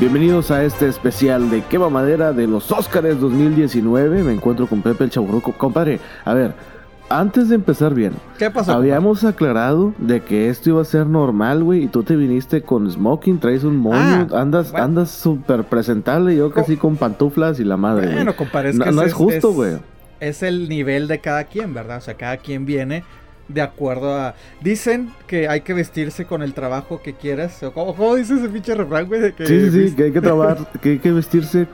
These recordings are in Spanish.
Bienvenidos a este especial de Quema Madera de los Óscares 2019. Me encuentro con Pepe el Chaburruco. Compadre, a ver, antes de empezar bien, ¿Qué pasó? habíamos aclarado de que esto iba a ser normal, güey, y tú te viniste con smoking, traes un moño, Ah, andas bueno. andas súper presentable, yo casi con pantuflas y la madre. Bueno, compadre, es no, que no ese es justo, güey. Es el nivel de cada quien, ¿verdad? O sea, cada quien viene de acuerdo a... Dicen que hay que vestirse con el trabajo que quieras. o ¿Cómo, cómo dice ese pinche refrán, güey? De que Sí, sí, sí, que hay que trabajar, que hay que vestirse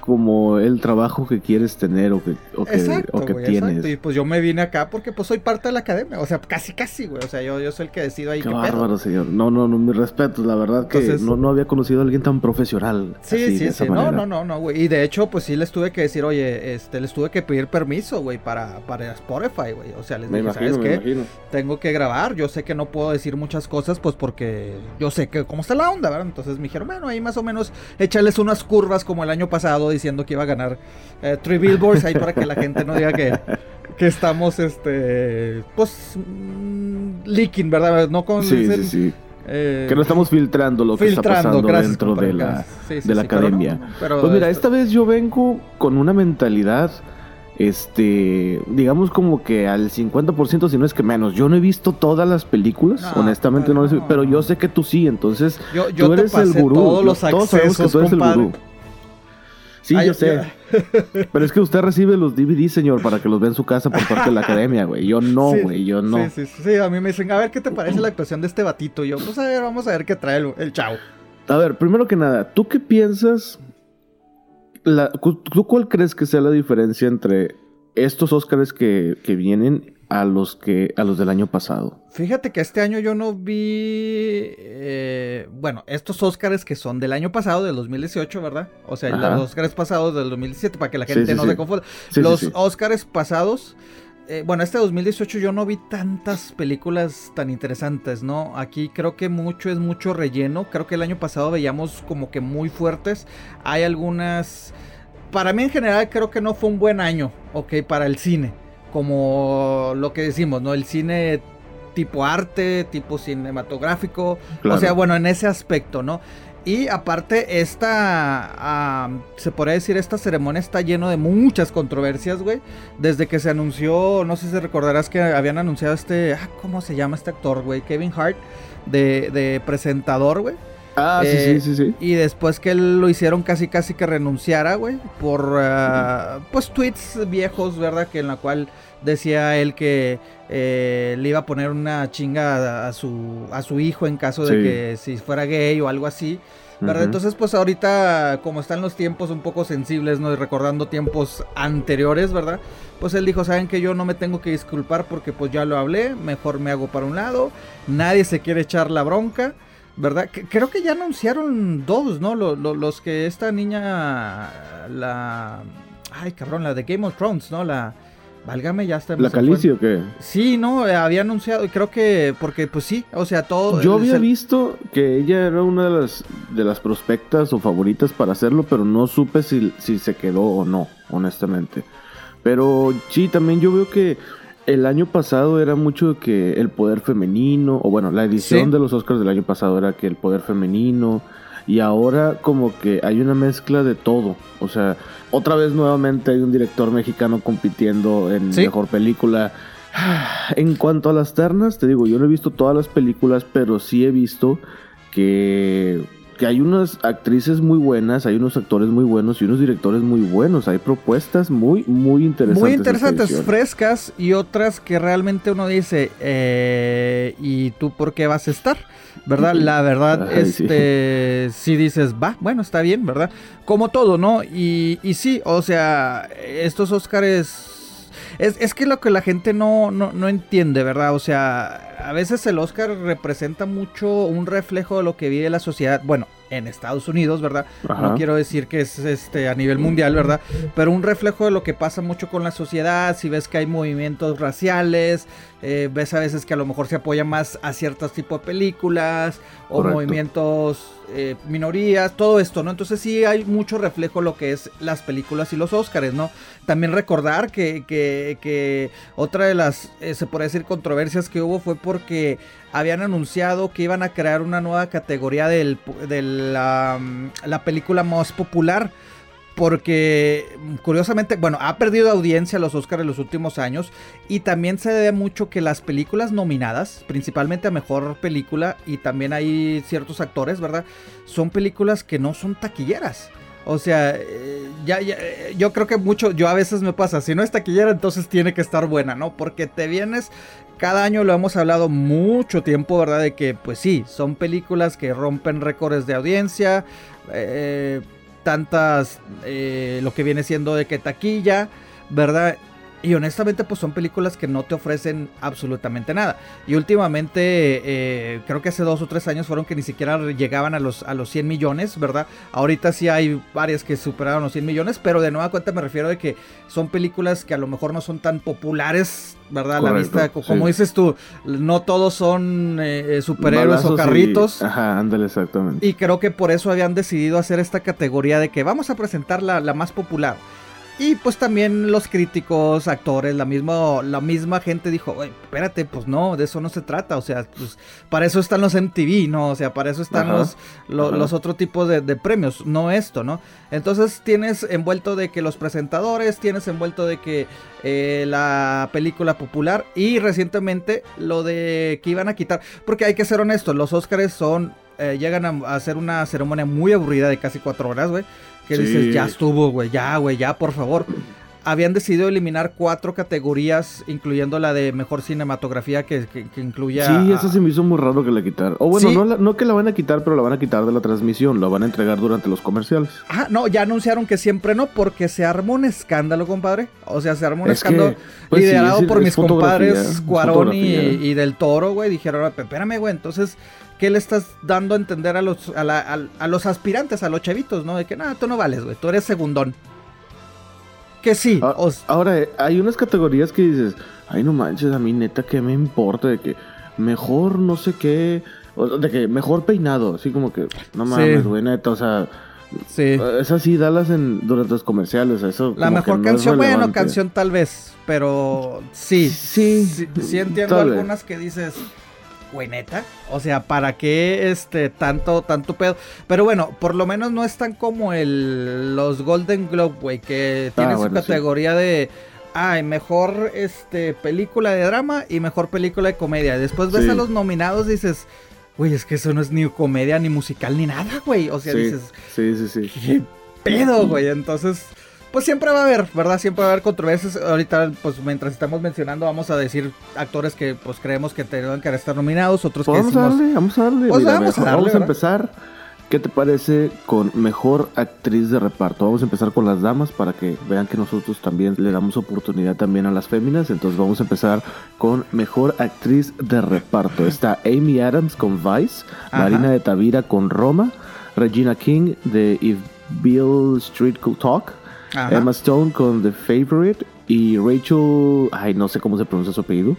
como el trabajo que quieres tener o que, o que, Exacto, o que güey, tienes. exacto. Y pues yo me vine acá porque pues soy parte de la academia. O sea, casi, casi, güey. O sea, yo, yo soy el que decido ahí Qué qué pedo. bárbaro, señor. No, no, no, mis respetos. La verdad que Entonces- no, no había conocido a alguien tan profesional. Sí, así, sí, de esa sí. No, no, no, no, güey. Y de hecho, pues sí les tuve que decir, oye, este, les tuve que pedir permiso, güey, para, para Spotify, güey. O sea, les Me dije, imagino, ¿sabes me qué? imagino. Tengo que grabar. Yo sé que no puedo decir muchas cosas, pues porque yo sé que cómo está la onda, ¿verdad? Entonces me dijeron, bueno, ahí más o menos échales unas curvas como el año pasado diciendo que iba a ganar eh, Three Billboards ahí para que la gente no diga que, que estamos, este, pues, mm, leaking, ¿verdad? No con Sí, sí, sí. eh, Que no estamos filtrando lo que está pasando gracias, dentro de la, gracias. Sí, sí, de la sí, pero no, academia. no, pero Pues mira, esto- esta vez yo vengo con una mentalidad, este, digamos como que al 50%, si no es que menos. Yo no he visto todas las películas, No, honestamente no, he- no. pero yo sé que tú sí, entonces yo, yo tú te eres el gurú. todos los Todos sabemos que accesos, tú eres el gurú. Sí, Ay, yo sé. Pero es que usted recibe los DVD, señor, para que los vea en su casa por parte de la academia, güey. Yo no, Sí, güey, yo no. Sí, sí, sí, sí, a mí me dicen, a ver qué te parece la actuación de este batito. Y yo, pues a ver, vamos a ver qué trae el, el chavo. A ver, primero que nada, ¿tú qué piensas? La- ¿Tú cuál crees que sea la diferencia entre estos Óscares que, que vienen a los que a los del año pasado? Fíjate que este año yo no vi, eh, bueno, estos Óscares que son del año pasado, del 2018, ¿verdad? O sea, Ajá. los Óscares pasados del 2017, para que la gente sí, no sí. se confunda. Los. Óscares pasados, eh, bueno, este 2018 yo no vi tantas películas tan interesantes, ¿no? Aquí creo que mucho es mucho relleno. Creo que el año pasado veíamos como que muy fuertes. Hay algunas... Para mí en general creo que no fue un buen año, ok, para el cine. Como lo que decimos, ¿no? El cine tipo arte, tipo cinematográfico. Claro. O sea, bueno, en ese aspecto, ¿no? Y aparte, esta, ah, se podría decir, esta ceremonia está lleno de muchas controversias, güey. Desde que se anunció, no sé si recordarás que habían anunciado este, ah, ¿cómo se llama este actor, güey? Kevin Hart, de, de presentador, güey. Ah, sí, Eh, sí, sí, sí. Y después que lo hicieron casi casi que renunciara, güey, por ah, pues tweets viejos, ¿verdad? Que en la cual decía él que eh, le iba a poner una chinga a, a su a su hijo en caso de Sí. que si fuera gay o algo así. ¿verdad? Entonces, pues ahorita, como están los tiempos un poco sensibles, ¿no? Y recordando tiempos anteriores, ¿verdad? Pues él dijo, saben que yo no me tengo que disculpar porque pues ya lo hablé, mejor me hago para un lado, nadie se quiere echar la bronca, ¿verdad? Que- creo que ya anunciaron dos, ¿no? Lo- lo- los que esta niña, la... Ay, cabrón, la de Game of Thrones, ¿no? La... Válgame, ya está. ¿La. Calicia o qué? Sí, no, había anunciado, creo que, porque pues sí, o sea, todo... Yo había visto que ella era una de las, de las prospectas o favoritas para hacerlo, pero no supe si, si se quedó o no, honestamente. Pero sí, también yo veo que el año pasado era mucho que el poder femenino, o bueno, la edición Sí. de los Oscars del año pasado era que el poder femenino, y ahora como que hay una mezcla de todo. O sea, otra vez nuevamente hay un director mexicano compitiendo en Sí. mejor película. En cuanto a las ternas, te digo, yo no he visto todas las películas, pero sí he visto que, que hay unas actrices muy buenas, hay unos actores muy buenos y unos directores muy buenos. Hay propuestas muy, muy interesantes. Muy interesantes, frescas y otras que realmente uno dice, eh, ¿y tú por qué vas a estar? ¿Verdad? La verdad, Ay, sí. este, si dices, va, bueno, está bien, ¿verdad? Como todo, ¿no? Y, y sí, o sea, estos Óscares... Es, es que lo que la gente no, no, no entiende, ¿verdad? O sea, a veces el Oscar representa mucho un reflejo de lo que vive la sociedad, bueno, en Estados Unidos, ¿verdad? Ajá. No quiero decir que es este a nivel mundial, ¿verdad? Pero un reflejo de lo que pasa mucho con la sociedad, si ves que hay movimientos raciales, eh, ves a veces que a lo mejor se apoya más a ciertos tipos de películas o Correcto. movimientos eh, minorías, todo esto, ¿no? Entonces sí hay mucho reflejo lo que es las películas y los Óscares, ¿no? También recordar que, que, que otra de las, eh, se podría decir, controversias que hubo fue porque habían anunciado que iban a crear una nueva categoría de la, la película más popular porque curiosamente, bueno, ha perdido audiencia los Oscars en los últimos años y también se debe mucho que las películas nominadas, principalmente a mejor película y también hay ciertos actores, ¿verdad? Son películas que no son taquilleras. O sea, eh, ya, yo creo que mucho, yo a veces me pasa, si no es taquillera, entonces tiene que estar buena, ¿no? Porque te vienes, cada año lo hemos hablado mucho tiempo, ¿verdad? De que, pues sí, son películas que rompen récords de audiencia, eh, tantas, eh, lo que viene siendo de que taquilla, ¿verdad? Y honestamente, pues son películas que no te ofrecen absolutamente nada. Y últimamente, eh, creo que hace dos o tres años fueron que ni siquiera llegaban a los, a los 100 millones, ¿verdad? Ahorita sí hay varias que superaron los 100 millones, pero de nueva cuenta me refiero de que son películas que a lo mejor no son tan populares, ¿verdad? a la vista, como dices tú, no todos son eh, superhéroes o carritos. ajá, ándale, exactamente. Y creo que por eso habían decidido hacer esta categoría de que vamos a presentar la, la más popular. Y pues también los críticos, actores, la misma, la misma gente dijo, espérate, pues no, de eso no se trata, o sea, pues para eso están los MTV, ¿no? O sea, para eso están los, los, otros tipos de, premios, no esto, ¿no? Entonces tienes envuelto de que los presentadores, tienes envuelto de que eh, la película popular y recientemente lo de que iban a quitar, porque hay que ser honestos, los Oscars son, eh, llegan a, a hacer una ceremonia muy aburrida de casi cuatro horas, güey que dices, ya estuvo, güey, ya, güey, ya, por favor. Habían decidido eliminar cuatro categorías, incluyendo la de mejor cinematografía, que, que, incluya. Sí, eso se me hizo muy raro que la quitaran. O bueno, no, no, que la van a quitar, pero la van a quitar de la transmisión, la van a entregar durante los comerciales. Ah, no, ya anunciaron que siempre no, porque se armó un escándalo, compadre. O sea, se armó un escándalo pues liderado por mis compadres Cuarón y, y, Del Toro, güey. Dijeron, espérame, güey, entonces ¿qué le estás dando a entender a los, a, los aspirantes, a los chavitos, no? De que, no, tú no vales, güey, tú eres segundón. Que sí. Ah, ahora, eh, hay unas categorías que dices, ay, no manches, a mí neta, ¿qué me importa? De que mejor no sé qué, de que mejor peinado, así como que, no mames, güey, neta, o sea... Sí. Es así, dalas en, durante los comerciales. Eso la mejor canción, bueno, canción tal vez, pero sí. Sí, sí, entiendo algunas que dices, güey, neta. O sea, ¿para qué este tanto, tanto pedo? Pero bueno, por lo menos no están como el los Golden Globe, güey, que tiene ah, su categoría de ay, mejor este película de drama y mejor película de comedia. Después ves a los nominados y dices, güey, es que eso no es ni comedia, ni musical, ni nada, güey. O sea, dices, sí, sí, sí. ¿Qué pedo, güey? Entonces, pues siempre va a haber, ¿verdad? Siempre va a haber controversias. Ahorita, pues mientras estamos mencionando, vamos a decir actores que pues creemos que tendrán que estar nominados, otros que vamos a darle, vamos a darle, pues, vamos, a darle, vamos a empezar. ¿Qué te parece con mejor actriz de reparto? Vamos a empezar con las damas para que vean que nosotros también le damos oportunidad también a las féminas. Entonces vamos a empezar con mejor actriz de reparto. Está Amy Adams con Vice, Marina de Tavira con Roma, Regina King de If Bill Street Could Talk, Emma Stone con The Favorite y Rachel, ay, no sé cómo se pronuncia su apellido.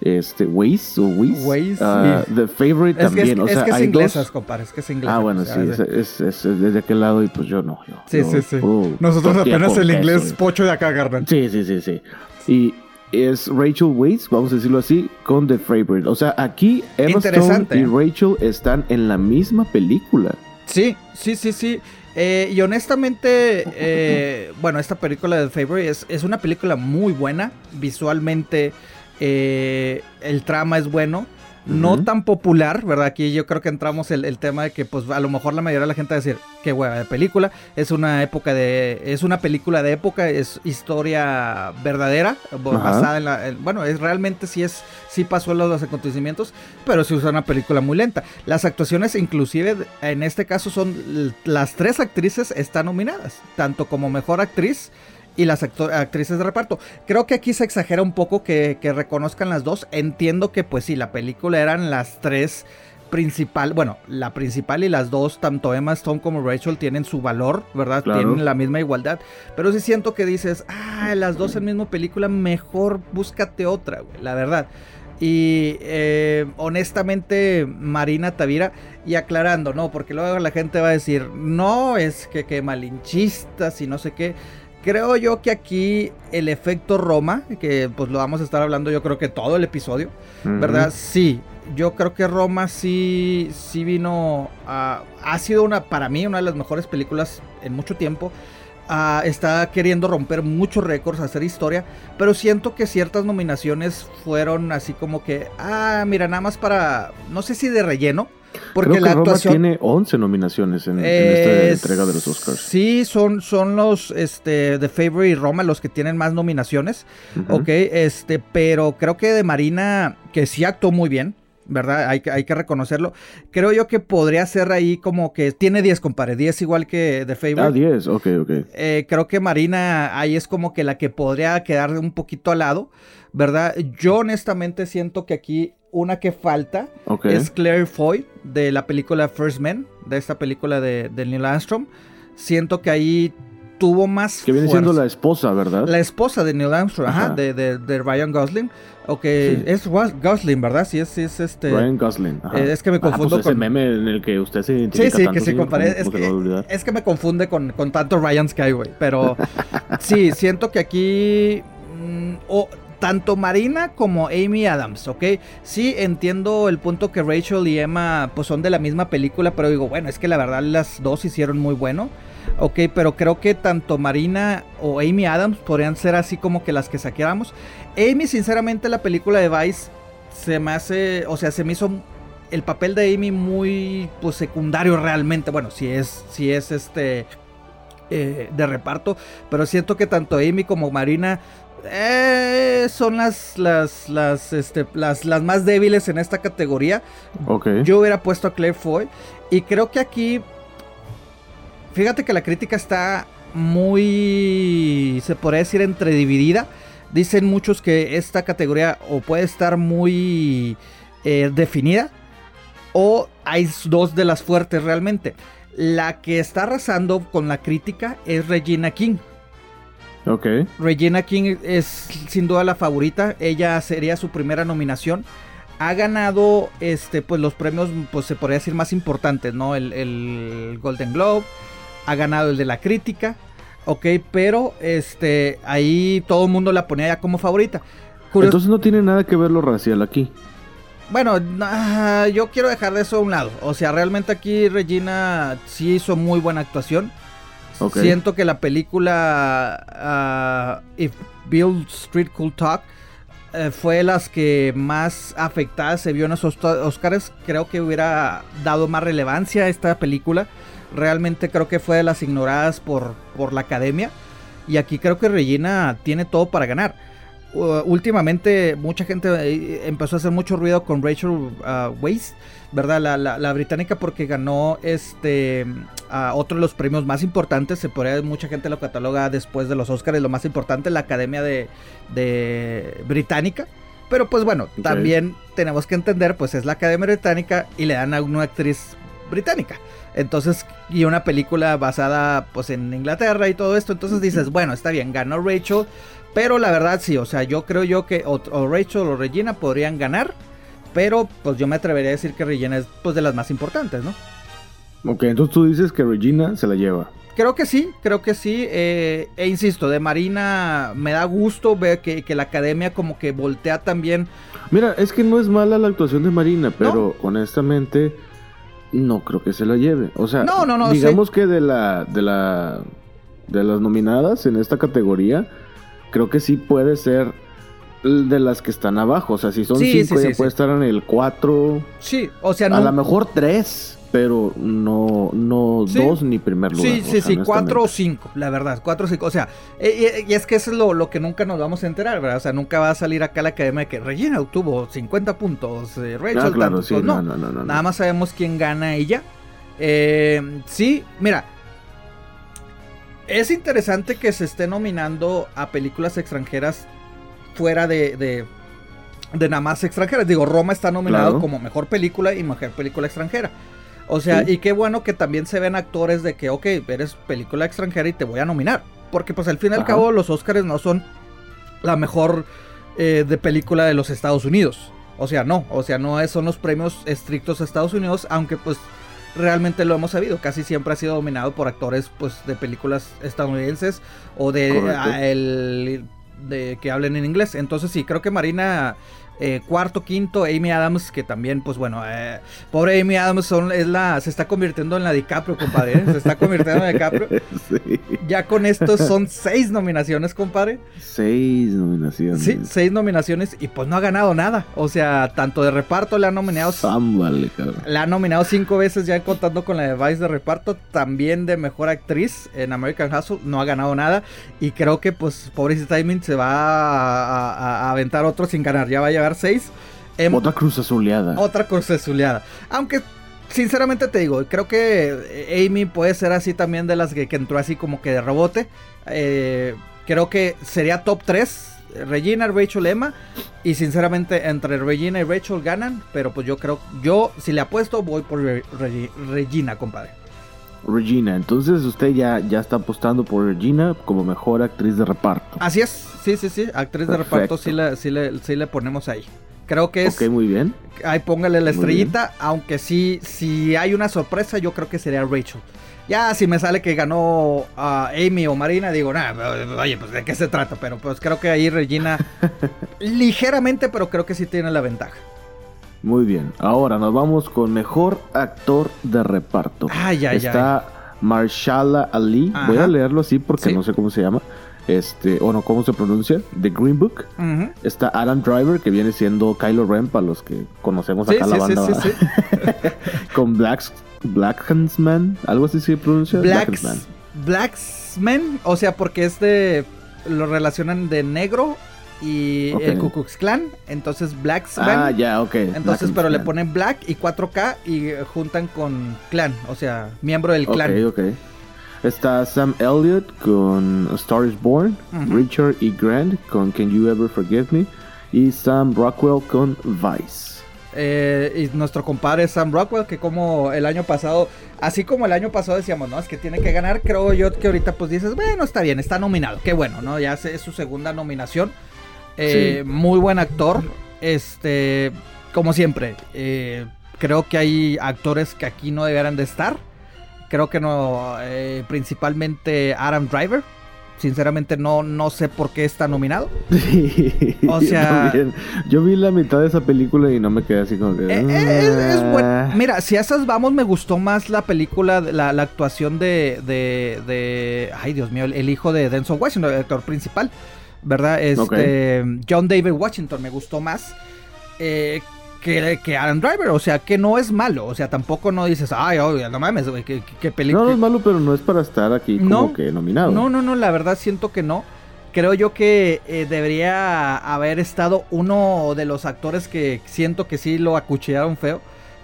Este, Weiss o Weiss. Ah, The Favorite también. Es, que es inglesa, compadre, es que es inglesa. Ah, bueno, sí, es, es, desde aquel lado y pues yo no. Yo, sí, sí, sí. Nosotros apenas el inglés pocho de acá, Garden. Sí, sí, sí, sí. Y es Rachel Weisz, vamos a decirlo así, con The Favorite. O sea, aquí Emma Stone y Rachel están en la misma película. Sí, sí, sí, sí. Eh, y honestamente, eh, bueno, esta película de Favorite es, es, una película muy buena. Visualmente, eh, el trama es bueno no tan popular, ¿verdad? Aquí yo creo que entramos el, el, tema de que, pues, a lo mejor la mayoría de la gente va a decir, qué hueva de película, es una época de, es una película de época, es historia verdadera, basada en la, bueno, es realmente sí es, sí pasó en los acontecimientos, pero se usa una película muy lenta. Las actuaciones, inclusive, en este caso son, las tres actrices están nominadas, tanto como mejor actriz, y las actrices de reparto. Creo que aquí se exagera un poco que, reconozcan las dos. Entiendo que pues sí, la película eran las tres principal, bueno, la principal y las dos, tanto Emma Stone como Rachel, tienen su valor, ¿verdad? Tienen la misma igualdad. Pero sí siento que dices, ah, las dos en misma película, mejor búscate otra, güey, la verdad. Y eh, honestamente, Marina Tavira, y aclarando, ¿no? Porque luego la gente va a decir, no, es que, que malinchistas y no sé qué. Creo yo que aquí el efecto Roma, que pues lo vamos a estar hablando yo creo que todo el episodio, ¿verdad? Sí, yo creo que Roma sí, sí vino a... Ha sido una, para mí, una de las mejores películas en mucho tiempo. Ah, está queriendo romper muchos récords, hacer historia, pero siento que ciertas nominaciones fueron así como que, ah, mira, nada más para, no sé si de relleno, porque Creo la que Roma actuación tiene 11 nominaciones en, en esta entrega de los Oscars. Sí, son, son los este, de Favorite y Roma los que tienen más nominaciones. Ok, este, pero creo que de Marina, que sí actuó muy bien, ¿verdad? Hay, que- hay que reconocerlo. Creo yo que podría ser ahí como que tiene 10, compadre. 10 igual que de Favorite. Ah, 10, ok, ok. Eh, creo que Marina ahí es como que la que podría quedar un poquito al lado, ¿verdad? Yo honestamente siento que aquí una que falta es Claire Foy de la película First Men, de esta película de, de Neil Armstrong. Siento que ahí tuvo más Que viene siendo la esposa, ¿verdad? La esposa de Neil Armstrong, ajá, Ajá. de, de, de Ryan Gosling. Ok, Sí. es Gosling, ¿verdad? Sí, es, es este. Ryan Gosling. ajá. eh, es que me Ah, confundo pues ese con- meme en el que usted se identifica sí, tanto, que sí, señor, compadre. ¿cómo- Es que, olvidar? es que me confunde con, con tanto Ryan Sky, güey. Pero sí, siento que aquí. mm, o tanto Marina como Amy Adams, ¿ok? Sí, entiendo el punto que Rachel y Emma pues son de la misma película, pero digo, bueno, es que la verdad las dos hicieron muy bueno. Ok, pero creo que tanto Marina o Amy Adams podrían ser así como que las que saqueáramos. Amy, sinceramente, la película de Vice se me hace, o sea, se me hizo el papel de Amy muy pues secundario realmente. Bueno, si es, si es este eh, de reparto, pero siento que tanto Amy como Marina eh, son las las las este las las más débiles en esta categoría. Ok. Yo hubiera puesto a Claire Foy y creo que aquí fíjate que la crítica está muy se podría decir entre dividida. Dicen muchos que esta categoría o puede estar muy eh, definida o hay dos de las fuertes realmente. La que está arrasando con la crítica es Regina King. Ok. Regina King es sin duda la favorita. Ella sería su primera nominación. Ha ganado este, pues, los premios, pues se podría decir más importantes, ¿no? El, el Golden Globe. Ha ganado el de la crítica. Ok, pero este, ahí todo el mundo la ponía ya como favorita. Curios- Entonces no tiene nada que ver lo racial aquí. bueno, ah, yo quiero dejar de eso a un lado. O sea, realmente aquí Regina sí hizo muy buena actuación. Siento que la película ah, If Bill Street Could Talk eh, fue las que más afectadas se vio en los Oscars. Creo que hubiera dado más relevancia a esta película. Realmente creo que fue de las ignoradas por, por la academia. Y aquí creo que Regina tiene todo para ganar. Uh, últimamente mucha gente eh, empezó a hacer mucho ruido con Rachel uh, Weisz, ¿verdad? La, la- la británica porque ganó este a otro de los premios más importantes, se podría mucha gente lo cataloga después de los Oscars, lo más importante, la Academia de, de Británica. Pero pues bueno, también tenemos que entender, pues es la Academia Británica y le dan a una actriz británica. Entonces, y una película basada pues en Inglaterra y todo esto, entonces dices, bueno, está bien, ganó Rachel, pero la verdad sí, o sea, yo creo yo que o, o Rachel o Regina podrían ganar, pero pues yo me atrevería a decir que Regina es pues de las más importantes, ¿no? Ok, entonces tú dices que Regina se la lleva. Creo que sí, creo que sí. eh, e insisto, de Marina me da gusto ver que, que la academia como que voltea también. Mira, es que no es mala la actuación de Marina, pero honestamente no creo que se la lleve. O sea, No, no, no, digamos que de la de la de las nominadas en esta categoría, creo que sí puede ser de las que están abajo. O sea, si son Sí, cinco, sí, ya puede estar en el 4, Sí, o sea, a no. lo mejor 3, pero no no Sí. dos ni primer lugar. Sí, sí, sea, sí, cuatro o cinco, la verdad, cuatro o cinco. O sea, eh, y, y es que eso es lo, lo que nunca nos vamos a enterar, ¿verdad? O sea, nunca va a salir acá la academia de que Regina obtuvo 50 puntos, eh, Rachel Ah, claro, sí, no, no, no, no, no, no. nada más sabemos quién gana ella. Eh, sí, mira. Es interesante que se esté nominando a películas extranjeras fuera de, de, de nada más extranjeras. Digo, Roma está nominado Claro. como mejor película y mejor película extranjera. O sea, Sí. y qué bueno que también se ven actores de que, ok, eres película extranjera y te voy a nominar. Porque pues al fin y al cabo los Oscars no son la mejor eh, de película de los Estados Unidos. O sea, no, o sea, no es- son los premios estrictos a Estados Unidos, aunque pues realmente lo hemos sabido, casi siempre ha sido dominado por actores pues de películas estadounidenses o de, ah, el, de que hablen en inglés. Entonces sí, creo que Marina Eh, cuarto, quinto, Amy Adams, que también, pues bueno, eh, pobre Amy Adams es la, se está convirtiendo en la DiCaprio, compadre. ¿eh? Se está convirtiendo en DiCaprio. Ya con esto son seis nominaciones, compadre. Seis nominaciones. Sí, seis nominaciones y pues no ha ganado nada. O sea, tanto de reparto le han nominado. Sámbale, cabrón. La han nominado cinco veces ya contando con la de Vice de reparto. También de mejor actriz en American Hustle. No ha ganado nada. Y creo que, pues, pobrecita Amy se va a, aventar otro sin ganar. Ya va a llevar seis. Em, otra cruz azuleada. Otra cruz azuleada. Aunque sinceramente te digo, creo que Amy puede ser así también de las que, entró así como que de rebote. Eh, creo que sería top 3. Regina, Rachel, Emma. Y sinceramente entre Regina y Rachel ganan. Pero pues yo creo, yo si le apuesto voy por Regina, compadre. Regina, entonces usted ya, ya está apostando por Regina como mejor actriz de reparto. Así es, sí, sí, sí, actriz de reparto sí le, sí, le, sí le ponemos ahí. Creo que es. Ok, muy bien. Ahí póngale la estrellita. Aunque sí, si hay una sorpresa, yo creo que sería Rachel. Ya si me sale que ganó a Amy o Marina, digo, nada, oye, pues de qué se trata. Pero pues creo que ahí Regina, ligeramente, pero creo que sí tiene la ventaja. Muy bien. Ahora nos vamos con mejor actor de reparto. Ah, ya, Está Marshala Ali. Voy a leerlo así porque no sé cómo se llama este, o no, ¿cómo se pronuncia? The Green Book. Está Adam Driver, que viene siendo Kylo Ren, para los que conocemos acá la banda. Sí, Con Blacks, Blackhuntsman, algo así se pronuncia. Blacks, Blacksman, o sea, porque este lo relacionan de negro y el Ku Klux Klan, entonces Blacksman. Ah, ya, ok. Entonces, pero le ponen Black y 4K y juntan con Clan, o sea, miembro del clan. Ok, ok. Está Sam Elliott con Star is Born, Richard E. Grant con Can You Ever Forgive Me y Sam Rockwell con Vice. Eh, y nuestro compadre Sam Rockwell, que como el año pasado, así como el año pasado decíamos, no, es que tiene que ganar, creo yo que ahorita pues dices, bueno, está bien, está nominado, qué bueno, ¿no? Ya es su segunda nominación. Eh, muy buen actor, este, como siempre, eh, creo que hay actores que aquí no deberían de estar. Creo que no, eh, principalmente Adam Driver. Sinceramente no, no sé por qué está nominado. o sea, yo, vi la mitad de esa película y no me quedé así como que. Eh, eh, es, ah". Mira, si a esas vamos, me gustó más la película, la, la actuación de, de, Ay, Dios mío, el, hijo de Denzel Washington, el actor principal. ¿Verdad? Este. John David Washington me gustó más. Eh, que, que Adam Driver, o sea, que no es malo, o sea, tampoco no dices, ay, no mames, güey, qué, película. No, no es malo, pero no es para estar aquí como que nominado. No, no, no, la verdad siento que no. Creo yo que eh, debería haber estado uno de los actores que siento que sí lo acuchillaron feo.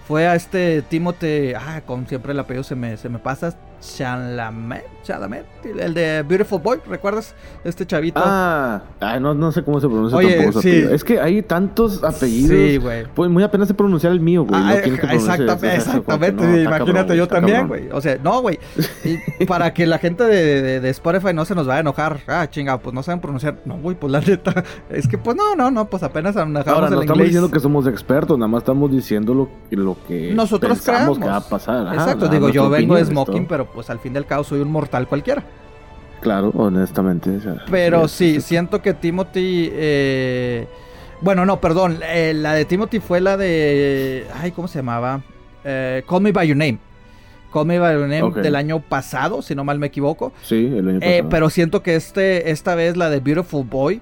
Fue a este Timothy, ah, con siempre el apellido se me, se me pasa, Chalamet, Chalamet, el de Beautiful Boy, ¿recuerdas? Este chavito. Ah, no, no sé cómo se pronuncia Oye, sí. Es que hay tantos apellidos. Sí, güey. Pues muy apenas se pronunciar el mío, güey. Ah, exactamente, exactamente. imagínate yo también, güey. O sea, no, güey. para que la gente de, de, Spotify no se nos vaya a enojar. Ah, chinga, pues no saben pronunciar. No, güey, pues la neta. Es que, pues no, no, no, pues apenas Ahora, no estamos diciendo que somos expertos, nada más estamos diciendo lo, lo que nosotros pensamos que va a pasar. Exacto, digo, yo vengo de Smoking, pero pues al fin del cabo soy un mortal cualquiera. Claro, honestamente. Pero sí, siento que Timothy... Eh, bueno, no, perdón. Eh, la de Timothy fue la de... Ay, ¿cómo se llamaba? Eh, Call Me By Your Name. Call Me By Your Name del año pasado, si no mal me equivoco. Sí, el año pasado. pero siento que este, esta vez la de Beautiful Boy...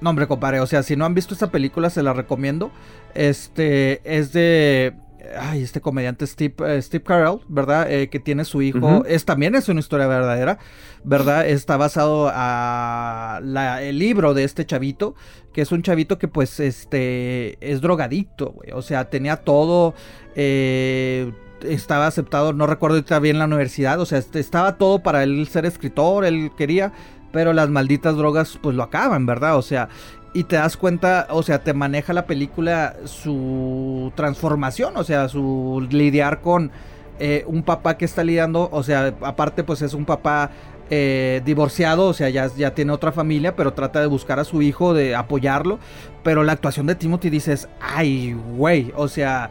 No, hombre, compadre. O sea, si no han visto esta película, se la recomiendo. Este es de ay, este comediante Steve, eh, Steve Carell, ¿verdad? Eh, que tiene su hijo, es también es una historia verdadera, ¿verdad? Está basado a el libro de este chavito, que es un chavito que pues este es drogadicto, güey, o sea, tenía todo, eh, estaba aceptado, no recuerdo ahorita bien la universidad, o sea, este, estaba todo para él ser escritor, él quería, pero las malditas drogas pues lo acaban, ¿verdad? O sea, y te das cuenta, o sea, te maneja la película su transformación, o sea, su lidiar con eh, un papá que está lidiando, o sea, aparte pues es un papá eh, divorciado, o sea, ya, ya tiene otra familia, pero trata de buscar a su hijo, de apoyarlo, pero la actuación de Timothy dices, ay, güey, o sea...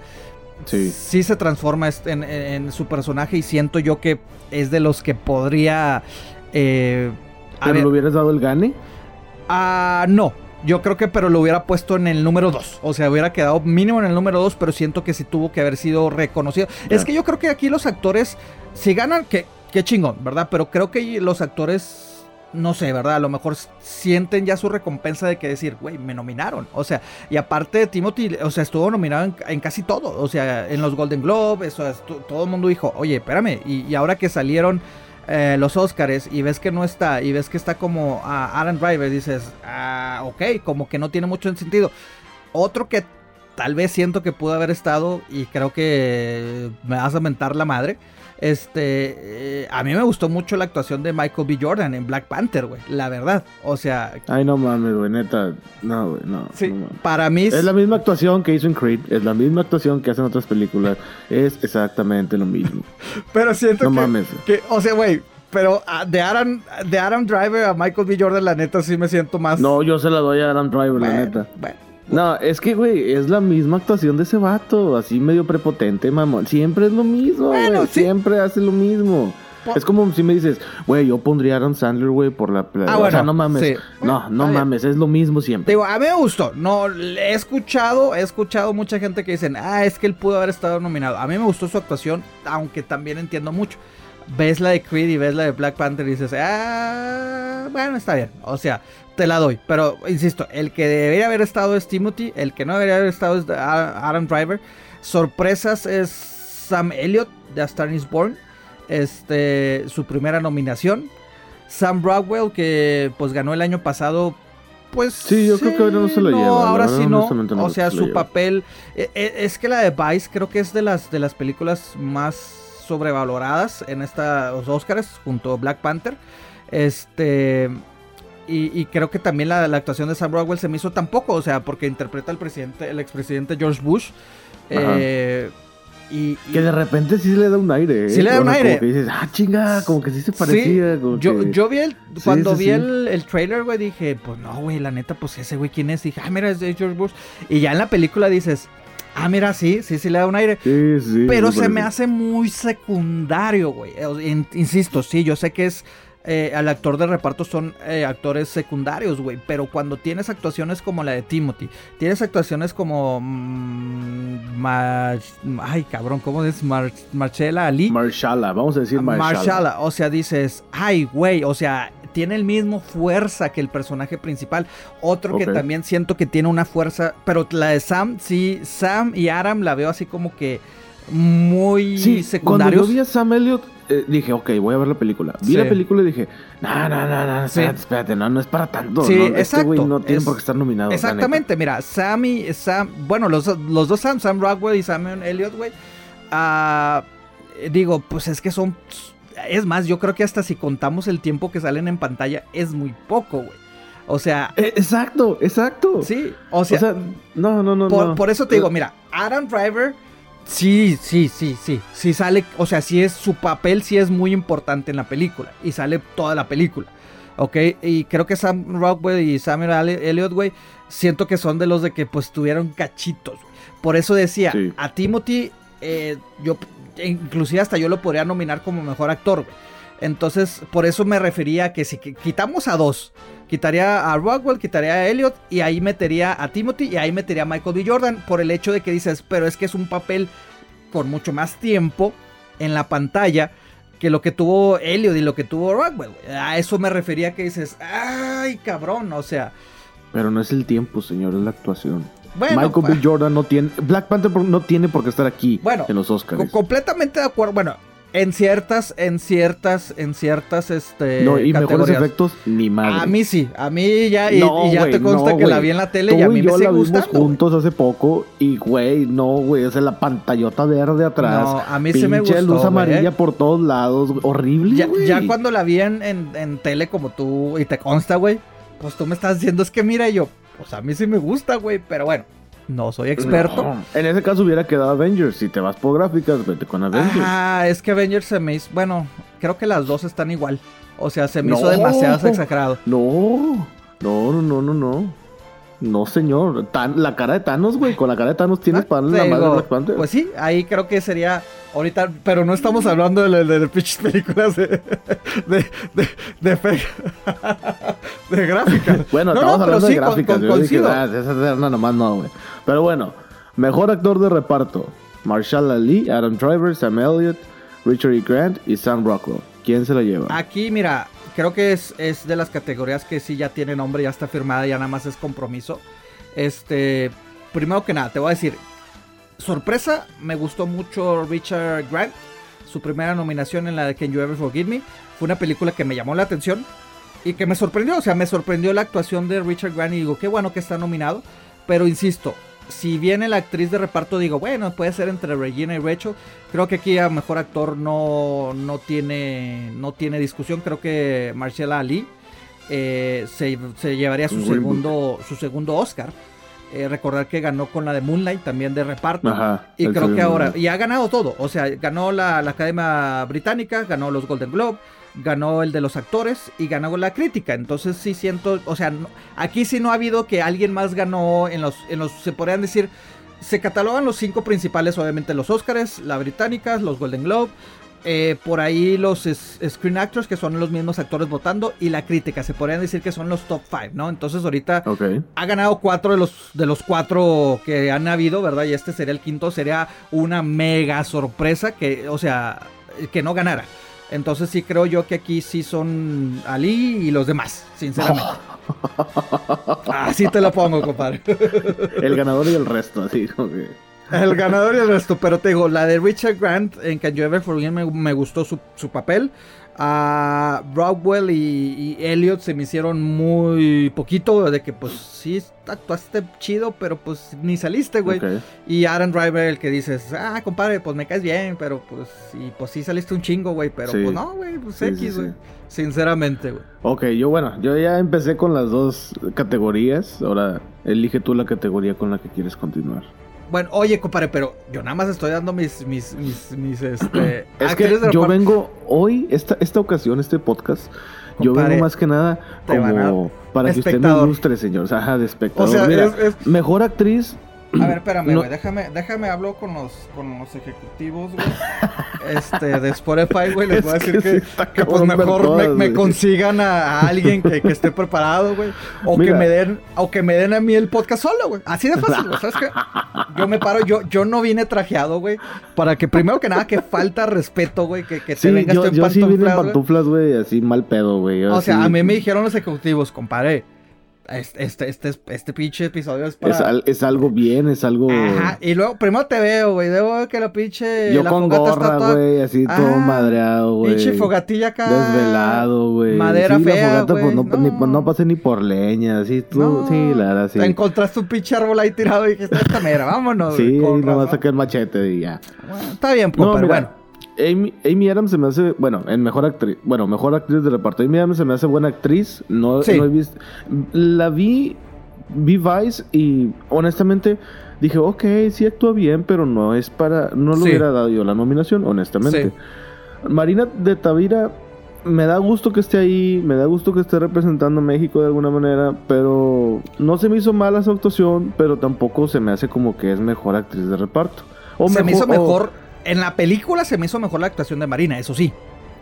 Sí. sí se transforma en, en, su personaje y siento yo que es de los que podría... Eh, ¿Pero le hubieras dado el gane? Ah, no, Yo creo que, pero lo hubiera puesto en el número 2. O sea, hubiera quedado mínimo en el número 2, pero siento que sí tuvo que haber sido reconocido. Es que yo creo que aquí los actores, si ganan, que, qué chingón, ¿verdad? Pero creo que los actores no sé, ¿verdad? A lo mejor sienten ya su recompensa de que decir, güey, me nominaron. O sea, y aparte Timothy, o sea, estuvo nominado en, casi todo. O sea, en los Golden Globes, o todo el mundo dijo, oye, espérame. Y, ahora que salieron eh, los Oscars y ves que no está, y ves que está como a Aaron Driver, dices, ah, ok, como que no tiene mucho sentido. Otro que tal vez siento que pudo haber estado, y creo que me vas a mentar la madre este, eh, a mí me gustó mucho la actuación de Michael B. Jordan en Black Panther, güey, la verdad. O sea. Ay, no mames, güey, neta. No, güey, no. Sí, para mí. Es la misma actuación que hizo en Creed, es la misma actuación que hace en otras películas. Es exactamente lo mismo. Pero siento no mames. que. O sea, güey, pero ah, de Adam, de Adam Driver a Michael B. Jordan, la neta, sí me siento más. No, yo se la doy a Adam Driver, la neta. Bueno. No, es que, güey, es la misma actuación de ese vato, así medio prepotente, mamón. Siempre es lo mismo, güey. Siempre hace lo mismo. Es como si me dices, güey, yo pondría a Aaron Sandler, güey, por la... Ah, o sea, no mames. No, no mames, es lo mismo siempre. Digo, a mí me gustó. No, he escuchado, he escuchado mucha gente que dicen, ah, es que él pudo haber estado nominado. A mí me gustó su actuación, aunque también entiendo mucho. Ves la de Creed y ves la de Black Panther y dices, ah, bueno, está bien. O sea, te la doy. Pero, insisto, el que debería haber estado es Timothy, el que no debería haber estado es Aaron Driver. Sorpresas es Sam Elliott de A Star is Born. Este, su primera nominación. Sam Rockwell, que pues ganó el año pasado. Pues sí, yo creo que ahora no se lo lleva. Ahora sí no. o sea, su papel. E, e, es que la de Vice creo que es de las, de las películas más sobrevaloradas en estos Oscars junto a Black Panther. Este. Y, creo que también la, actuación de Sam Rockwell se me hizo tampoco, o sea, porque interpreta al presidente, el expresidente George Bush. Eh, y, que de repente sí le da un aire. ¿eh? Sí le da un aire. Como que dices, ah, chinga, como que sí se parecía. yo, yo vi el, cuando vi el, el, trailer, güey, dije, pues no, güey, la neta, pues ese güey, ¿quién es? dije, ah, mira, es George Bush. Y ya en la película dices, ah, mira, sí, sí, sí le da un aire. Sí, sí. Pero se me hace muy secundario, güey. Insisto, sí, yo sé que es eh, al actor de reparto son eh, actores secundarios, güey. Pero cuando tienes actuaciones como la de Timothy, tienes actuaciones como. Mm, ay, cabrón, ¿cómo es? Marcella Ali. Marshala, vamos a decir Marshala. Marshala, o sea, dices, ay, güey, o sea, tiene el mismo fuerza que el personaje principal. Otro que también siento que tiene una fuerza, pero la de Sam, sí, Sam y Aram la veo así como que muy sí, secundarios. Cuando yo vi a Sam Elliott, eh, dije, ok, voy a ver la película. Vi la película y dije, no, no, no, no, espérate, no, no es para tanto. Sí, no, este güey no tiene por qué estar nominado. Exactamente, mira, Sammy, Sam, bueno, los, los dos Sam, Sam Rockwell y Samuel Elliott, güey, uh, digo, pues es que son, es más, yo creo que hasta si contamos el tiempo que salen en pantalla, es muy poco, güey. O sea. E, exacto, exacto. Sí, o sea. no, no, no. Por, por eso te digo, mira, Adam Driver Sí, sí, sí, sí. Sí sale, o sea, sí es su papel, sí es muy importante en la película. Y sale toda la película. ¿Ok? Y creo que Sam Rockwell y Samuel Elliott, güey, siento que son de los de que pues tuvieron cachitos. Por eso decía, a Timothy, eh, yo, inclusive hasta yo lo podría nominar como mejor actor, güey. Entonces, por eso me refería a que si quitamos a dos, quitaría a Rockwell, quitaría a Elliot y ahí metería a Timothy y ahí metería a Michael B. Jordan por el hecho de que dices, pero es que es un papel con mucho más tiempo en la pantalla que lo que tuvo Elliot y lo que tuvo Rockwell. A eso me refería que dices, ay cabrón, o sea. Pero no es el tiempo, señor, es la actuación. Michael B. Ah. Jordan no tiene. Black Panther no tiene por qué estar aquí en los Oscars. Completamente de acuerdo. Bueno, en ciertas, en ciertas, en ciertas, este. No, y mejores efectos, ni madre. A mí sí, a mí ya, y, ya te consta que la vi en la tele y a mí y yo me la vimos juntos hace poco y, güey, no, güey, es la pantallota verde atrás. No, a mí sí me gustó. luz amarilla por todos lados, horrible, ya, ya, cuando la vi en, en, tele como tú y te consta, güey, pues tú me estás diciendo, es que mira, yo, pues a mí sí me gusta, güey, pero bueno. No soy experto. En ese caso hubiera quedado Avengers. Si te vas por gráficas, vete con Avengers. Ah, es que Avengers se me hizo. Bueno, creo que las dos están igual. O sea, se me hizo demasiado exagerado. No, no, no, no, no. No, señor. la cara de Thanos, güey. Con la cara de Thanos tienes ah, para la madre de Black Panther. Pues sí, ahí creo que sería Ahorita, pero no estamos hablando de, de, de pinches películas de, de, de, de, fe- de gráficas. Bueno, No, estamos no, hablando de con- gráficas. con- yo dije, ah, esa no, nomás no, güey. Pero bueno, mejor actor de reparto: Marshall Ali, Adam Driver, Sam Elliott, Richard E. Grant y Sam Rockwell. ¿Quién se la lleva? Aquí, mira, creo que es, es de las categorías que sí ya tiene nombre, ya está firmada, ya nada más es compromiso. Este, primero que nada, te voy a decir, sorpresa, me gustó mucho Richard Grant, su primera nominación en la de Can You Ever Forgive Me. Fue una película que me llamó la atención y que me sorprendió, o sea, me sorprendió la actuación de Richard Grant y digo, qué bueno que está nominado, pero insisto, si viene la actriz de reparto, digo, bueno, puede ser entre Regina y Rachel. Creo que aquí a mejor actor no, no, tiene, no tiene discusión. Creo que Marcella Ali eh, se, se llevaría su segundo, su segundo Oscar. Eh, recordar que ganó con la de Moonlight también de reparto. Ajá. Y creo que ahora, y ha ganado todo. O sea, ganó la, la Academia Británica, ganó los Golden Globe, ganó el de los actores y ganó la crítica. Entonces sí siento, o sea, no- aquí sí no ha habido que alguien más ganó en los, en los, se podrían decir, se catalogan los cinco principales, obviamente los Oscars, la Británica, los Golden Globe. eh, por ahí los es- Screen Actors, que son los mismos actores votando, y la crítica, se podrían decir que son los top five, ¿no? Entonces ahorita ha ganado cuatro de los, de los cuatro que han habido, ¿verdad? Y este sería el quinto, sería una mega sorpresa que, o sea, que no ganara. Entonces sí creo yo que aquí sí son Ali y los demás, sinceramente. Así te lo pongo, compadre. El ganador y el resto, así como que. El ganador y el resto, pero te digo, la de Richard Grant en Can You Ever Forgive Me me gustó su, su papel. A Rockwell y, y Elliot se me hicieron muy poquito de que pues sí actuaste chido, pero pues ni saliste, güey. Y Aaron Driver, el que dices, ah, compadre, pues me caes bien, pero pues, y pues sí saliste un chingo, güey, pero Sí. pues no, güey, pues Sí, X, sí. güey. Sinceramente, güey. Ok, yo bueno, yo ya empecé con las dos categorías. Ahora elige tú la categoría con la que quieres continuar. Bueno, oye, compadre, pero yo nada más estoy dando mis, mis, mis, mis, este... Es que actores de yo vengo hoy, esta, esta ocasión, este podcast, yo vengo más que nada a- como para que usted me ilustre, señor. Ajá, de espectador. O sea, Mira, es- es- mejor actriz. A ver, espérame, No. güey, déjame, déjame hablo con los, con los ejecutivos, güey. Este, de Spotify, güey, les Es voy a decir que que, que, pues mejor me, todas, me güey. consigan a, a alguien que, que esté preparado, güey. O que me den, o que me den a mí el podcast solo, güey. Así de fácil, güey. ¿Sabes qué? Yo me paro, yo, yo no vine trajeado, güey. Para que primero que nada, que falta respeto, güey, que, que te Sí, vengas yo, en yo sí vine en pantuflas, güey. pantuflas, güey, así mal pedo, güey. O sea, a mí me dijeron los ejecutivos, compadre. Este, este, este, este pinche episodio es para. Es, al- es algo bien, es algo... Ajá, y luego primero te veo, güey. Debo que la pinche. Yo la con gorra, está toda. güey, así todo Ah, madreado, güey. Pinche fogatilla acá. Desvelado, güey. Madera sí, fea, la fogata, pues, güey, no, ni- no. no pasé ni por leña, así, tú, No, sí, la verdad, sí. Te encontraste un pinche árbol ahí tirado y dijiste, esta mera, vámonos. Sí, güey, con nada más razón. saqué el machete y ya. Bueno, está bien, No, compadre, mira, bueno. Amy, Amy Adams se me hace, bueno, en mejor actriz, bueno, mejor actriz de reparto. Amy Adams se me hace buena actriz, no, Sí. no he visto, la vi, vi Vice y honestamente dije, ok, sí actúa bien, pero no es para, no le Sí. hubiera dado yo la nominación, honestamente. Sí. Marina de Tavira, me da gusto que esté ahí, me da gusto que esté representando a México de alguna manera, pero no se me hizo mala su actuación, pero tampoco se me hace como que es mejor actriz de reparto. O se me hizo o- mejor. En la película se me hizo mejor la actuación de Marina, eso sí.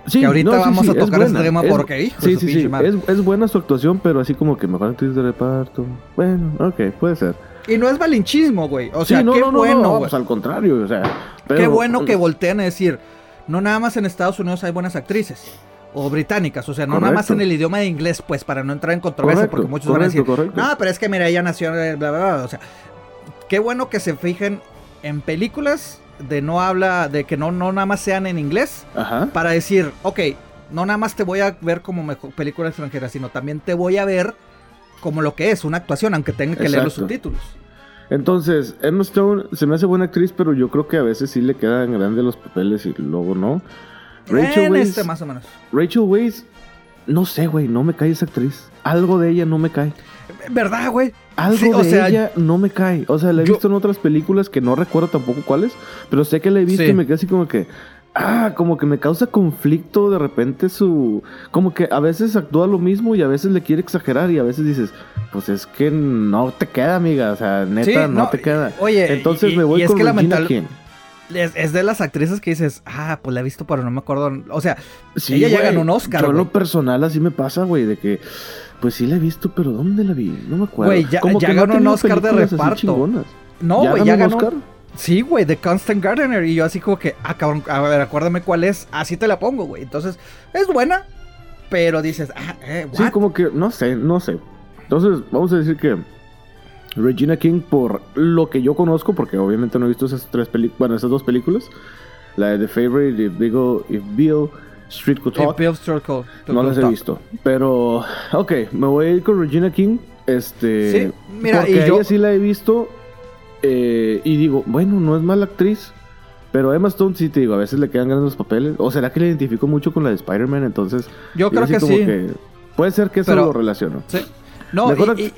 Sí, Que ahorita vamos a es tocar este buena, tema es- porque, hijo Sí, sí, sí. Es, es buena su actuación, pero así como que mejor actriz de reparto. Bueno, ok, puede ser. Y no es malinchismo, güey. O Sí, sea, no, qué no, no, bueno, pues al contrario, o sea. Qué bueno que voltean a decir, no nada más en Estados Unidos hay buenas actrices. O británicas, o sea, no nada más en el idioma de inglés, pues, para no entrar en controversia, Correcto, porque muchos van a decir, no, pero es que mira, ella nació, en bla, bla, bla. O sea, qué bueno que se fijen en películas de no habla, de que no, no nada más sean en inglés, Ajá. para decir, ok, no nada más te voy a ver como mejor película extranjera, sino también te voy a ver como lo que es, una actuación, aunque tenga que leer los subtítulos. Entonces, Emma Stone se me hace buena actriz, pero yo creo que a veces sí le quedan grandes los papeles y luego no. Rachel en Weisz, este más o menos. Rachel Weisz, no sé, güey, no me cae esa actriz. Algo de ella no me cae. ¿Verdad, güey? Algo Sí, o de sea, ella no me cae. O sea, la he yo- visto en otras películas que no recuerdo tampoco cuáles, pero sé que la he visto Sí. y me queda así como que. Ah, como que me causa conflicto de repente su. Como que a veces actúa lo mismo y a veces le quiere exagerar y a veces dices, pues es que no te queda, amiga. O sea, neta, Sí, no, no, te queda. oye, Entonces y- me voy y es con que Regina lamental- King. es, de las actrices que dices, ah, pues la he visto, pero no me acuerdo. O sea, ella ya ganó un Oscar. Yo, lo personal, así me pasa, güey, de que, pues sí la he visto, pero ¿dónde la vi? No me acuerdo. Güey, ya, ya ganó un Oscar de reparto. No, güey, ya, ganó. Oscar? Sí, güey, de Constant Gardener. Y yo así como que, ah, cabrón, a ver, acuérdame cuál es. Así te la pongo, güey. Entonces, es buena, pero dices, ah, eh, Sí, como que, no sé, no sé. Entonces, vamos a decir que Regina King, por lo que yo conozco, porque obviamente no he visto esas tres películas, bueno, esas dos películas, la de The Favorite, If, If Bill, Street Could Talk, no las he visto. Pero, ok, me voy a ir con Regina King. Este, sí, mira, porque y yo... ella sí la he visto eh, y digo, bueno, no es mala actriz. Pero Emma Stone sí te digo, a veces le quedan grandes los papeles. O será que le identifico mucho con la de Spider-Man, entonces. Yo creo que sí. puede ser que eso lo relaciono. Sí. No, y,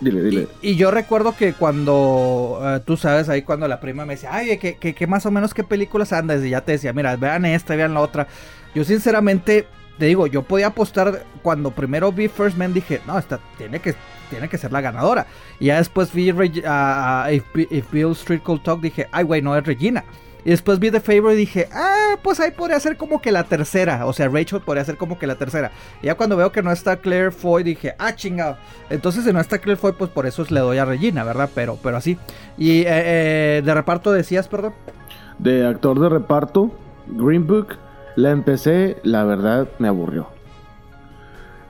dile, dile. Y, yo recuerdo que cuando eh, tú sabes, ahí cuando la prima me decía, ay, que, que, más o menos qué películas andas. Y ya te decía, mira, vean esta, vean la otra. Yo sinceramente, te digo, yo podía apostar cuando primero vi First Man, dije, no, esta tiene que tiene que ser la ganadora. Y ya después vi a if, Bill Street Cold Talk, dije, ay, güey, no es Regina. Y después vi The Favor y dije, ah, pues ahí podría ser como que la tercera. O sea, Rachel podría ser como que la tercera. Y ya cuando veo que no está Claire Foy, dije, ah, chingado. Entonces, si no está Claire Foy, pues por eso le doy a Regina, ¿verdad? Pero, pero así. Y eh, eh, de reparto decías, perdón. De actor de reparto, Green Book, la empecé, la verdad me aburrió.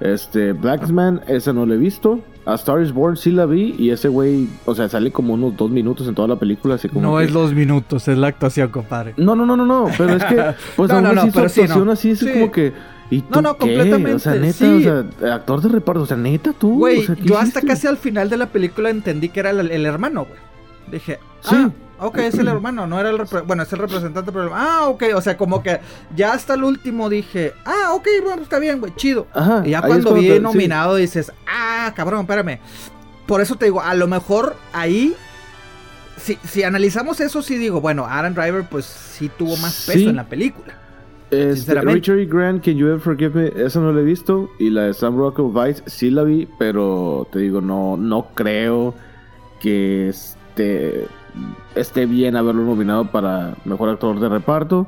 Este, Blacksman, esa no la he visto. A Star is Born sí la vi y ese güey, o sea, sale como unos dos minutos en toda la película. Así como no es dos minutos, es la actuación, compadre. No, no, no, no, no, pero es que, pues no, no, no, pero actuación así es como que. ¿Y tú no, no, qué? completamente. O sea, neta, o sea, actor de reparto, o sea, neta, tú. Güey, yo hasta casi al final de la película entendí que era el, el hermano, güey. Dije, sí. Ok, es el hermano, no era el bueno, es el representante, pero ah, ok, o sea, como que ya hasta el último dije, ah, ok, bueno, está bien, güey, chido. Ajá, y ya cuando vi nominado dices, ah, cabrón, espérame. Por eso te digo, a lo mejor ahí, si, si analizamos eso, sí digo, bueno, Aaron Driver, pues sí tuvo más peso en la película. Este, Richard E. Grant, Can You Ever Forgive Me, esa no la he visto. Y la de Sam Rockwell Vice sí la vi, pero te digo, no, no creo que este esté bien haberlo nominado para mejor actor de reparto.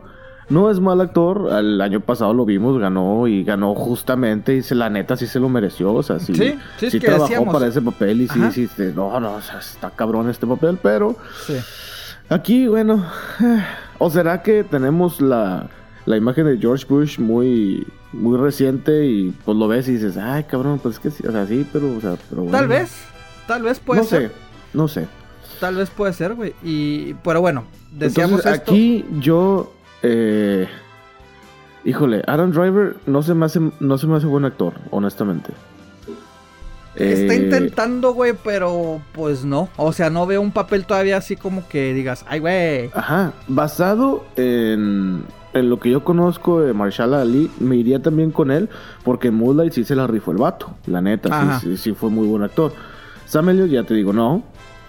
No es mal actor, el año pasado lo vimos, ganó y ganó justamente y se, la neta sí se lo mereció, o sea, sí, sí, trabajó para ese papel y sí, sí, no, no, está cabrón este papel, pero aquí, bueno, o será que tenemos la, la imagen de George Bush muy, muy reciente y pues lo ves y dices, ay, cabrón, pues es que sí, o sea, sí, pero, o sea, pero bueno. Tal vez, tal vez puede no ser. sé, no sé. Tal vez puede ser, güey. Y, pero bueno, decíamos esto. Aquí yo, eh, híjole, Aaron Driver no se me hace, no se me hace buen actor, honestamente. Está eh, intentando, güey, pero pues no. O sea, no veo un papel todavía así como que digas, ay, güey. Ajá, basado en, en lo que yo conozco de Marshall Ali, me iría también con él, porque en Moonlight sí se la rifó el vato, la neta, sí, sí, fue muy buen actor. Sam Elliott, ya te digo, no.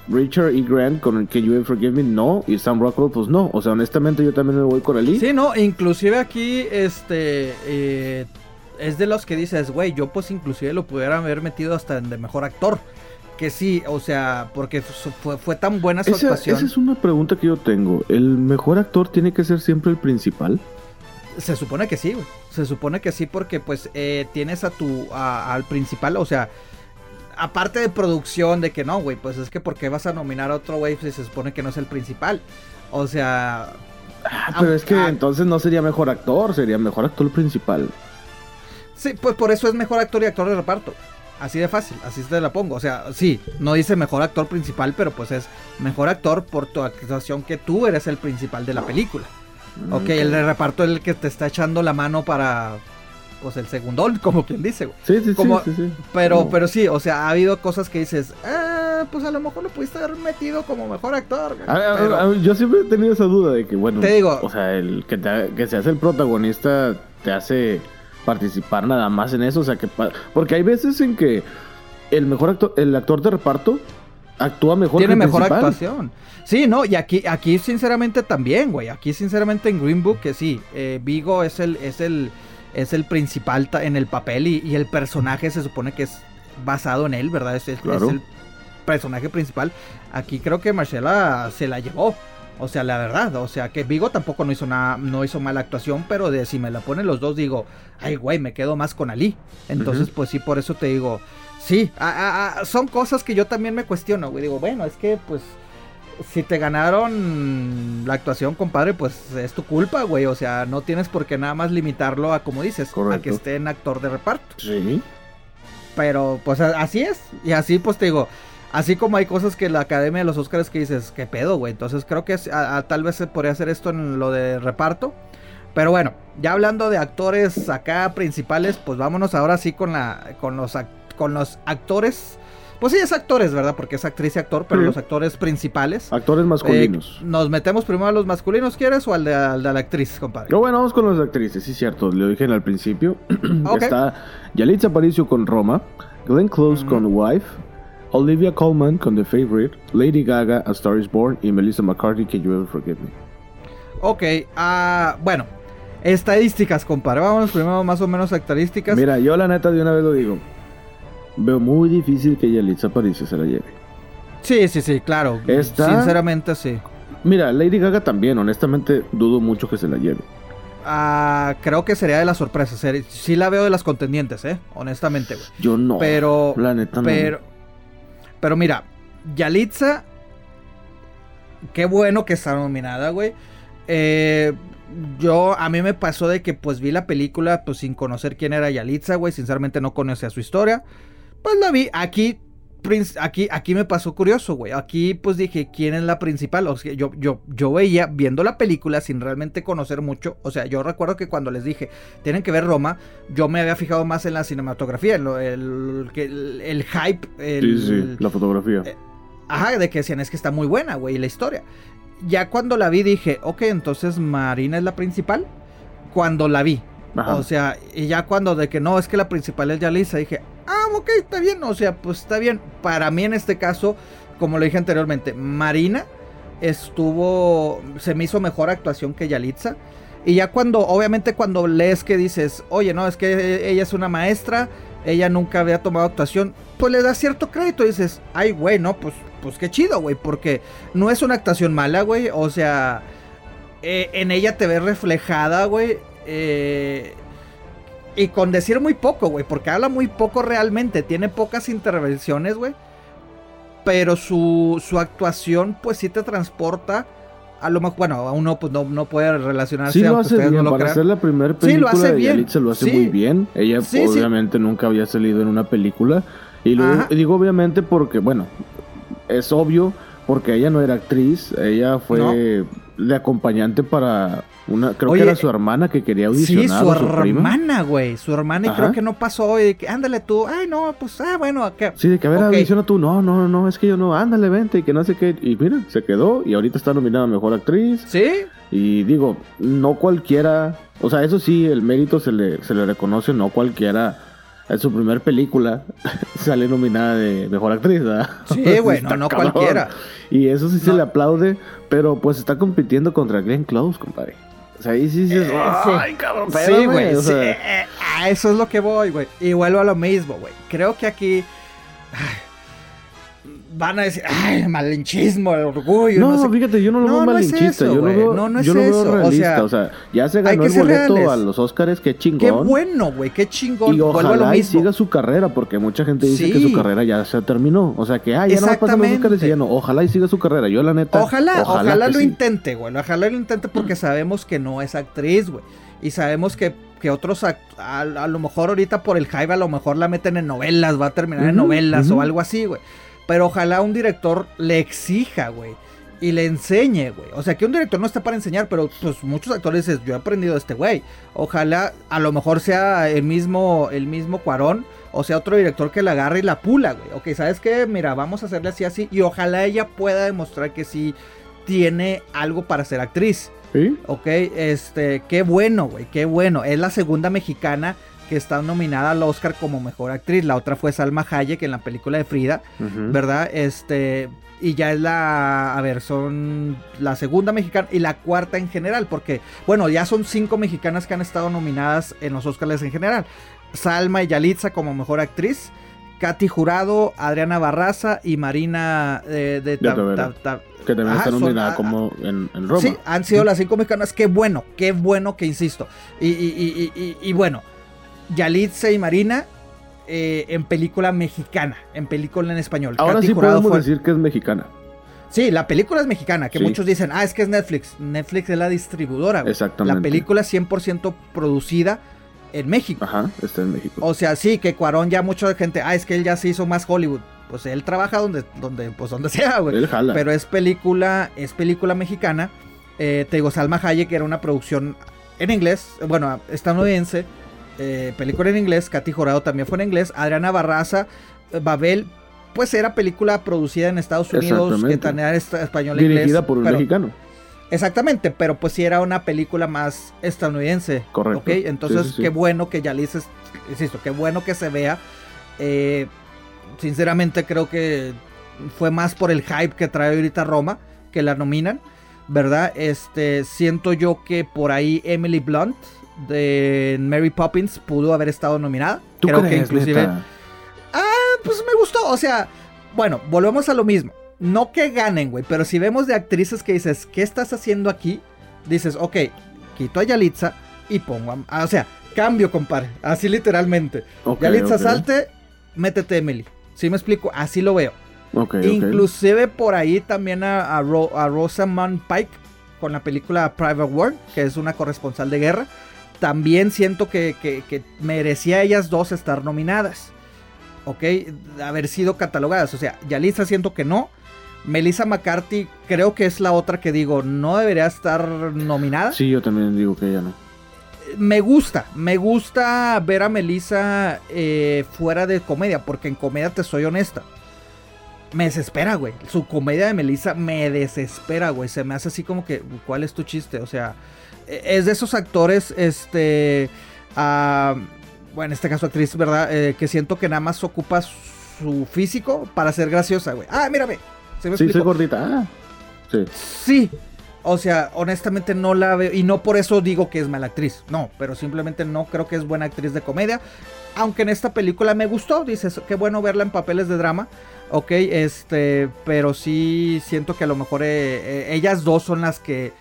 Richard E. Grant con el Can You Forgive Me, no. Y Sam Rockwell, pues no. O sea, honestamente yo también me voy con Ali. Sí, no, inclusive aquí, este, eh, es de los que dices, güey, yo pues inclusive lo pudiera haber metido hasta en de mejor actor. Que sí, o sea, porque fue, fue tan buena su actuación. Esa es una pregunta que yo tengo. ¿El mejor actor tiene que ser siempre el principal? Se supone que sí, güey. Se supone que sí porque pues eh, tienes a tu, al principal, o sea, aparte de producción, de que no, güey, pues es que ¿por qué vas a nominar a otro güey si se supone que no es el principal? O sea... Ah, pero es que ah, entonces no sería mejor actor, sería mejor actor principal. Sí, pues por eso es mejor actor y actor de reparto. Así de fácil, así te la pongo. O sea, sí, no dice mejor actor principal, pero pues es mejor actor por tu actuación que tú eres el principal de la película. Mm, ok, el de reparto es el que te está echando la mano para pues el segundón, como quien dice, güey. Sí, sí, sí, sí, Pero, pero sí, o sea, ha habido cosas que dices, eh, pues a lo mejor lo pudiste haber metido como mejor actor. yo siempre he tenido esa duda de que, bueno, te digo, o sea, el que, que se hace el protagonista te hace participar nada más en eso, o sea, que porque hay veces en que el mejor actor, el actor de reparto actúa mejor tiene mejor actuación. Sí, no, y aquí, aquí sinceramente también, güey. Aquí sinceramente en Green Book que sí, eh, Vigo es el, es el es el principal en el papel y, el personaje se supone que es basado en él, ¿verdad? Es, el personaje principal. Aquí creo que Marcela se la llevó. O sea, la verdad, o sea, que Vigo tampoco no hizo nada, no hizo mala actuación, pero de si me la ponen los dos digo, ay, güey, me quedo más con Ali. Entonces, pues sí, por eso te digo, sí, son cosas que yo también me cuestiono, güey. Digo, bueno, es que, pues, si te ganaron la actuación, compadre, pues es tu culpa, güey. O sea, no tienes por qué nada más limitarlo a, como dices, a que esté en actor de reparto. Sí. Pero, pues así es. Y así, pues te digo, Así como hay cosas que la Academia de los Oscars que dices, ¿qué pedo, güey? Entonces creo que tal vez se podría hacer esto en lo de reparto. Pero bueno, ya hablando de actores acá principales, pues vámonos ahora sí con, la, con, los, con los actores. Pues sí, es actores, ¿verdad? Porque es actriz y actor, pero los actores principales. Actores masculinos. Eh, ¿Nos metemos primero a los masculinos, quieres? ¿O al de, la actriz, compadre? No, bueno, vamos con las actrices, sí, cierto. Lo dije al principio. Está Yalitza Aparicio con Roma, Glenn Close con Wife, Olivia Colman con The Favorite, Lady Gaga, A Star is Born y Melissa McCarthy, Can You Ever Forgive Me. Ok, uh, bueno, estadísticas, compadre. Vamos primero más o menos a estadísticas. Mira, yo la neta de una vez lo digo. Veo muy difícil que Yalitza Aparicio se la lleve. Sí, sí, sí, claro. Sinceramente, sí. Mira, Lady Gaga también, honestamente, dudo mucho que se la lleve. Ah, creo que sería de las sorpresas. Sí la veo de las contendientes, ¿eh? Honestamente, güey. Yo no. Pero. La neta no. Pero, pero mira, Yalitza, qué bueno que está nominada, güey. Eh, yo, a mí me pasó de que pues vi la película pues sin conocer quién era Yalitza, güey. Sinceramente no conocía su historia. Pues la vi. Aquí aquí, aquí me pasó curioso, güey. Aquí pues dije, ¿quién es la principal? O sea, yo, yo, yo veía, viendo la película sin realmente conocer mucho. O sea, yo recuerdo que cuando les dije, tienen que ver Roma, yo me había fijado más en la cinematografía, en lo, el, el, hype. sí, sí, la fotografía. Eh, ajá, de que decían, es que está muy buena, güey, la historia. Ya cuando la vi dije, ok, entonces Marina es la principal. Cuando la vi. O sea, y ya cuando de que no, es que la principal es Yalisa, dije, ah, ok, está bien, o sea, pues está bien. Para mí en este caso, como lo dije anteriormente, Marina estuvo, se me hizo mejor actuación que Yalitza. Y ya cuando, obviamente cuando lees que dices, oye, no, es que ella es una maestra, ella nunca había tomado actuación, pues le das cierto crédito dices, ay, güey, no, pues, pues qué chido, güey, porque no es una actuación mala, güey, o sea, eh, en ella te ves reflejada, güey. Eh, y con decir muy poco, güey, porque habla muy poco realmente, tiene pocas intervenciones, güey. Pero su, su actuación, pues sí te transporta. A lo mejor, bueno, a uno pues, no, puede relacionarse. Sí, lo hace bien. Para hacer la primera película sí, lo hace bien. lo hace muy bien. Ella obviamente nunca había salido en una película. Y lo digo obviamente porque, bueno, es obvio porque ella no era actriz. Ella fue de acompañante para una, creo que era su hermana que quería audicionar. Sí, su, hermana, güey. Su hermana, y creo que no pasó. Y que, ándale tú. Ay, no, pues, ah, bueno. Que, sí, de que a ver, audiciona tú. No, no, no, es que yo no. Ándale, vente. Y que no sé qué. Y mira, se quedó. Y ahorita está nominada a mejor actriz. Sí. Y digo, no cualquiera. O sea, eso sí, el mérito se le, se le reconoce. No cualquiera. En su primer película sale nominada de mejor actriz, ¿verdad? Sí, güey, no, no cualquiera. Y eso sí se le aplaude, pero pues está compitiendo contra Glenn Close, compadre. O sea, ahí sí dices, eh, ay, cabrón, Sí, güey. Eh, a eso es lo que voy, güey. Y vuelvo a lo mismo, güey. Creo que aquí van a decir, ay, malinchismo, el orgullo. No, no fíjate, yo no lo veo malinchista, yo lo veo, no, no es yo lo veo realista, o sea, ya se ganó el boleto a los Oscars, qué chingón. Qué bueno, güey, qué chingón. Y ojalá y siga su carrera, porque mucha gente dice que su carrera ya se terminó, o sea, que, ay, ya no a pasar los Oscars y ya no, ojalá y siga su carrera, yo la neta. Ojalá, ojalá, lo intente, güey, ojalá lo intente porque sabemos que no es actriz, güey, y sabemos que que otros a, a, lo mejor ahorita por el hype a lo mejor la meten en novelas, va a terminar en novelas o algo así, güey. Pero ojalá un director le exija, güey. Y le enseñe, güey. O sea, que un director no está para enseñar, pero pues muchos actores dicen, yo he aprendido de este güey. Ojalá a lo mejor sea el mismo, el mismo Cuarón. O sea, otro director que la agarre y la pula, güey. Ok, ¿sabes qué? Mira, vamos a hacerle así, así. Y ojalá ella pueda demostrar que sí tiene algo para ser actriz. ¿Sí? Ok, este, qué bueno, güey, qué bueno. Es la segunda mexicana que está nominada al Oscar como mejor actriz. La otra fue Salma Hayek en la película de Frida, ¿verdad? Este, y ya es la, a ver, son la segunda mexicana y la cuarta en general, porque, bueno, ya son cinco mexicanas que han estado nominadas en los Oscars en general. Salma y Yalitza como mejor actriz. Katy Jurado, Adriana Barraza y Marina eh, de, Ya Ta- te veré. Ta- Ta- Que también Ajá, está nominada como en, en Roma. Sí, han sido las cinco mexicanas. Qué bueno, qué bueno que insisto. Y, y- y- y- y bueno, Yalitza y Marina eh, en película mexicana, en película en español. Ahora Katy sí Jurado podemos fue- decir que es mexicana. Sí, la película es mexicana, que Sí. muchos dicen, ah, es que es Netflix. Netflix es la distribuidora. güey. Exactamente. La película es 100% producida en México. Ajá, está en México. O sea, sí, que Cuarón ya mucha gente, ah, es que él ya se hizo más Hollywood. Pues él trabaja donde, donde, pues donde sea, güey. Él jala. Pero es película, es película mexicana. Eh, te digo, Salma Hayek era una producción en inglés, bueno, estadounidense. Eh, película en inglés, Katy Jurado también fue en inglés. Adriana Barraza, eh, Babel, pues era película producida en Estados Unidos, que era español e inglés. Dirigida por un pero- mexicano. Exactamente, pero pues sí era una película más estadounidense. Correcto. ¿ok? Entonces, Sí, sí, sí. qué bueno que ya le dices, insisto, qué bueno que se vea. Eh, sinceramente creo que fue más por el hype que trae ahorita Roma, que la nominan, ¿verdad? Este, siento yo que por ahí Emily Blunt de Mary Poppins pudo haber estado nominada. ¿Tú creo crees, que inclusive neta? pues me gustó. O sea, bueno, volvemos a lo mismo. No que ganen, güey, pero si vemos de actrices que dices, ¿qué estás haciendo aquí? Dices, ok, quito a Yalitza y pongo a... ah, o sea, cambio, compadre. Así literalmente. Ok, Yalitza salte, métete Emily. ¿Sí me explico? Así lo veo. Ok, ok. Inclusive por ahí también a, a, Ro- a Rosamund Pike con la película Private War, que es una corresponsal de guerra. También siento que, que- que merecía ellas dos estar nominadas. ¿Ok? Haber sido catalogadas. O sea, Yalitza siento que no. Melissa McCarthy creo que es la otra que digo, no debería estar nominada. Sí, yo también digo que ella no. Me gusta, me gusta ver a Melissa eh, fuera de comedia, porque en comedia te soy honesta. Me desespera, güey. Su comedia de Melissa me desespera, güey. Se me hace así como que, ¿cuál es tu chiste? O sea, es de esos actores, este, ah, bueno, en este caso actriz, ¿verdad? Eh, que siento que nada más ocupa su físico para ser graciosa, güey. Ah, mírame. ¿Se me Sí, soy gordita. Ah, sí. Sí. O sea, honestamente no la veo. Y no por eso digo que es mala actriz. No, pero simplemente no creo que es buena actriz de comedia. Aunque en esta película me gustó. Dices, qué bueno verla en papeles de drama. Ok, este. Pero sí siento que a lo mejor eh, eh, ellas dos son las que.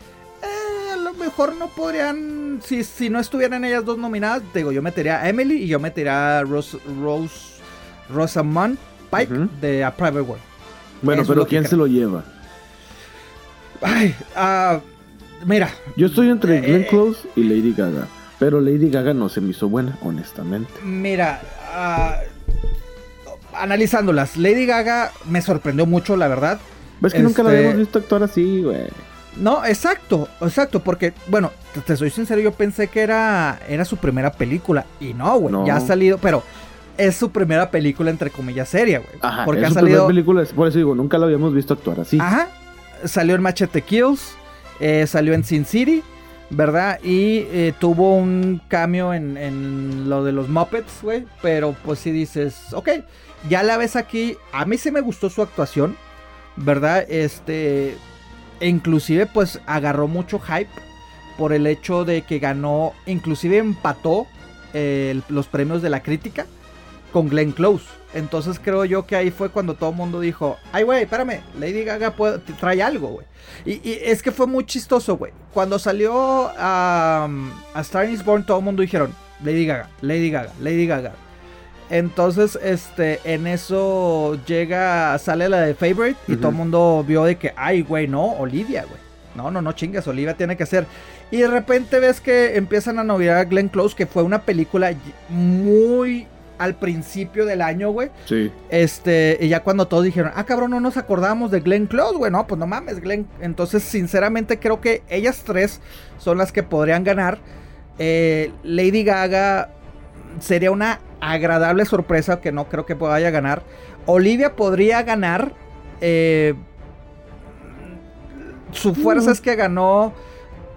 Mejor no podrían. Si, si no estuvieran ellas dos nominadas, digo, yo metería a Emily y yo metería a Rose. Rose Rosamund Pike de A Private World. Bueno, es pero ¿quién creo. se lo lleva? Ay, ah, mira, Yo estoy entre Eh, Glenn eh. Close y Lady Gaga. Pero Lady Gaga no se me hizo buena, honestamente. Mira, ah, analizándolas, Lady Gaga me sorprendió mucho, la verdad. ¿Ves que nunca la Este- habíamos visto actuar así, güey? No, exacto, exacto, porque, bueno, te, te soy sincero, yo pensé que era, era su primera película. Y no, güey, No. ya ha salido, pero es su primera película, entre comillas, seria, güey. Ajá, porque es ha su salido. Película, por eso digo, nunca la habíamos visto actuar así. Ajá, salió en Machete Kills, eh, salió en Sin City, ¿verdad? Y eh, tuvo un cambio en, en lo de los Muppets, güey. Pero pues si dices, ok, ya la ves aquí. A mí sí me gustó su actuación, ¿verdad? Este, e inclusive pues agarró mucho hype por el hecho de que ganó, inclusive empató eh, los premios de la crítica con Glenn Close. Entonces creo yo que ahí fue cuando todo el mundo dijo, ay güey, espérame, Lady Gaga puede- trae algo, güey. Y, es que fue muy chistoso, güey. Cuando salió a, a Star is Born, todo el mundo dijeron, Lady Gaga, Lady Gaga, Lady Gaga. Entonces, este, en eso llega, sale la de Favorite y todo el mundo vio de que, ay, güey, no, Olivia, güey. No, no, no chingas, Olivia tiene que ser. Y de repente ves que empiezan a noviar a Glenn Close, que fue una película muy al principio del año, güey. Sí. Este, y ya cuando todos dijeron, ah, cabrón, no nos acordábamos de Glenn Close, güey, no, pues no mames, Glenn. Entonces, sinceramente, creo que ellas tres son las que podrían ganar. Eh, Lady Gaga sería una agradable sorpresa que no creo que vaya a ganar. Olivia podría ganar. eh, su fuerza Mm. es que ganó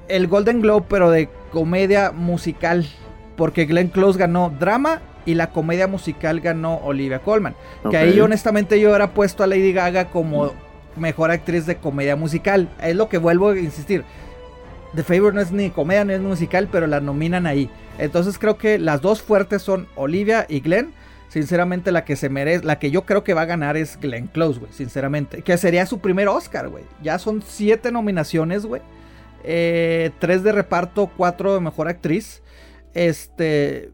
el Golden Globe, pero de comedia musical. Porque Glenn Close ganó drama y la comedia musical ganó Olivia Colman. Que ahí honestamente yo hubiera puesto a Lady Gaga como mejor actriz de comedia musical. Es lo que vuelvo a insistir. The Favor no es ni comedia, no es musical, pero la nominan ahí. Entonces creo que las dos fuertes son Olivia y Glenn. Sinceramente, la que se merece, la que yo creo que va a ganar es Glenn Close, güey. Sinceramente. Que sería su primer Oscar, güey. Ya son siete nominaciones, güey. Eh, tres de reparto, cuatro de mejor actriz. Este.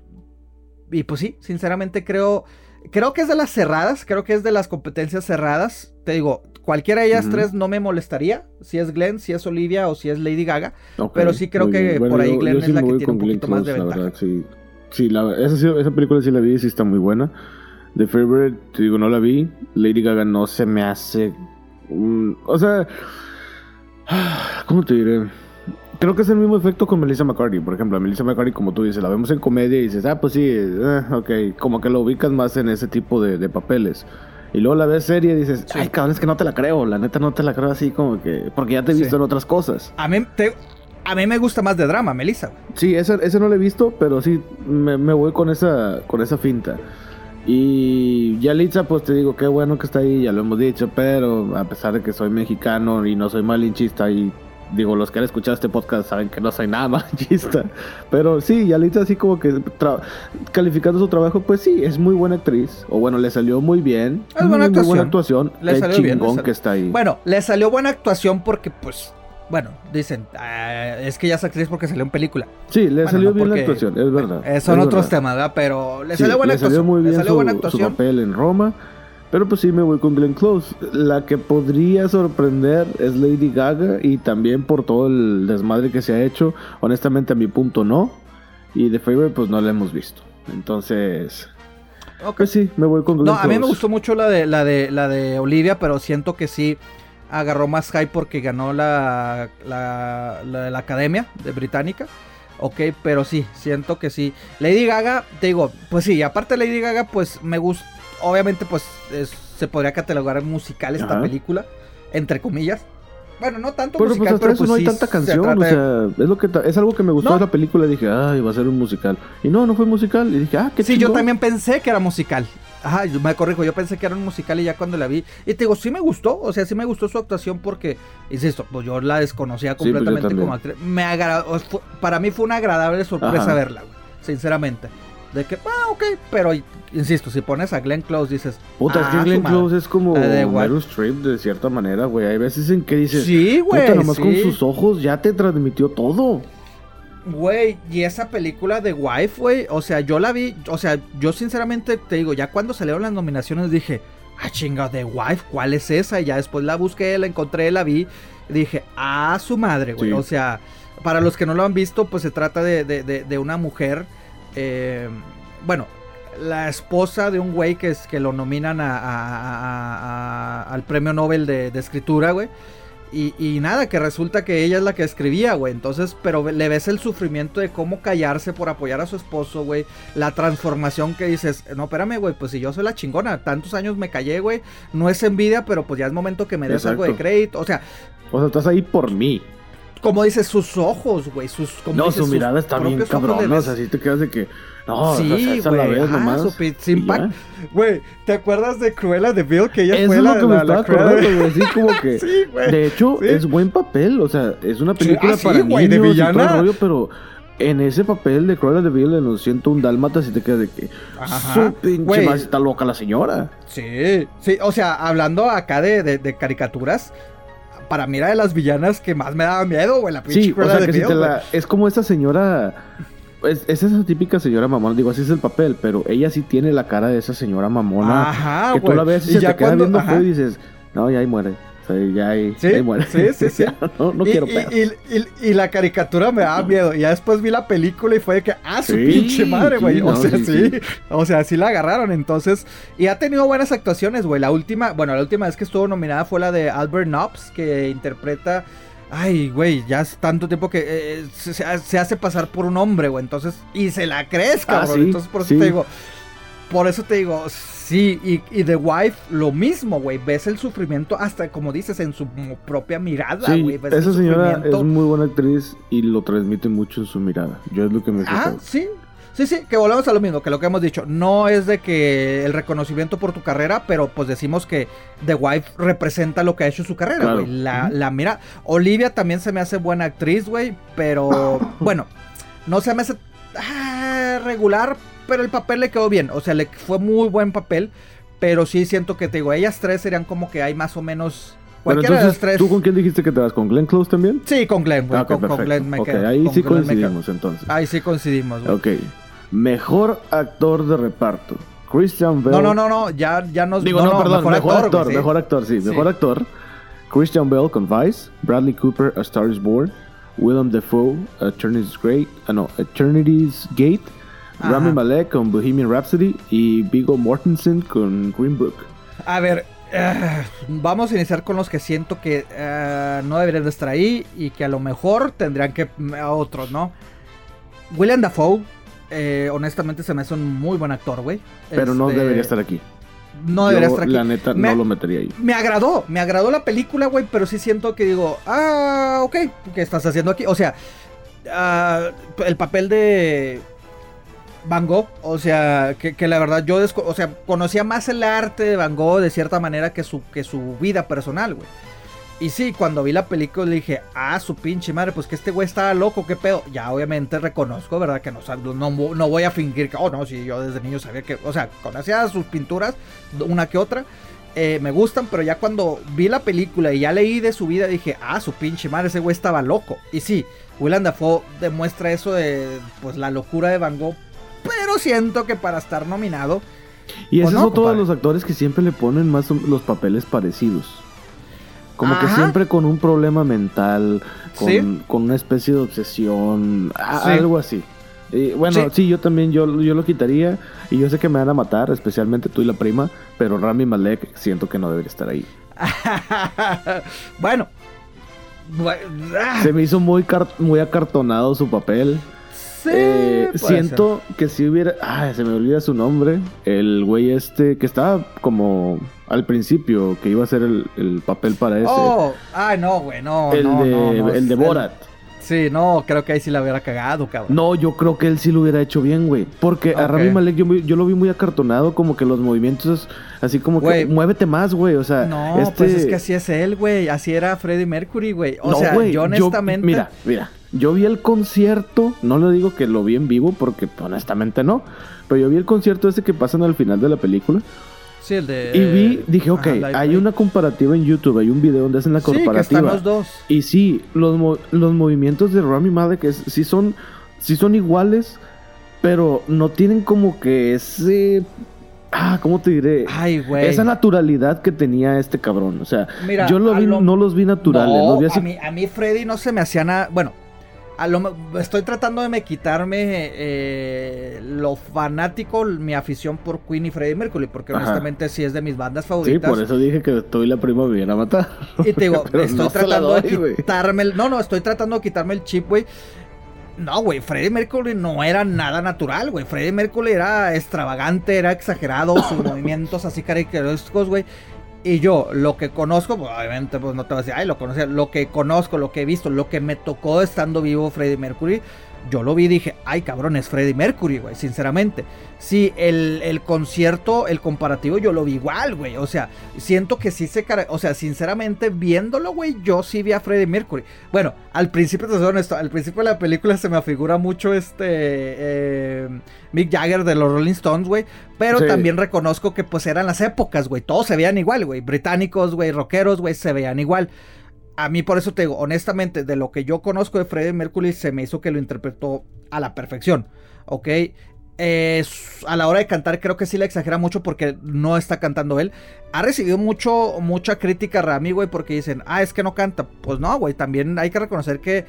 Y pues sí, sinceramente creo. Creo que es de las cerradas. Creo que es de las competencias cerradas. Te digo, cualquiera de ellas tres no me molestaría. Si es Glenn, si es Olivia o si es Lady Gaga. pero sí creo que por ahí Glenn es la que tiene un poquito más de ventaja. sí. Sí, esa, película sí la vi, sí está muy buena. The Favorite, te digo, no la vi. Lady Gaga no se me hace. o sea. ¿Cómo te diré? Creo que es el mismo efecto con Melissa McCarthy. Por ejemplo, a Melissa McCarthy, como tú dices, la vemos en comedia y dices, ah, pues sí, eh, ok. Como que lo ubicas más en ese tipo de, papeles. Y luego la ves serie y dices, ay, cabrón, es que no te la creo. La neta no te la creo así como que. Porque ya te he visto en otras cosas. A mí, te, a mí me gusta más de drama, Melissa. Sí, ese, ese no lo he visto, pero sí me, voy con esa, con esa finta. Y Yalitza, pues te digo, qué bueno que está ahí, ya lo hemos dicho, pero a pesar de que soy mexicano y no soy malinchista, y digo, los que han escuchado este podcast saben que no soy nada malinchista, pero sí, Yalitza así como que calificando su trabajo, pues sí, es muy buena actriz, o bueno, le salió muy bien. Es buena actuación. Muy buena actuación. Le salió bien, que está ahí. Bueno, le salió buena actuación porque pues bueno, dicen, ah, es que ya es actriz porque salió en película. Sí, le salió bien la actuación, es verdad. Eh, son otros temas, ¿verdad? Pero le salió buena le actuación. Salió muy bien le salió su, buena actuación. su papel en Roma. Pero pues sí, me voy con Glenn Close. La que podría sorprender es Lady Gaga y también por todo el desmadre que se ha hecho. Honestamente, a mi punto no. Y The Favorite, pues no la hemos visto. Entonces. Okay. Pues sí, me voy con Glenn No, a mí me gustó mucho la de, la de, la de Olivia, pero siento que sí agarró más hype porque ganó la, la, la, academia de británica. Ok, pero sí, siento que sí. Lady Gaga, te digo, pues sí, aparte de Lady Gaga, pues me gusta. Obviamente, pues se podría catalogar musical esta película, entre comillas. Bueno, no tanto pero, musical, pues, pero pues no hay tanta canción, o sea, es, lo que es algo que me gustó de la película, dije, ay, va a ser un musical. Y no, no fue musical, y dije, ah, qué Sí, yo también pensé que era musical. Ajá, me corrijo, yo pensé que era un musical y ya cuando la vi. Y te digo, sí me gustó, o sea, sí me gustó su actuación porque, insisto, pues yo la desconocía pues completamente como actriz. Me agradó, para mí fue una agradable sorpresa verla, güey, sinceramente. De que, ah, ok, pero insisto, si pones a Glenn Close dices. Puta, es que ah, Glenn Close es como Meryl Streep de cierta manera, güey. Hay veces en que dices. Sí, güey. Puta, nomás con sus ojos ya te transmitió todo. Güey, y esa película de Wife, güey, o sea, yo la vi, o sea, yo sinceramente te digo, ya cuando salieron las nominaciones dije, ah, chinga, de Wife, ¿cuál es esa? Y ya después la busqué, la encontré, la vi, y dije, ah, su madre, güey, o sea, para los que no lo han visto, pues se trata de, una mujer, eh, bueno, la esposa de un güey que, es, que lo nominan a, al premio Nobel de, de escritura, güey. Y, nada, que resulta que ella es la que escribía, güey. Entonces, pero le ves el sufrimiento de cómo callarse por apoyar a su esposo, güey. La transformación que dices, no, espérame, güey, pues si yo soy la chingona, tantos años me callé, güey. No es envidia, pero pues ya es momento que me des algo de crédito. O sea... O sea, estás ahí por mí. Como dices, sus ojos, güey. Sus, no, su mirada está bien cabrón. O sea, si te quedas de que no, sí, güey. sin Güey, ¿te acuerdas de Cruella de Bill? Que ella Eso fue es lo que me estaba acordando, güey. Sí, como que. sí, güey. De hecho, es buen papel. O sea, es una película ah, para niños de villana. y todo el rollo, pero en ese papel de Cruella de Bill en los un dálmata si te quedas de que su pinche más está loca la señora. Sí, sí, o sea, hablando acá de, de, caricaturas, para mí era de las villanas que más me daba miedo, güey, la pinche sí, o sea, que de Bill. la, es como esa señora es, esa típica señora mamona. Digo, así es el papel, pero ella sí tiene la cara de esa señora mamona. Ajá, Que tú la ves y, se te queda viendo y dices, no, ya ahí muere. O sea, ya ahí, ¿Sí? muere. Sí, sí, sí. no, no quiero y, y, la caricatura me daba miedo. Y ya después vi la película y fue de que, ah, su pinche madre, güey. o sea, sí, O sea, sí la agarraron. Entonces, y ha tenido buenas actuaciones, güey. La última, bueno, la última vez que estuvo nominada fue la de Albert Nobbs, que interpreta Ay, güey, ya es tanto tiempo que eh, se, hace pasar por un hombre, güey. Entonces, y se la crees, ah, cabrón. entonces, por eso te digo. Por eso te digo, sí, y, y The Wife, lo mismo, güey. Ves el sufrimiento hasta, como dices, en su propia mirada, güey. esa señora es muy buena actriz y lo transmite mucho en su mirada. Yo es lo que me Ah, sí, Sí, sí, que volvemos a lo mismo, que lo que hemos dicho. No es de que el reconocimiento por tu carrera, pero pues decimos que The Wife representa lo que ha hecho su carrera, güey. La, la mira. Olivia también se me hace buena actriz, güey, pero bueno, no se me hace ah, regular, pero el papel le quedó bien, o sea, le fue muy buen papel, pero sí siento que te digo, ellas tres serían como que hay más o menos Cualquiera de las tres. ¿Tú con quién dijiste que te vas? ¿Con Glenn Close también? Sí, con Glenn, güey. Ah, con, Glenn me okay, ahí sí coincidimos entonces. Ahí sí coincidimos, güey. Ok. Mejor actor de reparto. Christian Bale. No, no, no, no. Ya, ya nos. Digo, no, perdón. Mejor, actor, mejor actor, sí, Mejor actor. Christian Bale con Vice. Bradley Cooper, A Star is Born. Willem Dafoe, Eternity's Great. Ah, no, Eternity's Gate. Rami Malek con Bohemian Rhapsody. Y Viggo Mortensen con Green Book. A ver, eh, vamos a iniciar con los que siento que eh, no deberían de estar ahí y que a lo mejor tendrían que mm, a otros, ¿no? William Dafoe, eh, honestamente se me hace un muy buen actor, güey. Pero no este, debería estar aquí. No debería estar aquí. La neta, no lo metería ahí. Me agradó, me agradó la película, güey, pero sí siento que digo, ah, ok, ¿qué estás haciendo aquí? O sea, ah, el papel de Van Gogh, o sea, que, la verdad yo o sea, conocía más el arte de Van Gogh de cierta manera que su, que su vida personal, güey. Y sí, cuando vi la película dije, ah, su pinche madre, pues que este güey estaba loco, qué pedo. Ya obviamente reconozco, ¿verdad? Que no, no, no voy a fingir que, oh, no, si yo desde niño sabía que, o sea, conocía sus pinturas, una que otra. Eh, me gustan, pero ya cuando vi la película y ya leí de su vida, dije, ah, su pinche madre, ese güey estaba loco. Y sí, Willem Dafoe demuestra eso de, pues, la locura de Van Gogh pero siento que para estar nominado. Y esos son todos los actores que siempre le ponen más los papeles parecidos. Como que siempre con un problema mental, con, una especie de obsesión, algo así. Y bueno, sí. yo también yo, yo lo quitaría. Y yo sé que me van a matar, especialmente tú y la prima. Pero Rami Malek siento que no debería estar ahí. bueno. Se me hizo muy, muy acartonado su papel. Eh, siento que si hubiera. Ah, se me olvida su nombre. El güey este que estaba como al principio, que iba a ser el, papel para ese. Oh, ay, no, güey, no. El, de, el de Borat. Sí, no, creo que ahí sí la hubiera cagado, cabrón. No, yo creo que él sí lo hubiera hecho bien, güey. Porque a Rami Malek yo, lo vi muy acartonado, como que los movimientos, así como que muévete más, güey. O sea, no, este pues es que así es él, güey. Así era Freddie Mercury, güey. O sea, yo honestamente. mira, mira. Yo vi el concierto, no le digo que lo vi en vivo porque honestamente no, pero yo vi el concierto ese que pasan al final de la película. Sí, el de... Y vi, dije, ok, hay una comparativa en YouTube, hay un video donde hacen la comparativa. Sí, que están los dos. Y sí, los, los movimientos de Rami Malek sí son, sí son iguales, pero no tienen como que ese Ah, ¿cómo te diré? Ay, güey. Esa naturalidad que tenía este cabrón. O sea, yo lo vi, no los vi naturales. a, mí, a mí Freddy no se me hacía nada. Bueno, estoy tratando de me quitarme eh, lo fanático, mi afición por Queen y Freddie Mercury, porque honestamente sí es de mis bandas favoritas. Sí, por eso dije que estoy la prima me a matar. Y te digo, estoy tratando de quitarme el, no, no, estoy tratando de quitarme el chip, güey. No, güey, Freddie Mercury no era nada natural, güey. Freddie Mercury era extravagante, era exagerado, sus movimientos así característicos, güey. Y yo, lo que conozco, pues, obviamente, pues no te voy a decir, ay, lo conocía, lo que conozco, lo que he visto, lo que me tocó estando vivo Freddie Mercury, yo lo vi y dije, ay cabrón, es Freddie Mercury, güey, sinceramente. Sí, el, concierto, el comparativo, yo lo vi igual, güey. O sea, siento que sí se... O sea, sinceramente, viéndolo, güey, yo sí vi a Freddie Mercury. Bueno, al principio, te soy honesto, al principio de la película se me afigura mucho este... Eh, Mick Jagger de los Rolling Stones, güey. Pero también reconozco que pues eran las épocas, güey. Todos se veían igual, güey. Británicos, güey, rockeros, güey, se veían igual a mí por eso te digo, honestamente, de lo que yo conozco de Freddie Mercury, se me hizo que lo interpretó a la perfección. ¿Ok? a la hora de cantar creo que sí le exagera mucho porque no está cantando él. Ha recibido mucho, mucha crítica Rami, güey, porque dicen, ah, es que no canta. Pues no, güey, también hay que reconocer que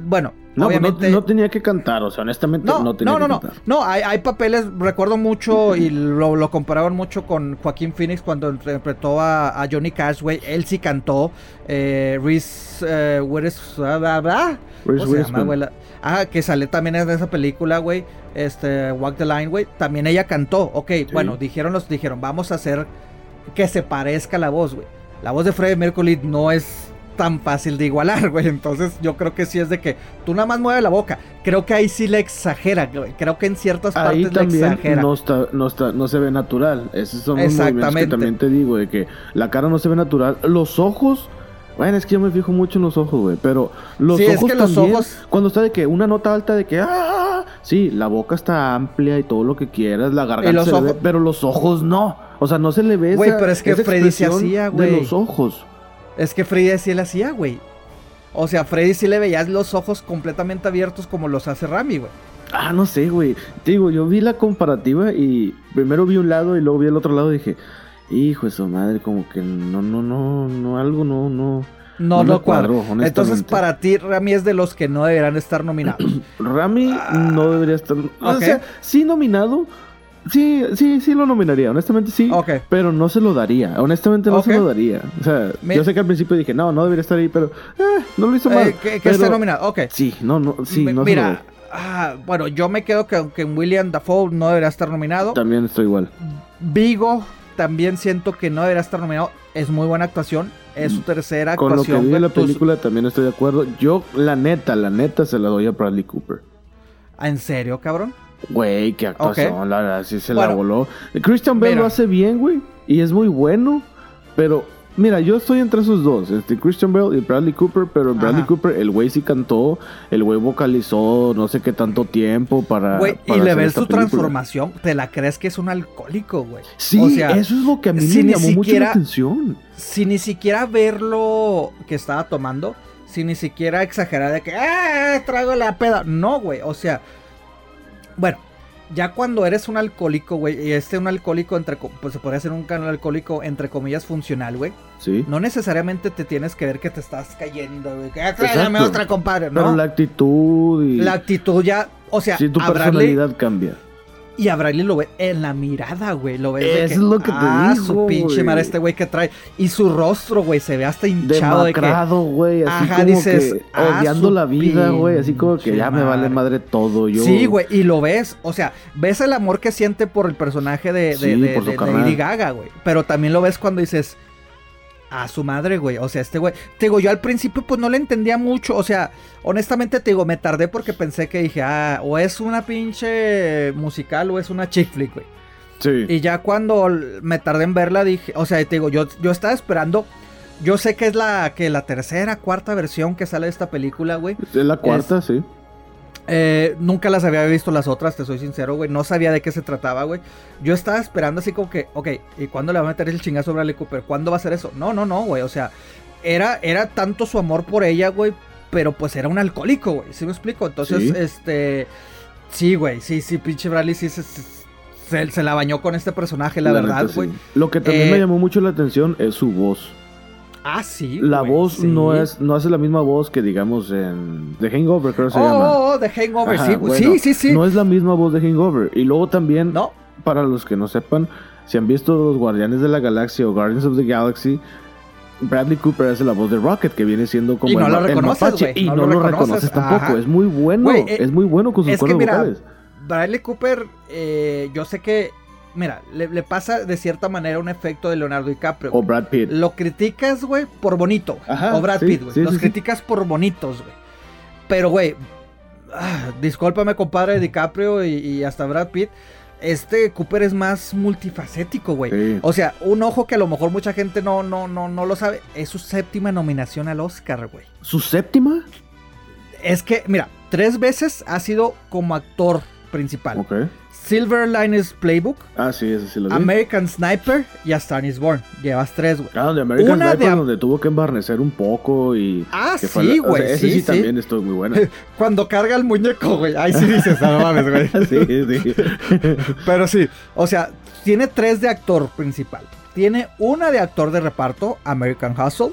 bueno, no, obviamente... no, tenía que cantar, o sea, honestamente no, tenía no, no, no, No, hay, hay, papeles, recuerdo mucho y lo, lo, comparaban mucho con Joaquín Phoenix cuando interpretó a, a Johnny Cash, güey. Él sí cantó. Eh, Reese eh, Ah, que sale también en esa película, güey. Este, Walk the Line, güey. También ella cantó. Ok, bueno, dijeron los, dijeron, vamos a hacer que se parezca la voz, güey. La voz de Freddie Mercury no es tan fácil de igualar, güey. Entonces yo creo que sí es de que tú nada más mueves la boca. Creo que ahí sí le exagera, güey. Creo que en ciertas partes le exagera. No, está, no, está, no se ve natural. Esos son los movimientos que también te digo, de que la cara no se ve natural. Los ojos... Bueno, es que yo me fijo mucho en los ojos, güey. Pero los ojos también, Cuando está de que una nota alta de que... ¡Ah! sí, la boca está amplia y todo lo que quieras, la garganta los se le ve, ojos- pero los ojos no. O sea, no se le ve Güey, pero es que Freddy se hacía, de güey. los ojos. Es que Freddy sí le hacía, güey. O sea, Freddy sí le veías los ojos completamente abiertos como los hace Rami, güey. Ah, no sé, güey. Te digo, yo vi la comparativa y primero vi un lado y luego vi el otro lado y dije, hijo de su madre, como que no, no, no, no, algo no, no. No, No cuadro. Entonces, para ti, Rami es de los que no deberán estar nominados. Rami no debería estar. O Ah, ok. sea, sí nominado. Sí, sí, sí lo nominaría, honestamente sí. Ok. Pero no se lo daría, honestamente no se lo daría. O sea, Me- yo sé que al principio dije, no, no debería estar ahí, pero eh, no lo hizo mal. Eh, que que esté nominado. Ok. Sí, no, no, sí, no se lo Mira, ah, bueno, yo me quedo que, que William Dafoe no debería estar nominado. También estoy igual. Vigo también siento que no debería estar nominado. Es muy buena actuación. Es su tercera Mm. Con lo que actuación. vi en la película también estoy de acuerdo. Yo, la neta, la neta se la doy a Bradley Cooper. ¿En serio, cabrón? Güey, qué actuación, la verdad, sí se la voló. Christian Bale mira. lo hace bien, güey, y es muy bueno, pero mira, yo estoy entre esos dos, este Christian Bale y Bradley Cooper, pero Bradley Ajá. Cooper, el güey sí cantó, el güey vocalizó no sé qué tanto tiempo para... Güey, y le ves su película. transformación. Te la crees que es un alcohólico, güey. Sí, O sea, eso es lo que a mí si me llamó mucho la atención. sin ni siquiera ver lo que estaba tomando, sin ni siquiera exagerar de que, ¡ah! Traigo la peda. No, güey, o sea, bueno, ya cuando eres un alcohólico, güey, y este un alcohólico, entre, pues se podría ser un canal alcohólico, entre comillas, funcional, güey, Sí. no necesariamente te tienes que ver que te estás cayendo, güey, "Ah, Exacto. otra, compadre, Pero ¿no? la La, actitud y... actitud ya, o sea, sí, tu personalidad cambia. Y a Bradley lo ve en la mirada, güey. Lo ves de Eso es lo que te ah, digo, su pinche madre este güey que trae. Y su rostro, güey, se ve hasta hinchado de que... Demacrado, güey, así Ajá, como dices, que "Ah, odiando la vida, güey, así como que ya me vale madre". todo, yo... Sí, güey, y lo ves, o sea, ves el amor que siente por el personaje de, de, Sí, de- de- de. Lady Gaga, güey. Pero también lo ves cuando dices, a su madre, güey. O sea, este güey, te digo, yo al principio pues no le entendía mucho, o sea, honestamente te digo, me tardé porque pensé que dije, ah, o es una pinche musical o es una chick flick, güey. Sí. Y ya cuando me tardé en verla dije, o sea, te digo, yo, yo estaba esperando, yo sé que es la, que la tercera, cuarta versión que sale de esta película, güey. Es la cuarta, sí. Eh, nunca las había visto las otras, te soy sincero, güey. No sabía de qué se trataba, güey. Yo estaba esperando así como que, ok, ¿y cuándo le va a meter el chingazo a Bradley Cooper? ¿Cuándo va a hacer eso? No, no, no, güey. O sea, era, era tanto su amor por ella, güey. Pero pues era un alcohólico, güey. ¿Sí me explico? Entonces, Sí. este. Sí, güey. Sí, sí, pinche Bradley sí se, se, se la bañó con este personaje, la, La verdad, sí. güey. Lo que también Eh, me llamó mucho la atención es su voz. Ah, sí. La güey, voz sí. no es no hace la misma voz que digamos en The Hangover, creo que se Oh, llama. oh, oh, The Hangover, Ajá, sí, bueno, sí, sí, sí. No es la misma voz de Hangover. Y luego también, No, para los que no sepan, si han visto los Guardianes de la Galaxia o Guardians of the Galaxy, Bradley Cooper hace la voz de Rocket, que viene siendo como Y no el, lo el reconoces, mapache. güey, Y no no, lo lo reconoces, reconoces tampoco. ajá. Es muy bueno. Eh, es muy bueno con sus es que cuerdas mira, vocales. Bradley Cooper, eh, yo sé que, mira, le, le pasa de cierta manera un efecto de Leonardo DiCaprio. O. Brad Pitt. Lo criticas, güey, por bonito. Ajá, o Brad sí, Pitt, güey. sí, Los sí, criticas por bonitos, güey. Pero, güey, ah, discúlpame, compadre DiCaprio y, y hasta Brad Pitt. Este Cooper es más multifacético, güey. Sí. O sea, un ojo que a lo mejor mucha gente no, no, no, no lo sabe. Es su séptima nominación al Oscar, güey. ¿Su séptima? Es que, mira, tres veces ha sido como actor principal. Ok. Silver Linings Playbook, Ah, sí, ese sí lo vi. American Sniper y A Star is Born. Llevas tres, güey. Ah, de American Una Sniper, de donde tuvo que embarnecer un poco y... Ah, que sí, la- o sea, güey. ese sí, sí, sí. también estuvo muy bueno. Cuando carga el muñeco, güey. Ahí sí dices, "Ah, no mames, güey. sí, sí. Pero sí, o sea, tiene tres de actor principal. Tiene una de actor de reparto, American Hustle.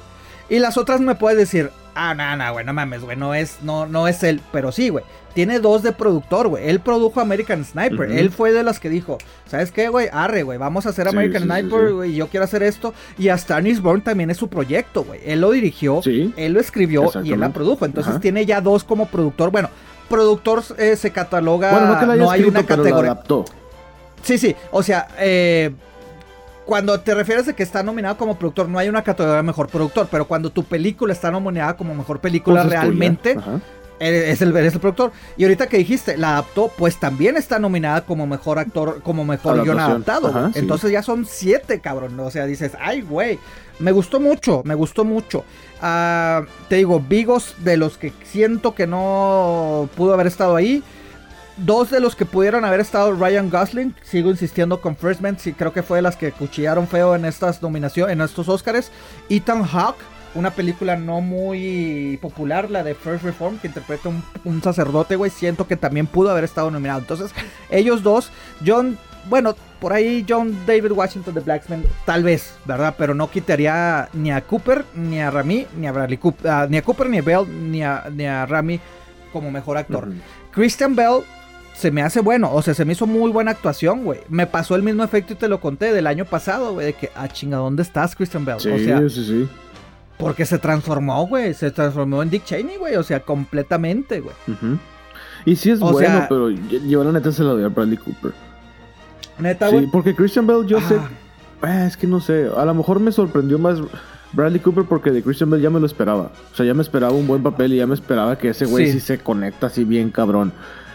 Y las otras me puedes decir, ah, no, no, güey, no mames, güey, no es, no, no es él. Pero sí, güey. Tiene dos de productor, güey. Él produjo American Sniper. Él fue de las que dijo, ¿sabes qué, güey? Arre, güey, vamos a hacer Sí, American sí, sí, Sniper, sí. güey, y yo quiero hacer esto. Y a Star is Born también es su proyecto, güey. Él lo dirigió, Sí. él lo escribió y él la produjo. Entonces Ajá. tiene ya dos como productor. Bueno, productor eh, se cataloga, Bueno, no que la haya no hay una pero la categoría. adaptó. Sí, sí, o sea, eh, cuando te refieres a que está nominado como productor, no hay una categoría de mejor productor, pero cuando tu película está nominada como mejor película Pues realmente, eres el, eres el productor. Y ahorita que dijiste, la adaptó, pues también está nominada como mejor actor, como mejor Adaptación. adaptado. Ajá, güey. sí. Entonces ya son siete, cabrón. O sea, dices, ay, güey, me gustó mucho, me gustó mucho. Ah, te digo, Vigos, de los que siento que no pudo haber estado ahí. Dos de los que pudieron haber estado Ryan Gosling, sigo insistiendo con First Man, sí creo que fue de las que cuchillaron feo en estas nominaciones, en estos Oscars. Ethan Hawke, una película no muy popular, la de First Reform, que interpreta un, un sacerdote, güey, siento que también pudo haber estado nominado. Entonces, ellos dos, John, bueno, por ahí John David Washington de Blacksman, tal vez, ¿verdad? Pero no quitaría ni a Cooper, ni a Rami, ni a Bradley Cooper, ah, ni a Cooper, ni a Bell, ni a, ni a Rami como mejor actor. Ujú. Christian Bell se me hace bueno, o sea, se me hizo muy buena actuación, güey. Me pasó el mismo efecto y te lo conté del año pasado, güey, de que, ah, chinga, ¿dónde estás, Christian Bell? Sí, o sea, sí, sí. porque se transformó, güey, se transformó en Dick Cheney, güey, o sea, completamente, güey. Y sí es O bueno, sea- pero yo, la neta se lo doy a Bradley Cooper. Neta, Sí, güey. porque Christian Bell yo sé... Eh, es que no sé, a lo mejor me sorprendió más Bradley Cooper porque de Christian Bell ya me lo esperaba. O sea, ya me esperaba un buen papel y ya me esperaba que ese güey Sí. sí. se conecta así bien cabrón.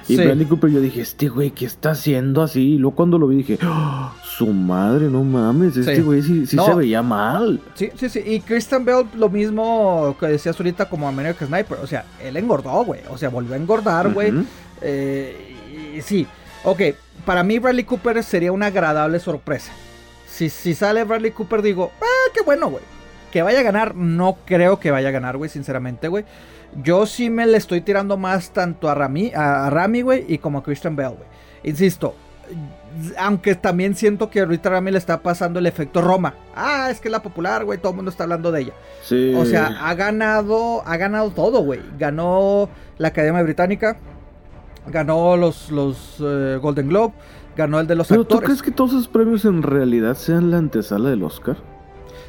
Y Sí. Bradley Cooper yo dije, este güey, ¿qué está haciendo así? Y luego cuando lo vi dije, "Ah, su madre, no mames, este Sí. güey sí, sí No. se veía mal. Sí, sí, sí. Y Christian Bell, lo mismo que decías ahorita como American Sniper. O sea, él engordó, güey. O sea, volvió a engordar, güey. Eh, y sí, ok, para mí Bradley Cooper sería una agradable sorpresa. Si, si sale Bradley Cooper digo, ah, qué bueno, güey. Que vaya a ganar, no creo que vaya a ganar, güey, sinceramente, güey. Yo sí me le estoy tirando más tanto a Rami, a, Rami, güey, y como a Christian Bell, güey. Insisto, aunque también siento que ahorita Rami le está pasando el efecto Roma. Ah, es que es la popular, güey, todo el mundo está hablando de ella. Sí. O sea, ha ganado, ha ganado todo, güey. Ganó la Academia Británica, ganó los, los eh, Golden Globe, ganó el de los ¿Pero tú actores. crees que todos esos premios en realidad sean la antesala del Oscar?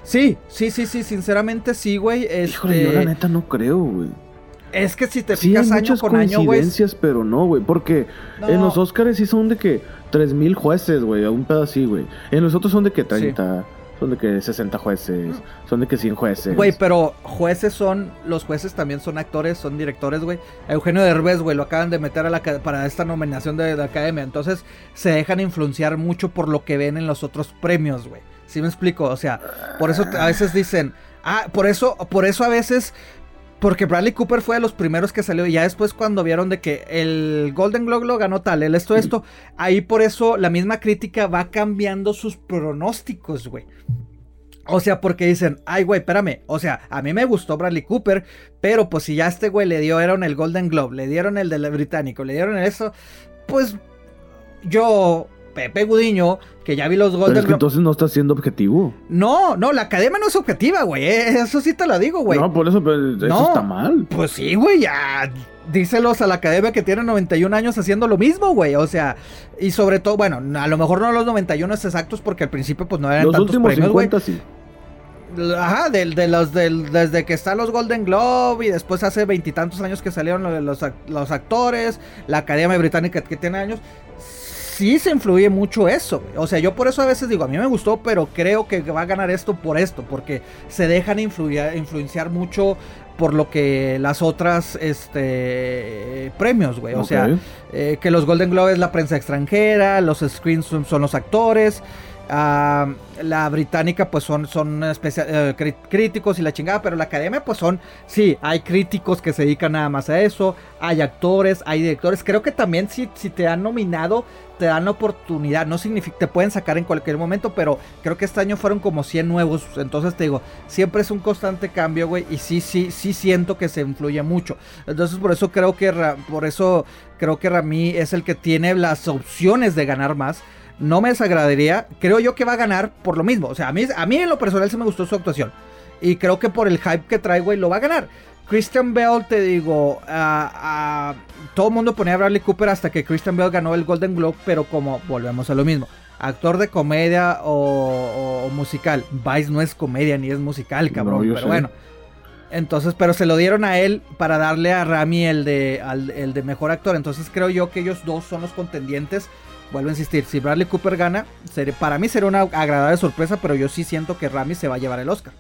Sí, sí, sí, sí, sinceramente sí, güey. Híjole, yo la Este, neta no creo, güey. es que si te Sí, hay fijas año con año, güey. coincidencias, pero no, güey. Porque No. en los Oscars sí son de que 3000 jueces, güey, a un pedo así, güey. En los otros son de que 30, son de que 60 jueces, son de que 100 jueces. Güey, pero jueces son, los jueces también son actores, son directores, güey. Eugenio Derbez, güey, lo acaban de meter a la, para esta nominación de la academia. Entonces se dejan influenciar mucho por lo que ven en los otros premios, güey. ¿Sí me explico? O sea, por eso a veces dicen, ah, por eso, por eso a veces, porque Bradley Cooper fue de los primeros que salió y ya después cuando vieron de que el Golden Globe lo ganó tal, él esto, esto, ahí por eso la misma crítica va cambiando sus pronósticos, güey. O sea, porque dicen, ay, güey, espérame. O sea, a mí me gustó Bradley Cooper, pero pues si ya a este güey le dieron el Golden Globe, le dieron el del británico, le dieron eso, pues yo, Pepe Gudiño, que ya vi los Pero Golden es que entonces no está siendo objetivo. No, no, la academia no es objetiva, güey. eh, Eso sí te lo digo, güey. No, por eso, pero eso No. está mal. Pues sí, güey, ya. Díselos a la academia que tiene 91 años haciendo lo mismo, güey. O sea, y sobre todo, bueno, a lo mejor no los 91 exactos porque al principio pues no eran Los tantos últimos premios, güey. 50 sí. Ajá, del- de, los del, desde que están los Golden Globe y después hace veintitantos años que salieron lo de los, ac- los actores, la Academia Británica que tiene años. Sí se influye mucho eso. O sea, yo por eso a veces digo, a mí me gustó, pero creo que va a ganar esto por esto, porque se dejan influir, influenciar mucho por lo que las otras este premios, güey. O sea, eh, que los Golden Globe es la prensa extranjera, los screens son los actores, ah, la británica pues son, son cri- críticos y la chingada, pero la academia pues son, sí, hay críticos que se dedican nada más a eso, hay actores, hay directores, creo que también si, si te han nominado te dan la oportunidad, no significa, te pueden sacar en cualquier momento, pero creo que este año fueron como 100 nuevos, entonces te digo, siempre es un constante cambio, güey, y sí, sí, sí siento que se influye mucho, entonces por eso creo que, por eso creo que Rami es el que tiene las opciones de ganar más, no me desagradaría, creo yo que va a ganar por lo mismo, o sea, a mí, a mí en lo personal sí me gustó su actuación, y creo que por el hype que trae, güey, lo va a ganar. Christian Bell, te digo, ah, ah, todo el mundo ponía a Bradley Cooper hasta que Christian Bell ganó el Golden Globe, pero como volvemos a lo mismo, actor de comedia o, musical, Vice no es comedia ni es musical, cabrón, No, pero sé. bueno. Entonces, pero se lo dieron a él para darle a Rami el de, al- el de mejor actor. Entonces creo yo que ellos dos son los contendientes. Vuelvo a insistir, si Bradley Cooper gana, para mí sería una agradable sorpresa, pero yo sí siento que Rami se va a llevar el Oscar.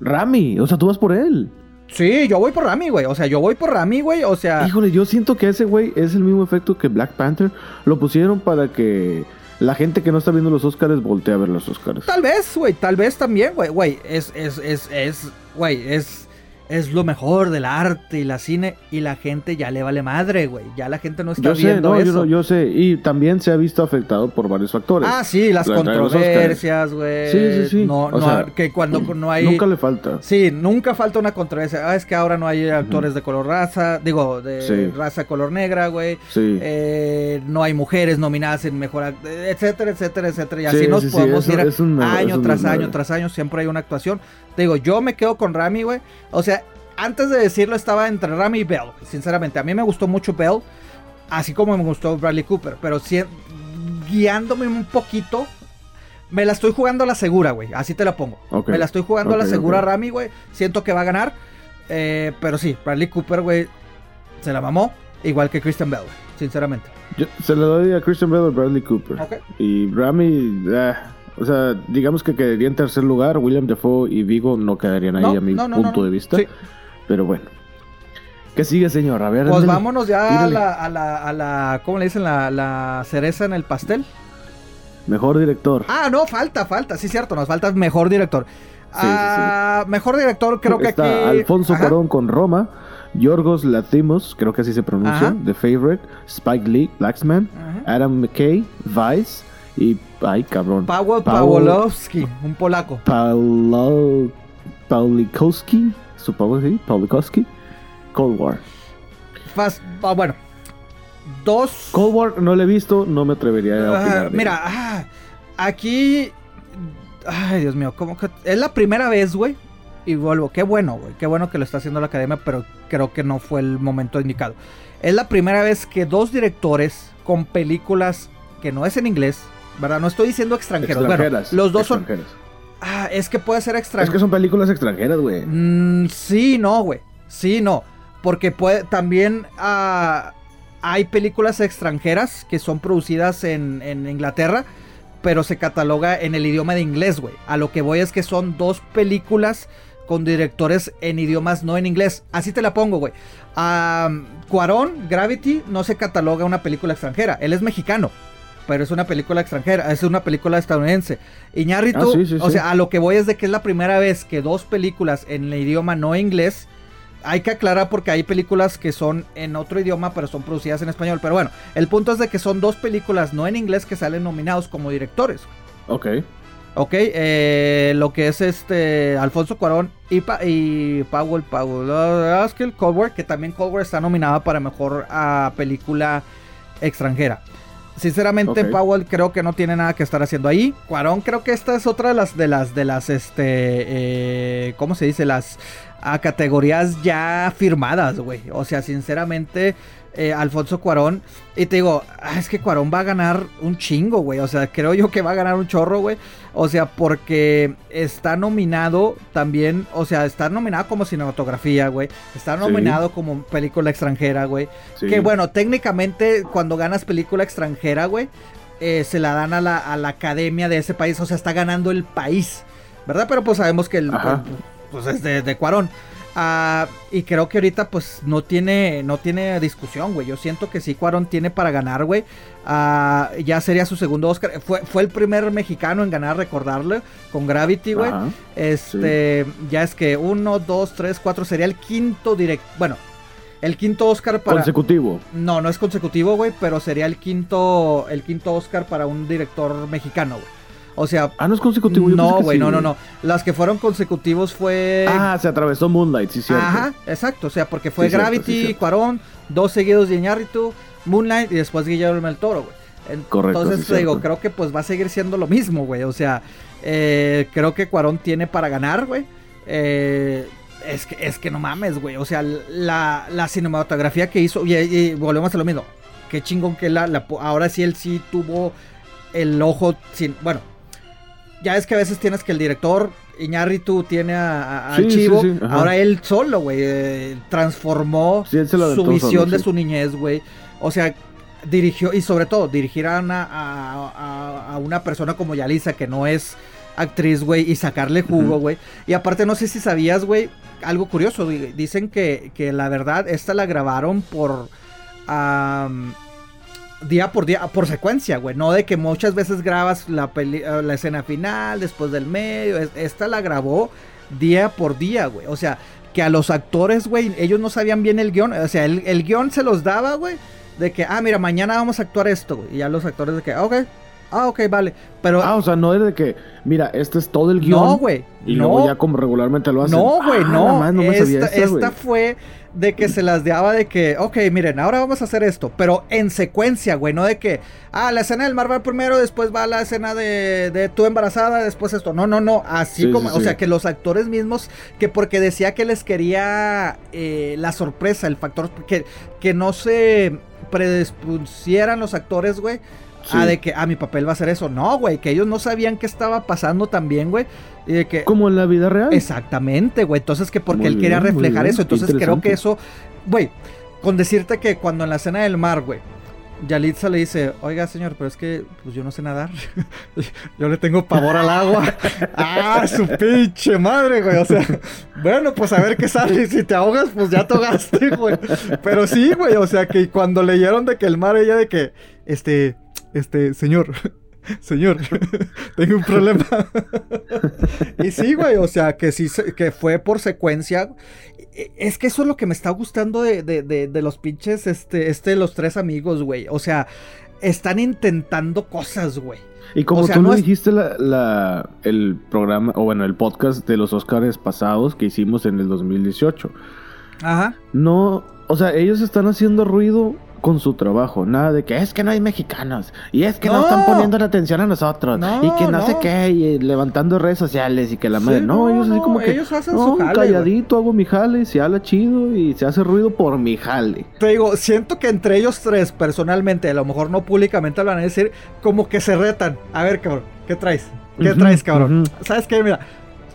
Rami, o sea, tú vas por él. Sí, yo voy por Rami, güey. O sea, yo voy por Rami, güey. O sea, Híjole, yo siento que ese güey es el mismo efecto que Black Panther. Lo pusieron para que la gente que no está viendo los Oscars voltee a ver los Oscars. tal vez, güey. Tal vez también, güey. Güey, es, es, es, es, güey, es, es lo mejor del arte y la cine y la gente ya le vale madre, güey. Ya la gente no está Yo sé, viendo no, eso. yo sé. Y también se ha visto afectado por varios factores. ah, sí, las La- controversias, güey. Sí, sí, sí. No, O no, sea, que cuando no hay Nunca le falta. Sí, nunca falta una controversia. Ah, es que ahora no hay actores de color raza, digo, de Sí. raza color negra, güey. Sí. Eh, no hay mujeres nominadas en mejor, etcétera, etcétera, etcétera. Y así Sí, nos podemos ir año tras año tras año, siempre hay una actuación. Te digo, yo me quedo con Rami, güey. O sea, antes de decirlo estaba entre Rami y Bell, sinceramente. A mí me gustó mucho Bell, así como me gustó Bradley Cooper, pero sí, guiándome un poquito, me la estoy jugando a la segura, güey. Así te la pongo. Me la estoy jugando a la segura ok. Rami, güey. Siento que va a ganar. Eh, pero sí, Bradley Cooper, güey, se la mamó. Igual que Christian Bell, sinceramente. Yo se le doy a Christian Bale o Bradley Cooper. Y Rami, ah, o sea, digamos que quedaría en tercer lugar. William Defoe y Vigo no quedarían ahí No, a mi no, no, punto de vista. Sí. Pero bueno. ¿Qué sigue, señor? A ver, Pues ándale. vámonos ya a la, a la, a la, ¿cómo le dicen? La, la cereza en el pastel. Mejor director. Ah, no, falta, falta, sí, cierto, nos falta mejor director. sí, Ah, Mejor director, creo que Está aquí. Alfonso Ajá. Cuarón con Roma. Yorgos Latimos, creo que así se pronuncia. Ajá. The Favorite. Spike Lee, Blacksman. Ajá. Adam McKay, Vice. Y. Ay, cabrón. Paweł- Pawłowski, un polaco. Paulo. Paulikowski. Supongo que sí. Paulikowski. Cold War. Fast, ah, bueno, dos. Cold War no lo he visto, no me atrevería a opinar. mira, ah, aquí. Ay, Dios mío, como que. Es la primera vez, güey. Y vuelvo, qué bueno, güey. Qué bueno que lo está haciendo la academia, pero creo que no fue el momento indicado. Es la primera vez que dos directores con películas que no es en inglés, ¿verdad? No estoy diciendo extranjeros. Bueno, los dos son. Ah, es que puede ser Es extranjero. que son películas extranjeras, güey. Mm, sí, no, güey. Sí, no. Porque puede, también ah, hay películas extranjeras que son producidas en, en Inglaterra, pero se cataloga en el idioma de inglés, güey. A lo que voy es que son dos películas con directores en idiomas no en inglés. Así te la pongo, güey. Ah, Cuarón, Gravity, no se cataloga una película extranjera. Él es mexicano. Pero es una película extranjera, es una película estadounidense. Iñárritu, Ah, sí, sí, o sí. sea, a lo que voy es de que es la primera vez que dos películas en el idioma no inglés. Hay que aclarar porque hay películas que son en otro idioma, pero son producidas en español. Pero bueno, el punto es de que son dos películas no en inglés que salen nominados como directores. Ok. Ok, eh, lo que es este Alfonso Cuarón y, pa y Powell Pawlowski, Cold War, que también Cold War está nominada para mejor ah, película extranjera. Sinceramente. Powell creo que no tiene nada que estar haciendo ahí. Cuarón creo que esta es otra de las de las de las este eh, ¿cómo se dice? las ah, categorías ya firmadas, güey. O sea, sinceramente eh, Alfonso Cuarón y te digo, ah, es que Cuarón va a ganar un chingo, güey. O sea, creo yo que va a ganar un chorro, güey. O sea, porque está nominado también, o sea, está nominado como cinematografía, güey. Está nominado como película extranjera, güey. Sí. Que bueno, técnicamente cuando ganas película extranjera, güey, eh, se la dan a la, a la academia de ese país. O sea, está ganando el país, ¿verdad? Pero pues sabemos que el, pues es de, de Cuarón. Ah, y creo que ahorita pues no tiene, no tiene discusión, güey. Yo siento que sí Cuarón tiene para ganar, güey. Ah, ya sería su segundo Oscar. Fue, fue el primer mexicano en ganar, recordarle, con Gravity, güey. Ajá. Este, ya es que uno, dos, tres, cuatro, sería el quinto direct, bueno, el quinto Oscar para, Consecutivo. no, no es consecutivo, güey, pero sería el quinto, el quinto Oscar para un director mexicano, güey. O sea, Ah, no es consecutivo. yo no, güey, sí, no, no, no. Las que fueron consecutivos fue, Ah, se atravesó Moonlight, sí, cierto. ajá, exacto, o sea, porque fue Sí, cierto, Gravity, sí, cierto. Cuarón, dos seguidos de Iñárritu, Moonlight y después Guillermo del Toro, güey. Correcto, Entonces te digo, creo que pues va a seguir siendo lo mismo, güey. O sea, eh, creo que Cuarón tiene para ganar, güey. Eh, es, que, es que no mames, güey. O sea, la, la cinematografía que hizo, y, y volvemos a lo mismo. Qué chingón que la, la ahora sí él sí tuvo el ojo sin, bueno, ya es que a veces tienes que el director Iñárritu tiene a, Sí, chivo, sí, ahora él solo, güey, eh, transformó su visión solo, de su niñez, güey. O sea, dirigió, y sobre todo, dirigir a una, a, una persona como Yalisa, que no es actriz, güey, y sacarle jugo, güey. Y aparte, no sé si sabías, güey, algo curioso, dicen que, que la verdad, esta la grabaron por... día por día, por secuencia, güey. No de que muchas veces grabas la, peli- eh, la escena final, después del medio. es- Esta la grabó día por día, güey. O sea, que a los actores, güey, ellos no sabían bien el guion. O sea, el, el guion se los daba, güey. De que, ah, mira, mañana vamos a actuar esto, güey. Y ya los actores de que, ah, ok, ah, ok, vale. Pero. Ah, o sea, no es de que, mira, este es todo el guion. No, güey. Y no, luego ya como regularmente lo hacen. No, güey, Ah, no. madre, no me sabía esta güey. esta fue de que se las daba de que, ok, miren, ahora vamos a hacer esto, pero en secuencia, güey, no de que, ah, la escena del mar va primero, después va la escena de, de tú embarazada, después esto. No, no, no, así Sí, como, sí, o sí. sea, que los actores mismos, que porque decía que les quería eh, la sorpresa, el factor, que, que no se predispusieran los actores, güey. Sí. A de que, ah, mi papel va a ser eso. No, güey, que ellos no sabían qué estaba pasando también, güey. Y de que, Como en la vida real. Exactamente, güey. Entonces que porque Muy él quería bien, reflejar eso. Entonces creo que eso, güey, con decirte que cuando en la escena del mar, güey, Yalitza le dice, oiga señor, pero es que pues yo no sé nadar. yo le tengo pavor al agua. ah, su pinche madre, güey. O sea, bueno, pues a ver qué sale. Si te ahogas, pues ya te ahogaste, güey. Pero sí, güey. O sea, que cuando leyeron de que el mar, ella de que, este, este, señor. Señor, tengo un problema. y sí, güey, o sea, que sí, que fue por secuencia. E- Es que eso es lo que me está gustando de, de, de, de los pinches, este, este, los tres amigos, güey. O sea, están intentando cosas, güey. Y como o sea, tú no es- dijiste, la, la- el programa, o bueno, el podcast de los Oscars pasados que hicimos en el 2018. Ajá. No, o sea, ellos están haciendo ruido con su trabajo. Nada de que es que no hay mexicanos. Y es que no, No. están poniendo la atención a nosotros. No, y que no, no. sé qué. Y levantando redes sociales y que la madre. Sí, no, ellos así como que. ellos hacen no, su jale, calladito, hago mi jale. Se habla chido y se hace ruido por mi jale. Te digo, siento que entre ellos tres, personalmente, a lo mejor no públicamente lo van a decir, como que se retan. A ver, cabrón, ¿qué traes? ¿Qué traes, cabrón? ¿Sabes qué? Mira,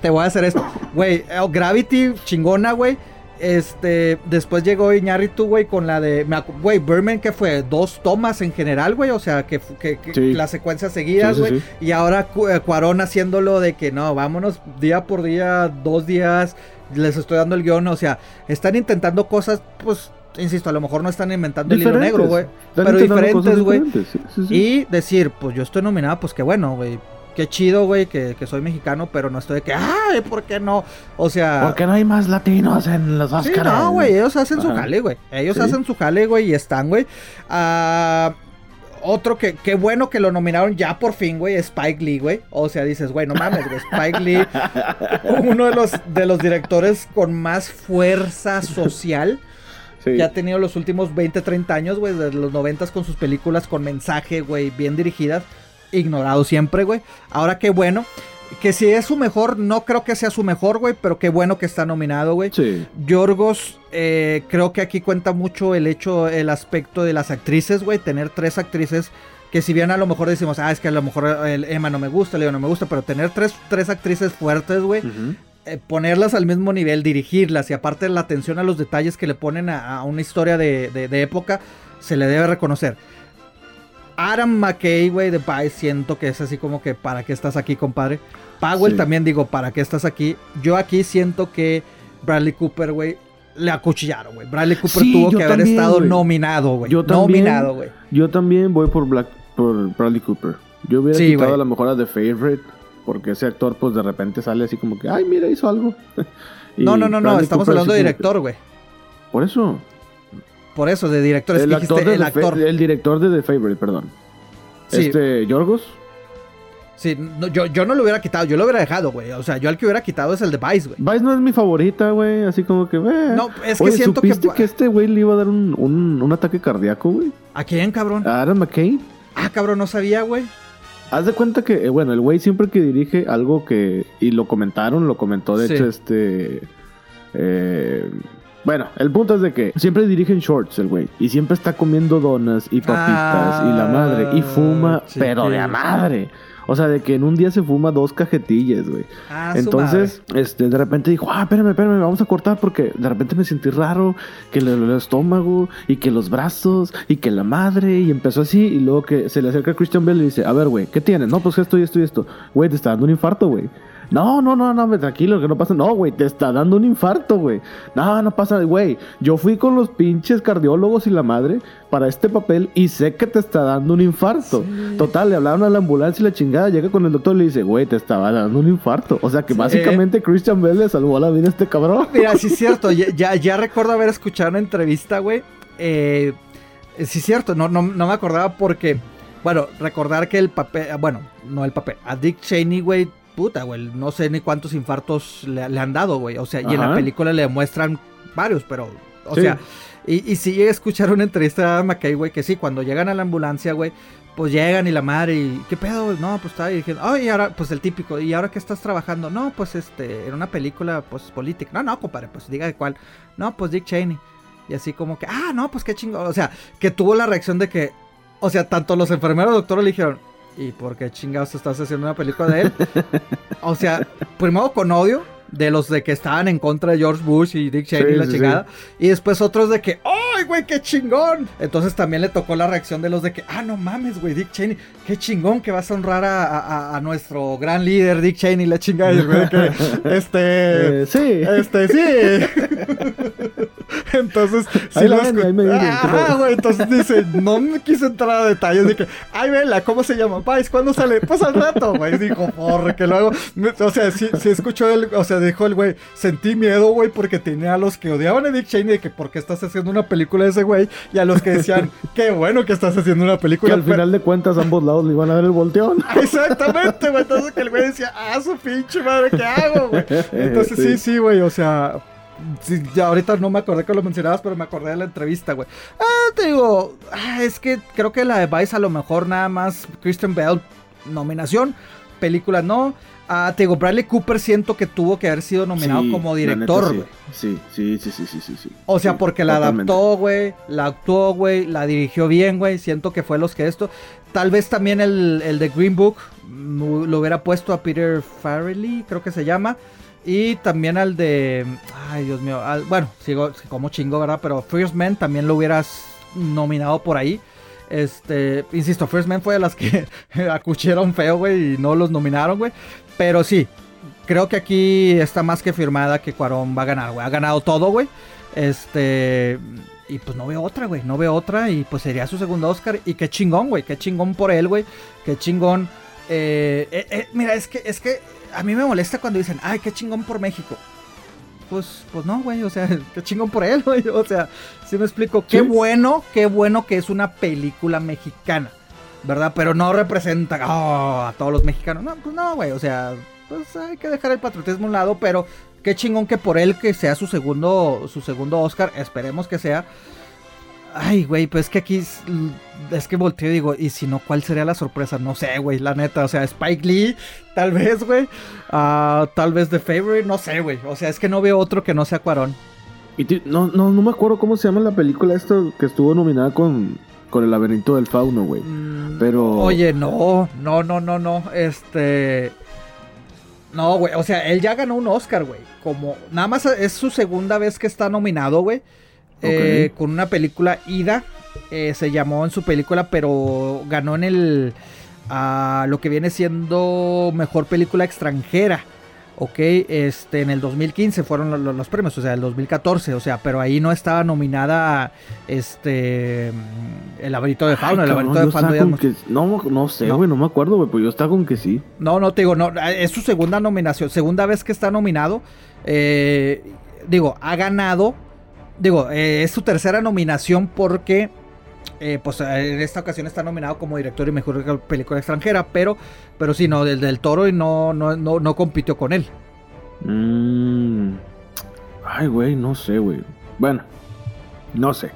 te voy a hacer esto. Güey, Gravity, chingona, güey. Este, después llegó Iñárritu, güey, con la de, güey, Berman, que fue dos tomas en general, güey, o sea, que, que, que Sí. las secuencias seguidas, sí, güey, sí. y ahora eh, Cuarón haciéndolo de que no, vámonos día por día, dos días, les estoy dando el guion, o sea, están intentando cosas, pues, insisto, a lo mejor no están inventando el hilo negro, güey, pero diferentes, güey, y decir, pues yo estoy nominado, pues qué bueno, güey. Qué chido, güey, que, que soy mexicano, pero no estoy de que, ay, ¿por qué no? O sea... ¿Por qué no hay más latinos en los Sí, Oscars? no, güey, ellos hacen su jale, güey. Ellos Sí. hacen su jale, güey, y están, güey. Ah, otro que, qué bueno que lo nominaron ya por fin, güey, Spike Lee, güey. O sea, dices, güey, no mames, güey, Spike Lee, uno de los, de los directores con más fuerza social Sí. que ha tenido los últimos 20, 30 años, güey, desde los 90 con sus películas con mensaje, güey, bien dirigidas, ignorado siempre, güey. Ahora qué bueno, que si es su mejor, no creo que sea su mejor, güey, pero qué bueno que está nominado, güey. Sí. Yorgos, eh, creo que aquí cuenta mucho el hecho, el aspecto de las actrices, güey, tener tres actrices. Que si bien a lo mejor decimos, ah, es que a lo mejor el Emma no me gusta, Leo no me gusta, pero tener tres, tres actrices fuertes, güey, eh, ponerlas al mismo nivel, dirigirlas y aparte la atención a los detalles que le ponen a, a una historia de, de- de época, se le debe reconocer. Adam McKay, güey, de Vice, siento que es así como que, ¿para qué estás aquí, compadre? Powell Sí. también digo, ¿para qué estás aquí? Yo aquí siento que Bradley Cooper, güey, le acuchillaron, güey. Bradley Cooper Sí, tuvo que haber también, estado nominado, güey. Yo también. Nominado, güey. Yo también voy por Black por Bradley Cooper. Yo hubiera Sí, quitado a la mejor a The Favorite. Porque ese actor, pues de repente sale así como que, ay, mira, hizo algo. No, no, no, no, estamos Cooper hablando de director, güey. Por eso. Por eso, de director. Es El que actor, dijiste el actor. el director de The Favorite, perdón. Sí. Este, Yorgos. Sí, no, yo, yo no lo hubiera quitado, yo lo hubiera dejado, güey. O sea, yo al que hubiera quitado es el de Vice, güey. Vice no es mi favorita, güey. Así como que, eh. No, es que Oye, siento que- ¿supiste que... este güey le iba a dar un, un, un ataque cardíaco, güey? ¿A quién, cabrón? A Adam McKay. Ah, cabrón, no sabía, güey. Haz de cuenta que, eh, bueno, el güey siempre que dirige algo que. Y lo comentaron, lo comentó de Sí. hecho este. eh, bueno, el punto es de que siempre dirige en shorts el güey. Y siempre está comiendo donas y papitas y la madre. Y fuma, Ah, pero de a chiquillo. madre. O sea, de que en un día se fuma dos cajetillas, güey. Ah, Entonces, este, de repente dijo, ah, espérame, espérame, vamos a cortar porque de repente me sentí raro, que el, el estómago y que los brazos y que la madre y empezó así y luego que se le acerca a Christian Bell y dice, a ver, güey, ¿qué tienes? No, pues esto y esto y esto. Güey, te está dando un infarto, güey. No, no, no, no, tranquilo, que no pasa. No, güey, te está dando un infarto, güey. No, no pasa, güey. Yo fui con los pinches cardiólogos y la madre para este papel y sé que te está dando un infarto. Total, le hablaron a la ambulancia y la chingada llega con el doctor y le dice, güey, te estaba dando un infarto. O sea que básicamente Christian Bell le salvó la vida a este cabrón. Mira, sí es cierto. ya, ya, recuerdo haber escuchado una entrevista, güey. Eh, sí es cierto, no, no, no me acordaba porque... Bueno, recordar que el papel, bueno, no el papel, a Dick Cheney, güey, puta, güey, no sé ni cuántos infartos le, han dado, güey. O sea, y en la película le muestran varios, pero, o sea, y, y a escuchar una entrevista a McKay, güey, que sí, cuando llegan a la ambulancia, güey, pues llegan y la madre, y ¿qué pedo? No, pues está ahí diciendo, oh, y ahora, pues el típico, ¿y ahora qué estás trabajando? No, pues este, en una película, pues política. No, no, compadre, pues diga de cuál. No, pues Dick Cheney. Y así como que, ah, no, pues qué chingo. O sea, que tuvo la reacción de que, o sea, tanto los enfermeros doctores le dijeron, ¿y por qué chingados estás haciendo una película de él? o sea, primero con odio, de los de que estaban en contra de George Bush y Dick Cheney y la chingada. Y después otros de que, ¡ay, güey, qué chingón! Entonces también le tocó la reacción de los de que, ah, no mames, güey, Dick Cheney, qué chingón que vas a honrar a, nuestro gran líder, Dick Cheney, la chingada. Y güey, que, este, eh, sí, este, sí. entonces, ahí, la ven, ahí me Ah, güey, entonces dice, no me quise entrar a detalles de que, ay, vela, ¿cómo se llama? Pais, ¿cuándo sale? Pues al rato, güey. Dijo, que luego, o sea, si, si escuchó él, o sea, dijo el güey, sentí miedo, güey, porque tenía a los que odiaban a Dick Cheney de que por qué estás haciendo una película de ese güey, y a los que decían, qué bueno que estás haciendo una película. Que al final de cuentas ambos lados le iban a ver el volteón. Exactamente, güey. Entonces que el güey decía, ah, su pinche madre, ¿qué hago, güey? Entonces sí, sí, güey, o sea, ya ahorita no me acordé que lo mencionabas, pero me acordé de la entrevista, güey. Ah, te digo, ah, es que creo que la de Vice a lo mejor nada más Christian Bell nominación, película no. Ah, te digo, Bradley Cooper siento que tuvo que haber sido nominado como director, güey. Sí. sí. sí, sí, sí, sí, sí, O sea, porque la adaptó, güey, la actuó, güey, la dirigió bien, güey. Siento que fue los que esto. Tal vez también el, el de Green Book lo hubiera puesto a Peter Farrelly, creo que se llama. Y también al de. Ay, Dios mío. bueno, sigo como chingo, ¿verdad? Pero First Man también lo hubieras nominado por ahí. Este, insisto, First Man fue de las que acuchieron feo, güey, y no los nominaron, güey. Pero sí, creo que aquí está más que firmada que Cuarón va a ganar, güey. Ha ganado todo, güey. Este, y pues no veo otra, güey. No veo otra y pues sería su segundo Oscar. Y qué chingón, güey. Qué chingón por él, güey. Qué chingón. Eh, eh, eh, mira, es que, es que a mí me molesta cuando dicen, ay, qué chingón por México pues, pues no, güey, o sea, qué chingón por él, güey, o sea, si me explico, qué bueno, qué bueno que es una película mexicana, ¿verdad? Pero no representa oh, a todos los mexicanos, no, pues no, güey, o sea, pues hay que dejar el patriotismo a un lado, pero qué chingón que por él que sea su segundo, su segundo Oscar, esperemos que sea, Ay, güey, pues es que aquí es, que volteo y digo, ¿y si no, cuál sería la sorpresa? No sé, güey, la neta, o sea, Spike Lee, tal vez, güey, uh, tal vez The Favorite, no sé, güey, o sea, es que no veo otro que no sea Cuarón. Y no, no, no me acuerdo cómo se llama la película esta que estuvo nominada con, con El laberinto del fauno, güey, mm, pero... Oye, no, no, no, no, no, este... No, güey, o sea, él ya ganó un Oscar, güey, como, nada más es su segunda vez que está nominado, güey. Eh, con una película Ida. Eh, se llamó en su película, pero ganó en el. a lo que viene siendo mejor película extranjera. Ok, este, en el 2015 fueron los, premios, o sea, el 2014, o sea, pero ahí no estaba nominada este el laberinto de fauna, el laberinto de fauna. no, no sé, güey, no. me acuerdo, güey, pues yo estaba con que sí. No, no te digo, no, es su segunda nominación, segunda vez que está nominado. Eh, digo, ha ganado digo, eh, es su tercera nominación porque, eh, pues en esta ocasión está nominado como director y mejor película extranjera, pero, pero sí, no, del, del Toro y no, no, no, compitió con él. Mm. Ay, güey, no sé, güey. Bueno, no sé.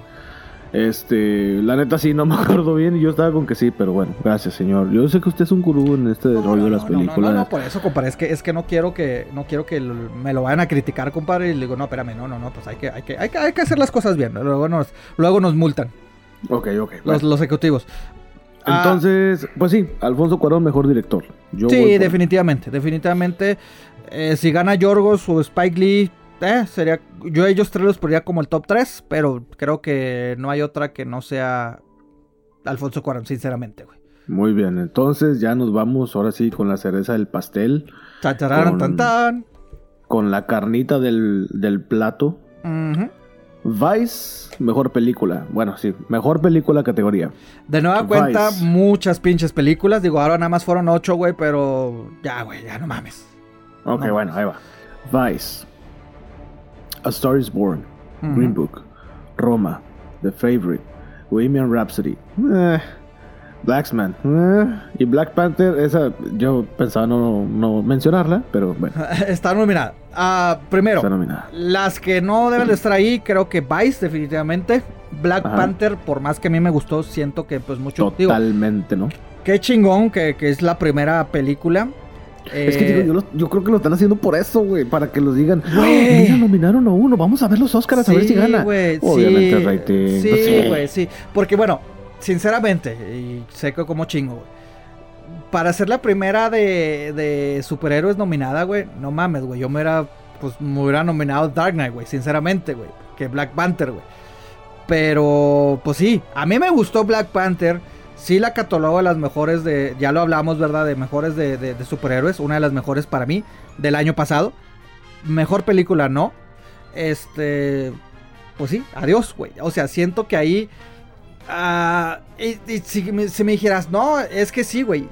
Este, la neta sí, no me acuerdo bien y yo estaba con que sí, pero bueno, gracias señor. Yo sé que usted es un gurú en este rollo de las películas. No, no, por eso, compadre, es que, es que no quiero que, no quiero que me lo vayan a criticar, compadre, y le digo, no, espérame, no, no, no, pues hay que, hay que, hay que, hay que hacer las cosas bien, luego nos, luego nos multan. Ok, ok. Los, los ejecutivos. Ah, Entonces, pues sí, Alfonso Cuarón, mejor director. sí, definitivamente, definitivamente. Eh, si gana Yorgos o Spike Lee, eh, sería, yo ellos tres los pondría como el top 3, pero creo que no hay otra que no sea Alfonso Cuarón, sinceramente, güey. Muy bien, entonces ya nos vamos ahora sí con la cereza del pastel. Chachararan, Con- tan, tan. Con la carnita del, del plato. Ujú. Vice, mejor película. Bueno, sí, mejor película categoría. De nueva Vice. cuenta, muchas pinches películas. Digo, ahora nada más fueron ocho, güey, pero ya, güey, ya no mames. Ok, No. bueno, ahí va. Vice. A Star is Born. Green Book. Roma. The Favorite. Bohemian Rhapsody. Eh, Blacksman. eh, y Black Panther, esa yo pensaba no, no mencionarla, pero bueno, Está nominada. Ah, primero, está nominada. las que no deben de estar ahí, creo que Vice, definitivamente. Black Ajá. Panther, por más que a mí me gustó, siento que pues mucho. Digo, Totalmente, ¿no? qué chingón que, que es la primera película. Es que Eh, digo, yo, lo- yo creo que lo están haciendo por eso, güey, para que los digan. Güey. "Ah, mira, nominaron a uno, vamos a ver los Oscars a ver si gana. Obviamente sí, rating. Sí, güey, sí. Porque bueno, sinceramente, y que como chingo, güey. Para ser la primera de, de superhéroes nominada, güey, no mames, güey. Yo me hubiera, pues, me hubiera nominado Dark Knight, güey, sinceramente, güey. Que Black Panther, güey. Pero, pues sí, a mí me gustó Black Panther. Sí la catalogo de las mejores de, ya lo hablamos, ¿verdad? De mejores de, de- superhéroes. Una de las mejores para mí del año pasado. Mejor película, no. Este, pues sí, adiós, güey. O sea, siento que ahí... ah, y, si, me, dijeras, no, es que sí, güey.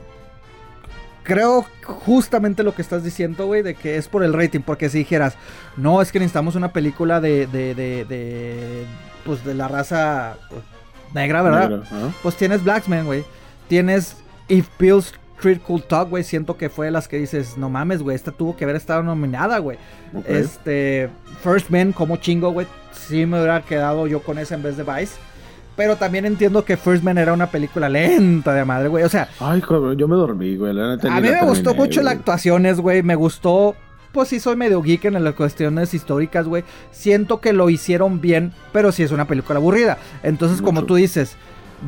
Creo justamente lo que estás diciendo, güey, de que es por el rating. Porque si dijeras, no, es que necesitamos una película de, de, de, de pues de la raza negra, ¿verdad? Negra. Pues tienes Blacksman, güey. Tienes If Pills Street Cool Talk, güey. Siento que fue de las que dices, no mames, güey. Esta tuvo que haber estado nominada, güey. Este, First Man, como chingo, güey. Sí me hubiera quedado yo con esa en vez de Vice. Pero también entiendo que First Man era una película lenta de madre, güey. O sea, Ay, cabrón, yo me dormí, güey. la a mí me gustó mucho las güey. actuaciones, güey. Me gustó. Pues sí, soy medio geek en las cuestiones históricas, güey. Siento que lo hicieron bien, pero sí es una película aburrida. Entonces, como tú dices,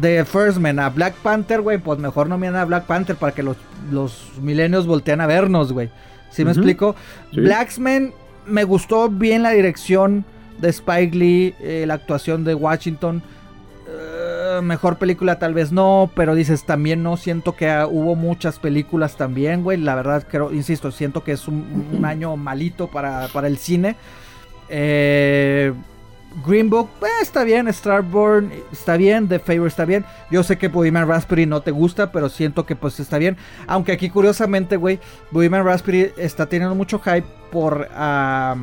de First Man a Black Panther, güey, pues mejor no miren a Black Panther para que los, los milenios voltean a vernos, güey. ¿Sí me explico? Sí. Blacksman me gustó bien la dirección de Spike Lee, eh, la actuación de Washington. Mejor película tal vez no, pero dices también no, siento que ah, hubo muchas películas también, güey. La verdad, creo, insisto, siento que es un, un año malito para, para el cine. Eh, Green Book, eh, está bien, Starborn está bien, The Favor está bien. Yo sé que Bohemian Raspberry no te gusta, pero siento que pues está bien. Aunque aquí curiosamente, güey, Bohemian Raspberry está teniendo mucho hype por ah,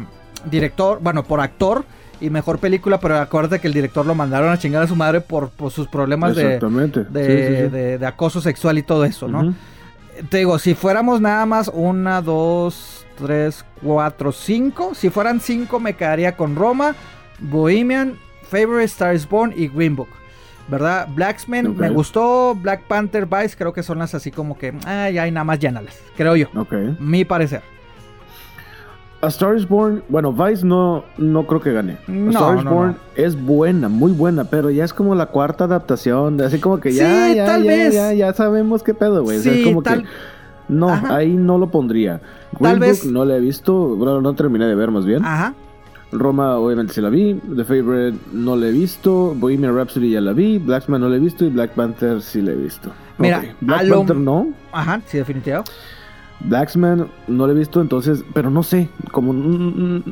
director, bueno, por actor y mejor película, pero acuérdate que el director lo mandaron a chingar a su madre por, por sus problemas de, de, Sí, sí, sí. de- de acoso sexual y todo eso, ¿no? Te digo, si fuéramos nada más una, dos, tres, cuatro, cinco. Si fueran cinco, me quedaría con Roma, Bohemian, Favorite Star is Born y Green Book. ¿Verdad? Blacksman Ok. me gustó, Black Panther, Vice, creo que son las así como que, ay, ay, nada más llénalas, creo yo. Ok. Mi parecer. A Star is Born, bueno, Vice no, no creo que gane. No, A Star is no, Born no. es buena, muy buena, pero ya es como la cuarta adaptación, así como que ya, Sí, ya, tal ya, vez. ya, ya sabemos qué pedo, güey. O sea, Sí, es como tal- que no, Ajá. ahí no lo pondría. Tal Green vez- Book no la he visto, bueno, no terminé de ver más bien. Ajá. Roma obviamente sí la vi, The Favorite no la he visto, Bohemian Rhapsody ya la vi, Blacksman no la he visto y Black Panther sí la he visto. Mira, Ok, Black lo- Panther no, Ajá, sí, definitivo. Blacksman no lo he visto, entonces, pero no sé, como no,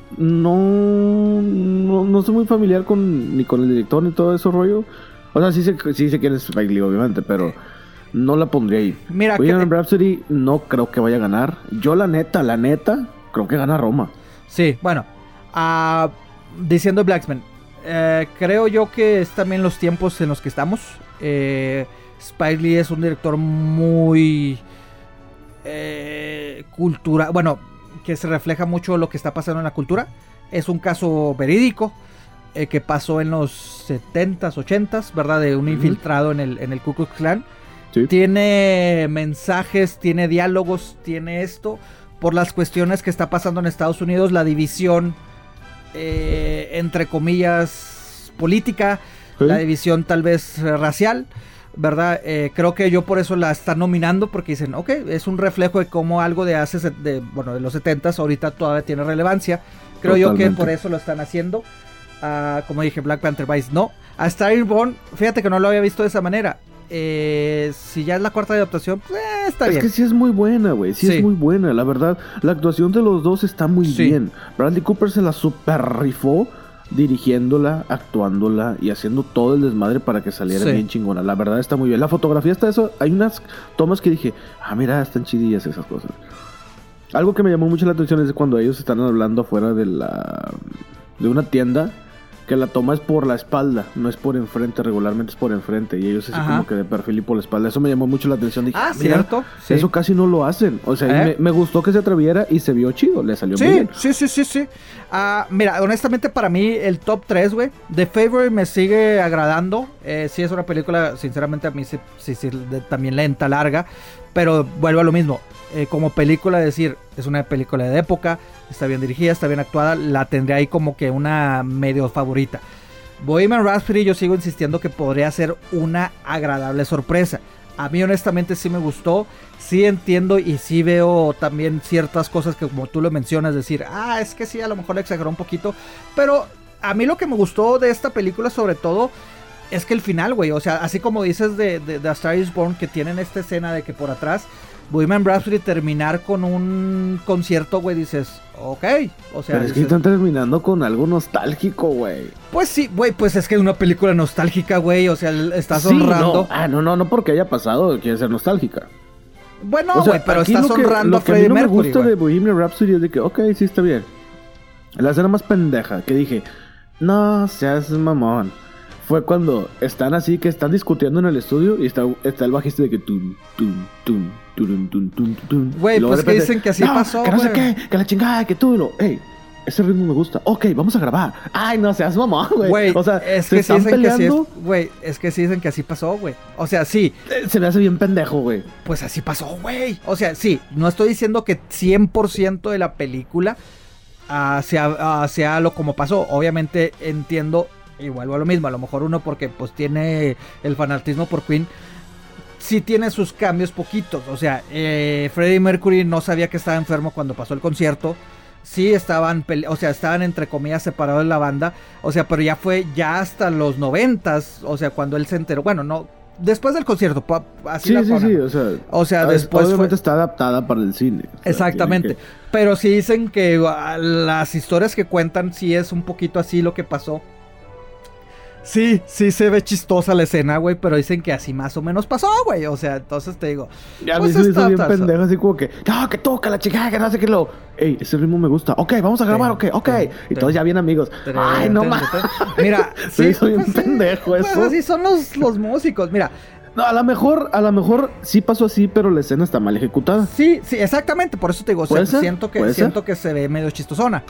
no, no soy muy familiar con ni con el director ni todo ese rollo. O sea, sí sé, sí sé quién es Spike Lee, obviamente, pero no la pondría ahí. Mira, que- Bohemian Rhapsody no creo que vaya a ganar. Yo la neta, la neta, creo que gana Roma. Sí, bueno, ah, diciendo Blacksman, eh, creo yo que es también los tiempos en los que estamos. Eh, Spike Lee es un director muy eh, cultura, bueno, que se refleja mucho lo que está pasando en la cultura. Es un caso verídico eh, que pasó en los 70s, 80s, ¿verdad? De un infiltrado en el, en el Ku Klux Klan Sí. tiene mensajes, tiene diálogos, tiene esto, por las cuestiones que está pasando en Estados Unidos, la división, eh, entre comillas, política, Sí. la división tal vez eh, racial, ¿verdad? Eh, creo que yo por eso la están nominando, porque dicen, ok, es un reflejo de cómo algo de hace, de, bueno, de los 70s ahorita todavía tiene relevancia. Creo yo que por eso lo están haciendo. Ah, como dije, Black Panther Vice no. A Starborn, fíjate que no lo había visto de esa manera. eh, si ya es la cuarta adaptación, pues eh, está es bien. que sí es muy buena, güey. Sí, Sí. es muy buena, la verdad. La actuación de los dos está muy Sí. bien. Bradley Cooper se la super rifó dirigiéndola, actuándola y haciendo todo el desmadre para que saliera Sí. bien chingona. La verdad está muy bien. La fotografía está eso. Hay unas tomas que dije, ah, mira, están chidillas esas cosas. Algo que me llamó mucho la atención es cuando ellos están hablando afuera de la de una tienda que la toma es por la espalda, no es por enfrente, regularmente es por enfrente y ellos así Ajá. como que de perfil y por la espalda. Eso me llamó mucho la atención. Dije, Ah, cierto. Sí. eso casi no lo hacen. O sea, ¿Eh? me, me gustó que se atreviera y se vio chido, le salió muy Sí, bien. sí, sí, sí, sí. Ah, mira, honestamente para mí el top 3, güey, The Favorite me sigue agradando. Eh, sí es una película, sinceramente a mí sí, sí, sí, de- también lenta, larga, pero vuelvo a lo mismo. Eh, como película, decir, es una película de época, está bien dirigida, está bien actuada, la tendré ahí como que una medio favorita. Bohemian Rhapsody yo sigo insistiendo que podría ser una agradable sorpresa. A mí honestamente sí me gustó, sí entiendo y sí veo también ciertas cosas que como tú lo mencionas, decir, ah, es que sí, a lo mejor le exageró un poquito, pero a mí lo que me gustó de esta película sobre todo es que el final, güey, o sea, así como dices de, de, de A Star is Born que tienen esta escena de que por atrás Bohemian Rhapsody terminar con un concierto, güey, dices, ok, o sea, Pero es que están terminando con algo nostálgico, güey. pues sí, güey, pues es que es una película nostálgica, güey, o sea, estás Sí, honrando. no. Ah, no, no, no porque haya pasado, quiere ser nostálgica. Bueno, o sea, güey, pero estás lo que- honrando lo a que a mí Freddie no me Mercury, gusta güey. de Bohemian Rhapsody es de que, ok, sí está bien. La escena más pendeja que dije, no seas mamón. Fue cuando están así, que están discutiendo en el estudio y está, está el bajista de que tun, tun, tun, turun, tun, tun, tun. Güey, pues de que repente, dicen que así "No, pasó, Que no sé güey". qué, que la chingada, que tú lo. Ey, ese ritmo me gusta. Ok, vamos a grabar. Ay, no seas mamón, güey. O sea, es se que sí están dicen que así es, peleando. güey, es que sí dicen que así pasó, güey. O sea, sí, eh, Se me hace bien pendejo, güey. pues así pasó, güey. O sea, sí, no estoy diciendo que 100% de la película ah, sea, ah, sea lo como pasó. Obviamente entiendo, vuelvo a lo mismo, a lo mejor uno porque pues tiene el fanatismo por Queen. Sí tiene sus cambios poquitos. O sea, eh, Freddie Mercury no sabía que estaba enfermo cuando pasó el concierto. Sí estaban, o sea, estaban entre comillas separados de la banda. O sea, pero ya fue ya hasta los noventas. O sea, cuando él se enteró. Bueno, no. Después del concierto, así Sí, la sí, sí. O sea, O sea, ah, después fue- Obviamente está adaptada para el cine. O sea, Exactamente. que- Pero sí dicen que ah, las historias que cuentan sí es un poquito así lo que pasó. Sí, sí se ve chistosa la escena, güey, pero dicen que así más o menos pasó, güey. O sea, entonces te digo. Ya pues me hizo bien pendejo, así como que, no, que toca la chica, que no sé qué lo. Ey, ese ritmo me gusta. Ok, vamos a grabar, ok, ok. Y todos ya bien amigos. Ay, no más. Mira, sí, hizo bien pues, pendejo pues eso. así son los, los músicos. Mira, No, a lo mejor, a lo mejor sí pasó así, pero la escena está mal ejecutada. Sí, sí, exactamente. Por eso te digo, o sea, ¿Puede ser? siento que ¿Puede siento que se ve medio chistosona.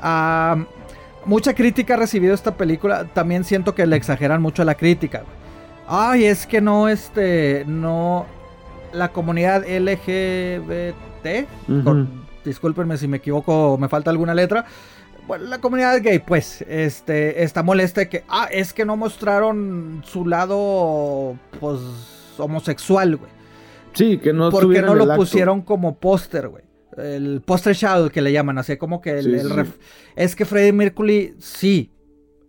Ah, mucha crítica ha recibido esta película. También siento que le exageran mucho a la crítica. Ay, es que no, este, no, la comunidad LGBT. Con- discúlpenme si me equivoco o me falta alguna letra. Bueno, la comunidad gay, pues, este, está molesta de que, ah, es que no mostraron su lado, pues, homosexual, güey. Sí, que no ¿Por qué estuviera no lo acto. pusieron como póster, güey? El póster shadow que le llaman, así como que el, Sí, el sí, ref- sí. Es que Freddie Mercury, sí.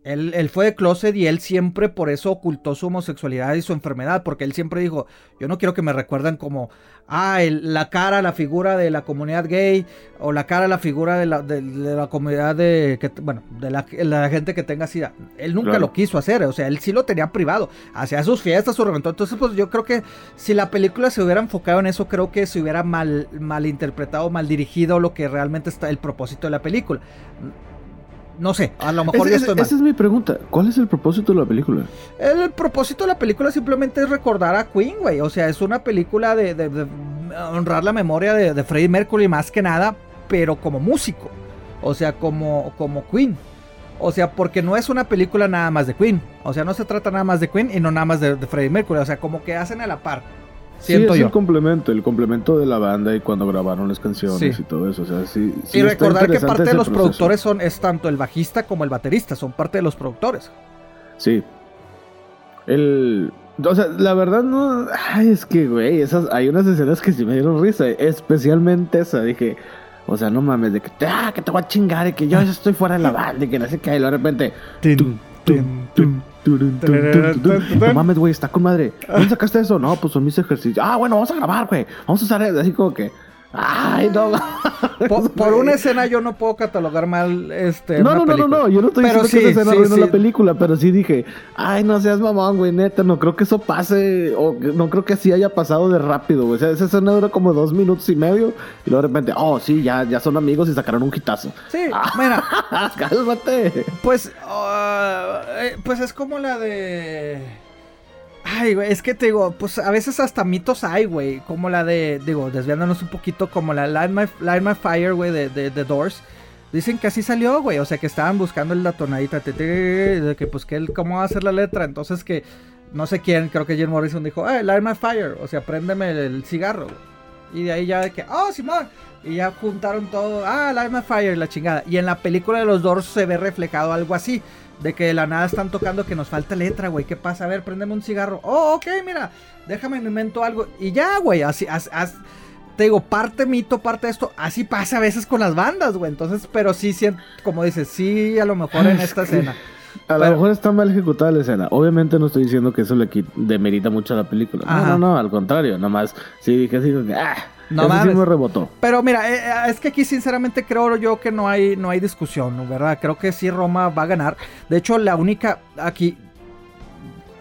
Él, él fue de closet y él siempre por eso ocultó su homosexualidad y su enfermedad, porque él siempre dijo, yo no quiero que me recuerden como, ah, el- la cara, la figura de la comunidad gay, o la cara, la figura de la, de, de la comunidad de, que, bueno, de la, la gente que tenga sida. Él nunca Claro. lo quiso hacer, o sea, él sí lo tenía privado, hacía sus fiestas, su reventón. Entonces, pues yo creo que si la película se hubiera enfocado en eso, creo que se hubiera mal, mal interpretado, mal dirigido lo que realmente está el propósito de la película. No sé, a lo mejor Ese- yo estoy mal. esa es mi pregunta. ¿Cuál es el propósito de la película? El propósito de la película simplemente es recordar a Queen, güey. O sea, es una película de, de- de honrar la memoria de, de Freddie Mercury más que nada, pero como músico. O sea, como, como Queen. O sea, porque no es una película nada más de Queen. O sea, no se trata nada más de Queen y no nada más de, de Freddie Mercury. O sea, como que hacen a la par. Siento sí, es yo. el complemento, el complemento de la banda y cuando grabaron las canciones Sí. y todo eso. O sea, sí, y recordar que parte de los proceso. productores son, es tanto el bajista como el baterista. Son parte de los productores. Sí. El. O sea, la verdad no. Ay, es que, güey, esas, hay unas escenas que sí me dieron risa. Especialmente esa. Dije, o sea, no mames, de que, ah, que te voy a chingar y que yo estoy fuera de la banda y que no sé qué. Y de repente, No mames, güey, está con madre. ¿Dónde sacaste eso? No, pues son mis ejercicios. Ah, bueno, vamos a grabar, güey. Vamos a usar así como que. Ay, no. Por, por, una escena yo no puedo catalogar mal este. No, no, no, no, no, yo no estoy diciendo que esa escena sí, sí. la película, pero sí dije, ay, no seas mamón, güey, neta, no creo que eso pase, o no creo que así haya pasado de rápido, güey. O sea, esa escena dura como dos minutos y medio, y luego de repente, oh, sí, ya, ya son amigos y sacaron un hitazo. Sí, mira. Cálmate. Pues, uh, pues es como la de. Ay, güey, es que te digo, pues a veces hasta mitos hay, güey. Como la de, digo, desviándonos un poquito, como la Light My, Fire, güey, de, de, Doors. Dicen que así salió, güey. O sea, que estaban buscando la tonadita. De que, pues, que ¿cómo va a hacer la letra? Entonces, que no sé quién, creo que Jim Morrison dijo, hey, Light My Fire. O sea, préndeme el, cigarro, güey. Y de ahí ya de que, oh, Simón. Y ya juntaron todo, ah, Light My Fire, la chingada. Y en la película de los Doors se ve reflejado algo así. De que de la nada están tocando que nos falta letra, güey. ¿Qué pasa? A ver, préndeme un cigarro. Oh, ok, mira. Déjame, me invento algo. Y ya, güey. Así, así, te digo, parte mito, parte de esto. Así pasa a veces con las bandas, güey. Entonces, pero sí, sí, como dices, sí, a lo mejor en esta escena. A lo mejor está mal ejecutada la escena. Obviamente no estoy diciendo que eso le demerita mucho a la película. No, no, no, al contrario. Nomás sí dije así, ah, no me rebotó. Pero mira, eh, eh, es que aquí sinceramente creo yo que no hay, no hay discusión, ¿verdad? Creo que sí Roma va a ganar. De hecho, la única aquí,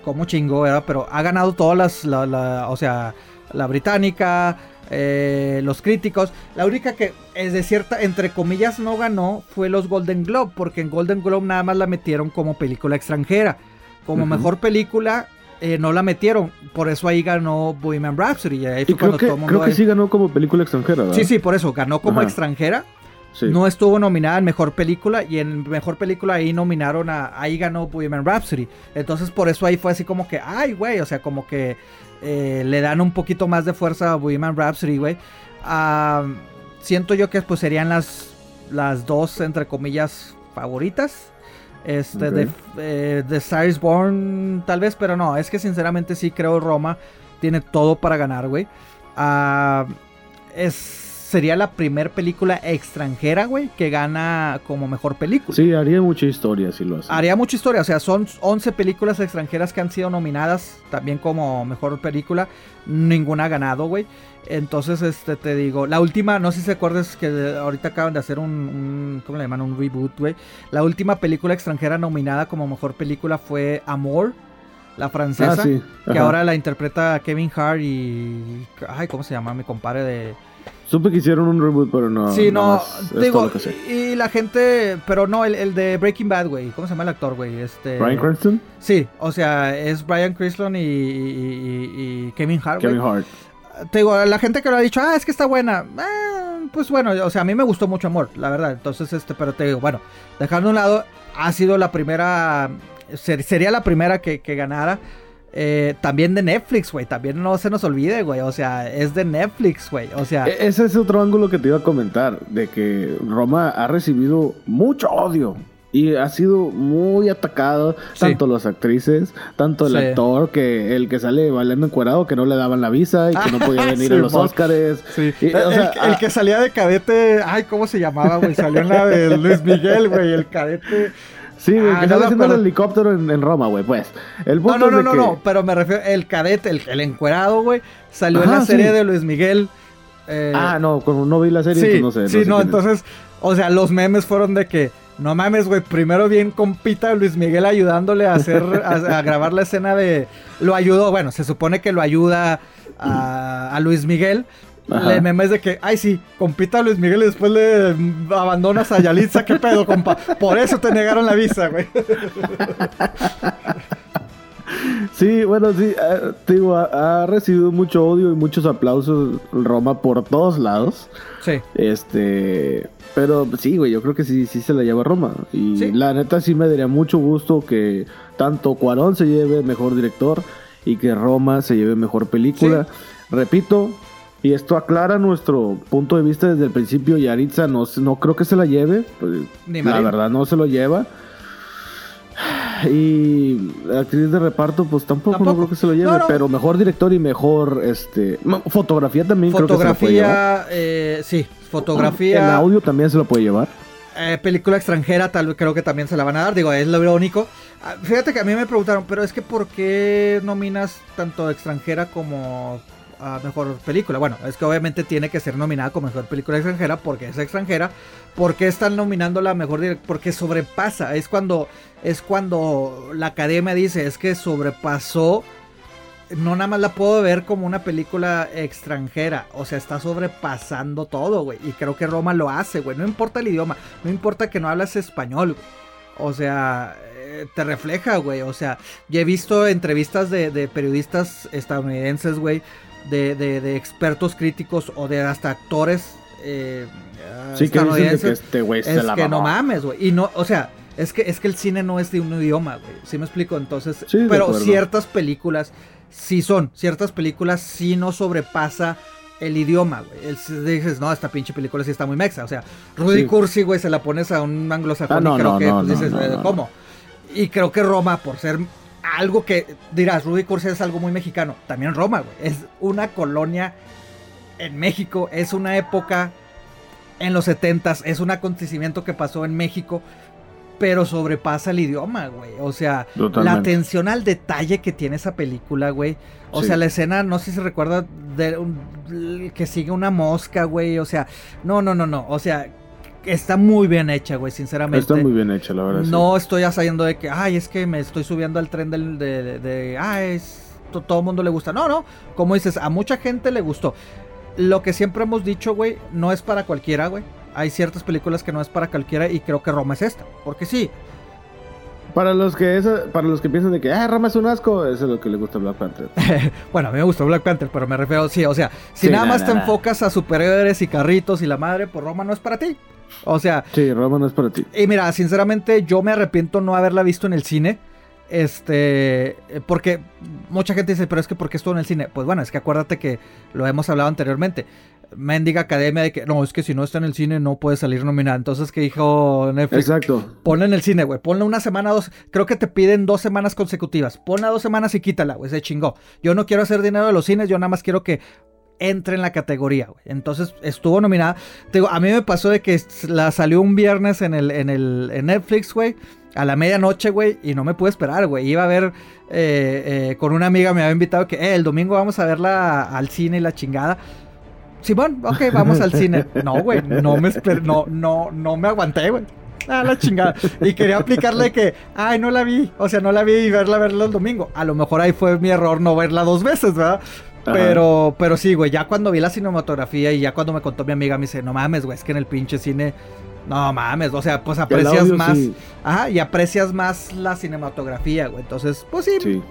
como chingo, ¿verdad? Pero ha ganado todas las, la, o sea, la británica, eh, los críticos. La única que es de cierta, entre comillas, no ganó fue los Golden Globe, porque en Golden Globe nada más la metieron como película extranjera. Como mejor película eh, no la metieron. Por eso ahí ganó Bohemian Rhapsody. Ahí fue creo, que, creo que sí ganó como película extranjera. ¿verdad? Sí, sí, por eso. Ganó como extranjera. No estuvo nominada en mejor película y en mejor película ahí nominaron a. Ahí ganó Bohemian Rhapsody. Entonces por eso ahí fue así como que, ay, güey, o sea, como que eh, le dan un poquito más de fuerza a Bohemian Rhapsody, güey. siento yo que pues serían las, las dos, entre comillas, favoritas. Este, de, eh, de Star is Born, tal vez, pero no, es que sinceramente sí creo Roma tiene todo para ganar, güey. Ah, es, sería la primera película extranjera, güey, que gana como mejor película. Sí, haría mucha historia si lo hace. Haría mucha historia, o sea, son 11 películas extranjeras que han sido nominadas también como mejor película. Ninguna ha ganado, güey. Entonces, este, te digo, la última, no sé si se acuerdas que ahorita acaban de hacer un, ¿cómo le llaman? Un reboot, güey. La última película extranjera nominada como mejor película fue Amor, la francesa, ah, que ahora la interpreta Kevin Hart y, ay, ¿cómo se llama? Mi compadre de... Supe que hicieron un reboot, pero no. Sí, no, digo, y la gente, pero no, el, de Breaking Bad, güey. ¿Cómo se llama el actor, güey? Este, Brian Cranston. Sí, o sea, es Brian Cranston y, y Kevin Hart. Kevin Hart te digo, la gente que lo ha dicho, ah, es que está buena. Eh, pues bueno, o sea, a mí me gustó mucho Amor, la verdad. Entonces, este, pero te digo, bueno, dejando a un lado, ha sido la primera, sería la primera que, ganara. Eh, también de Netflix, güey. También no se nos olvide, güey. O sea, es de Netflix, güey. O sea. E-, ese es otro ángulo que te iba a comentar. De que Roma ha recibido mucho odio y ha sido muy atacado, tanto las actrices, tanto el actor, que el que sale bailando encuerado, que no le daban la visa y que no podía venir a los Oscars. Sí. el, ah, que salía de cadete, ay, ¿cómo se llamaba, güey? Salió en la de Luis Miguel, güey, el cadete. Sí, ah, que estaba haciendo el helicóptero en, Roma, güey, pues. El no, no, no, no, no, pero me refiero, el cadete, el, el encuerado, güey, salió en la serie de Luis Miguel. Eh, ah, no, como no vi la serie, sí, no sé. sí, no, entonces, o sea, los memes fueron de que no mames, güey. Primero bien compita Luis Miguel ayudándole a hacer, a, grabar la escena de. Lo ayudó, bueno, se supone que lo ayuda a, Luis Miguel. Le memes de que, ay sí, compita Luis Miguel y después le abandonas a Yalitza, qué pedo, compa. Por eso te negaron la visa, güey. Sí, bueno, sí, eh, digo, ha, recibido mucho odio y muchos aplausos Roma por todos lados. Sí. Este, pero sí, güey, yo creo que sí, sí se la lleva Roma. Y la neta sí me daría mucho gusto que tanto Cuarón se lleve mejor director y que Roma se lleve mejor película. Repito, y esto aclara nuestro punto de vista desde el principio. Yaritza no, no creo que se la lleve. Pues, la verdad no se lo lleva. Y actriz de reparto, pues tampoco, no creo que se lo lleve, pero mejor director y mejor este fotografía también fotografía, creo que se lo puede llevar. Eh, sí, fotografía. ¿El audio también se lo puede llevar? Eh, película extranjera, tal vez creo que también se la van a dar. Digo, es lo irónico. Ah, Fíjate que a mí me preguntaron, pero es que ¿por qué nominas tanto extranjera como mejor película? Bueno, es que obviamente tiene que ser nominada como mejor película extranjera porque es extranjera. ¿Por qué están nominando la mejor dirección? Porque sobrepasa. Es cuando, es cuando la academia dice, es que sobrepasó no nada más la puedo ver como una película extranjera. O sea, está sobrepasando todo, güey. Y creo que Roma lo hace, güey. No importa el idioma. No importa que no hablas español. O sea, eh, te refleja, güey. O sea, ya he visto entrevistas de, de periodistas estadounidenses, güey. De, de, de, expertos críticos o de hasta actores eh, sí, estadounidenses. Que, que este güey es la que no mames, güey. Y no, o sea, es que, es que el cine no es de un idioma, güey. ¿Sí me explico? Entonces, sí, pero ciertas películas sí son. Ciertas películas sí no sobrepasa el idioma, güey. Dices, no, esta pinche película sí está muy mexa. O sea, Rudy sí. Cursi, güey, se la pones a un anglosajón ah, no, y creo no, que no, pues, dices, ¿cómo? Y creo que Roma, por ser algo que dirás, Rudy Cursi es algo muy mexicano. También Roma, güey. Es una colonia en México. Es una época en los 70 es un acontecimiento que pasó en México pero sobrepasa el idioma, güey. O sea, Totalmente. la atención al detalle que tiene esa película, güey. O Sí. sea, la escena, no sé si se recuerda de un- que sigue una mosca, güey. O sea, no, no, no, no. O sea, está muy bien hecha, güey, sinceramente. Está muy bien hecha, la verdad. sí. No estoy saliendo de que, ay, es que me estoy subiendo al tren del, de, de, de- ay, es, to- todo el mundo le gusta. No, no, como dices, a mucha gente le gustó. Lo que siempre hemos dicho, güey, no es para cualquiera, güey. Hay ciertas películas que no es para cualquiera y creo que Roma es esta. Porque sí, Para los que esa, para los que piensan de que ah, Rama es un asco, eso es lo que le gusta a Black Panther. bueno, a mí me gustó Black Panther, pero me refiero, sí, o sea, si Sí, nada más te enfocas a superhéroes y carritos y la madre, pues Roma no es para ti. O sea, Sí, Roma no es para ti. Y mira, sinceramente yo me arrepiento no haberla visto en el cine. Este, porque mucha gente dice, pero es que ¿por qué estuvo en el cine? Pues bueno, es que acuérdate que lo hemos hablado anteriormente. Mendiga Academia de que no, es que si no está en el cine no puede salir nominada. Entonces, ¿qué dijo Netflix? Exacto. Ponla en el cine, güey. Ponla una semana, dos. Creo que te piden dos semanas consecutivas. Ponla dos semanas y quítala, güey. Se chingó. Yo no quiero hacer dinero de los cines, yo nada más quiero que entre en la categoría, güey. Entonces estuvo nominada. Te digo, a mí me pasó de que la salió un viernes en el, en el en Netflix, güey. A la medianoche, güey. Y no me pude esperar, güey. Iba a ver eh, eh, con una amiga, me había invitado que eh, el domingo vamos a verla al cine y la chingada. Simón, ok, vamos al cine. No, güey, no me esper- no, no, no me aguanté, güey. Ah, la chingada. Y quería aplicarle que, ay, no la vi. O sea, no la vi y verla, verla el domingo. A lo mejor ahí fue mi error no verla dos veces, ¿verdad? Ajá. Pero, pero sí, güey, ya cuando vi la cinematografía y ya cuando me contó mi amiga, me dice, no mames, güey, es que en el pinche cine, no mames, o sea, pues aprecias audio, más, sí. ajá, y aprecias más la cinematografía, güey. Entonces, pues sí, Sí.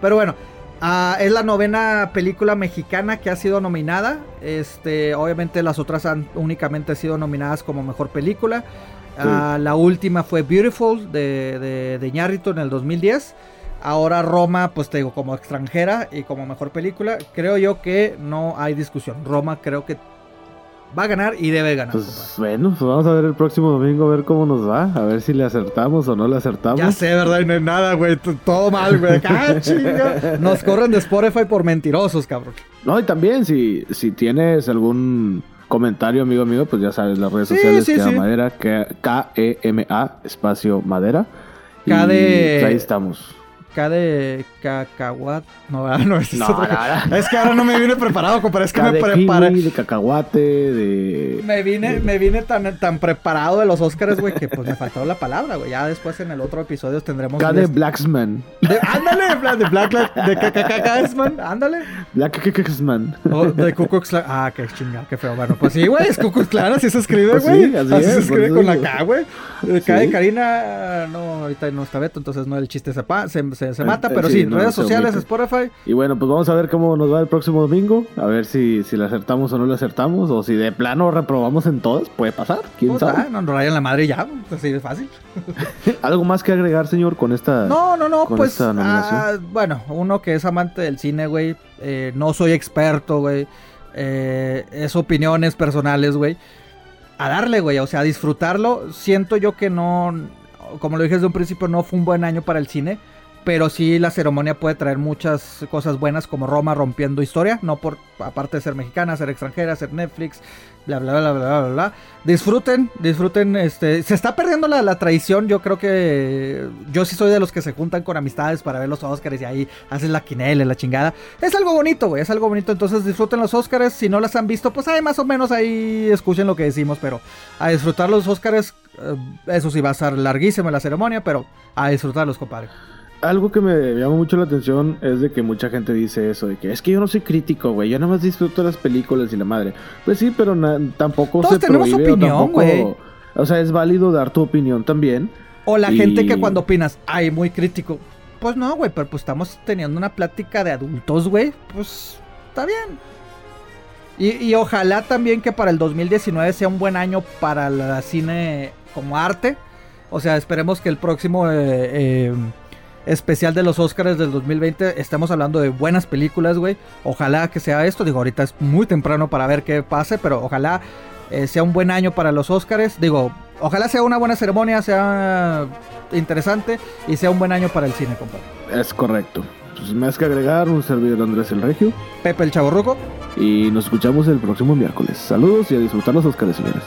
pero bueno, ah, es la novena película mexicana que ha sido nominada. Este, obviamente las otras han únicamente sido nominadas como mejor película. Ah, la última fue Beautiful de, de, de Iñárritu en el 2010. Ahora Roma, pues te digo, como extranjera y como mejor película. Creo yo que no hay discusión. Roma creo que va a ganar y debe ganar. Pues compadre. bueno, pues vamos a ver el próximo domingo a ver cómo nos va, a ver si le acertamos o no le acertamos. Ya sé, ¿verdad? Y no hay nada, güey. Todo mal, güey. ¡Ah, chinga! Nos corren de Spotify por mentirosos, cabrón. No, y también si, si tienes algún comentario, amigo mío, pues ya sabes, las redes Sí, sociales sí, Queda sí. Madera, que- K-E-M-A, espacio Madera. K de- ahí estamos. K de cacahuat. No, no, es No, otro- no, no. Es que ahora no me vine preparado, compadre. Es que K me preparé. kiwi, de cacahuate, de... Me vine, me vine tan, tan preparado de los Oscars, güey, que pues me faltó la palabra, güey. Ya después en el otro episodio tendremos. K de est- Blacksman. de- ándale, de Black, Black, de Cacacacaesman, ándale. Blacksman. O de Ku Klux. Ah, qué chingada, qué feo. Bueno, pues sí, güey, es Ku Klux Klan, así se escribe, Pues güey. sí, así así es, se escribe eso con la. K, güey. Eh, K de. Karina, no, ahorita no está Beto, entonces no el chiste se, se, se- se mata, Eh, pero sí, sí, no, redes sociales. Spotify. Y bueno, pues vamos a ver cómo nos va el próximo domingo. A ver si, si le acertamos o no le acertamos. O si de plano reprobamos en todas. Puede pasar. ¿Quién Pues, sabe? ah, no nos rayan la madre ya, así de fácil. ¿Algo más que agregar, señor, con esta... No, no, no, pues, ah, bueno, uno que es amante del cine, güey, eh, no soy experto, güey, eh, es opiniones personales, güey, a darle, güey, o sea, a disfrutarlo, siento yo que no, como lo dije desde un principio, no fue un buen año para el cine, pero sí la ceremonia puede traer muchas cosas buenas como Roma rompiendo historia, no por aparte de ser mexicana, ser extranjera, ser Netflix, bla bla bla bla bla bla. Disfruten, disfruten, este, se está perdiendo la, la tradición, yo creo que yo sí soy de los que se juntan con amistades para ver los Oscars y ahí hacen la quinela, la chingada. Es algo bonito, güey, es algo bonito, entonces disfruten los Oscars, si no las han visto, pues ahí más o menos ahí escuchen lo que decimos, pero a disfrutar los Oscars, eh, eso sí va a ser larguísima la ceremonia, pero a disfrutarlos, compadre algo que me llama mucho la atención es de que mucha gente dice eso, de que es que yo no soy crítico, güey, yo nada más disfruto las películas y la madre. Pues sí, pero tampoco Todos se tenemos opinión, güey. O sea, es válido dar tu opinión también. O la gente que cuando opinas, ay, muy crítico. Pues no, güey, pero pues estamos teniendo una plática de adultos, güey. Pues está bien. Y, ojalá también que para el 2019 sea un buen año para la cine como arte. O sea, esperemos que el próximo... Eh, eh, especial de los Oscars del 2020. Estamos hablando de buenas películas, güey. Ojalá que sea esto. Digo, ahorita es muy temprano para ver qué pase, pero ojalá eh, sea un buen año para los Oscars. Digo, ojalá sea una buena ceremonia, sea interesante y sea un buen año para el cine, compadre. Es correcto. Pues más que agregar, un servidor Andrés el Regio. Pepe el Chaborruco. Y nos escuchamos el próximo miércoles. Saludos y a disfrutar los Oscars, señores.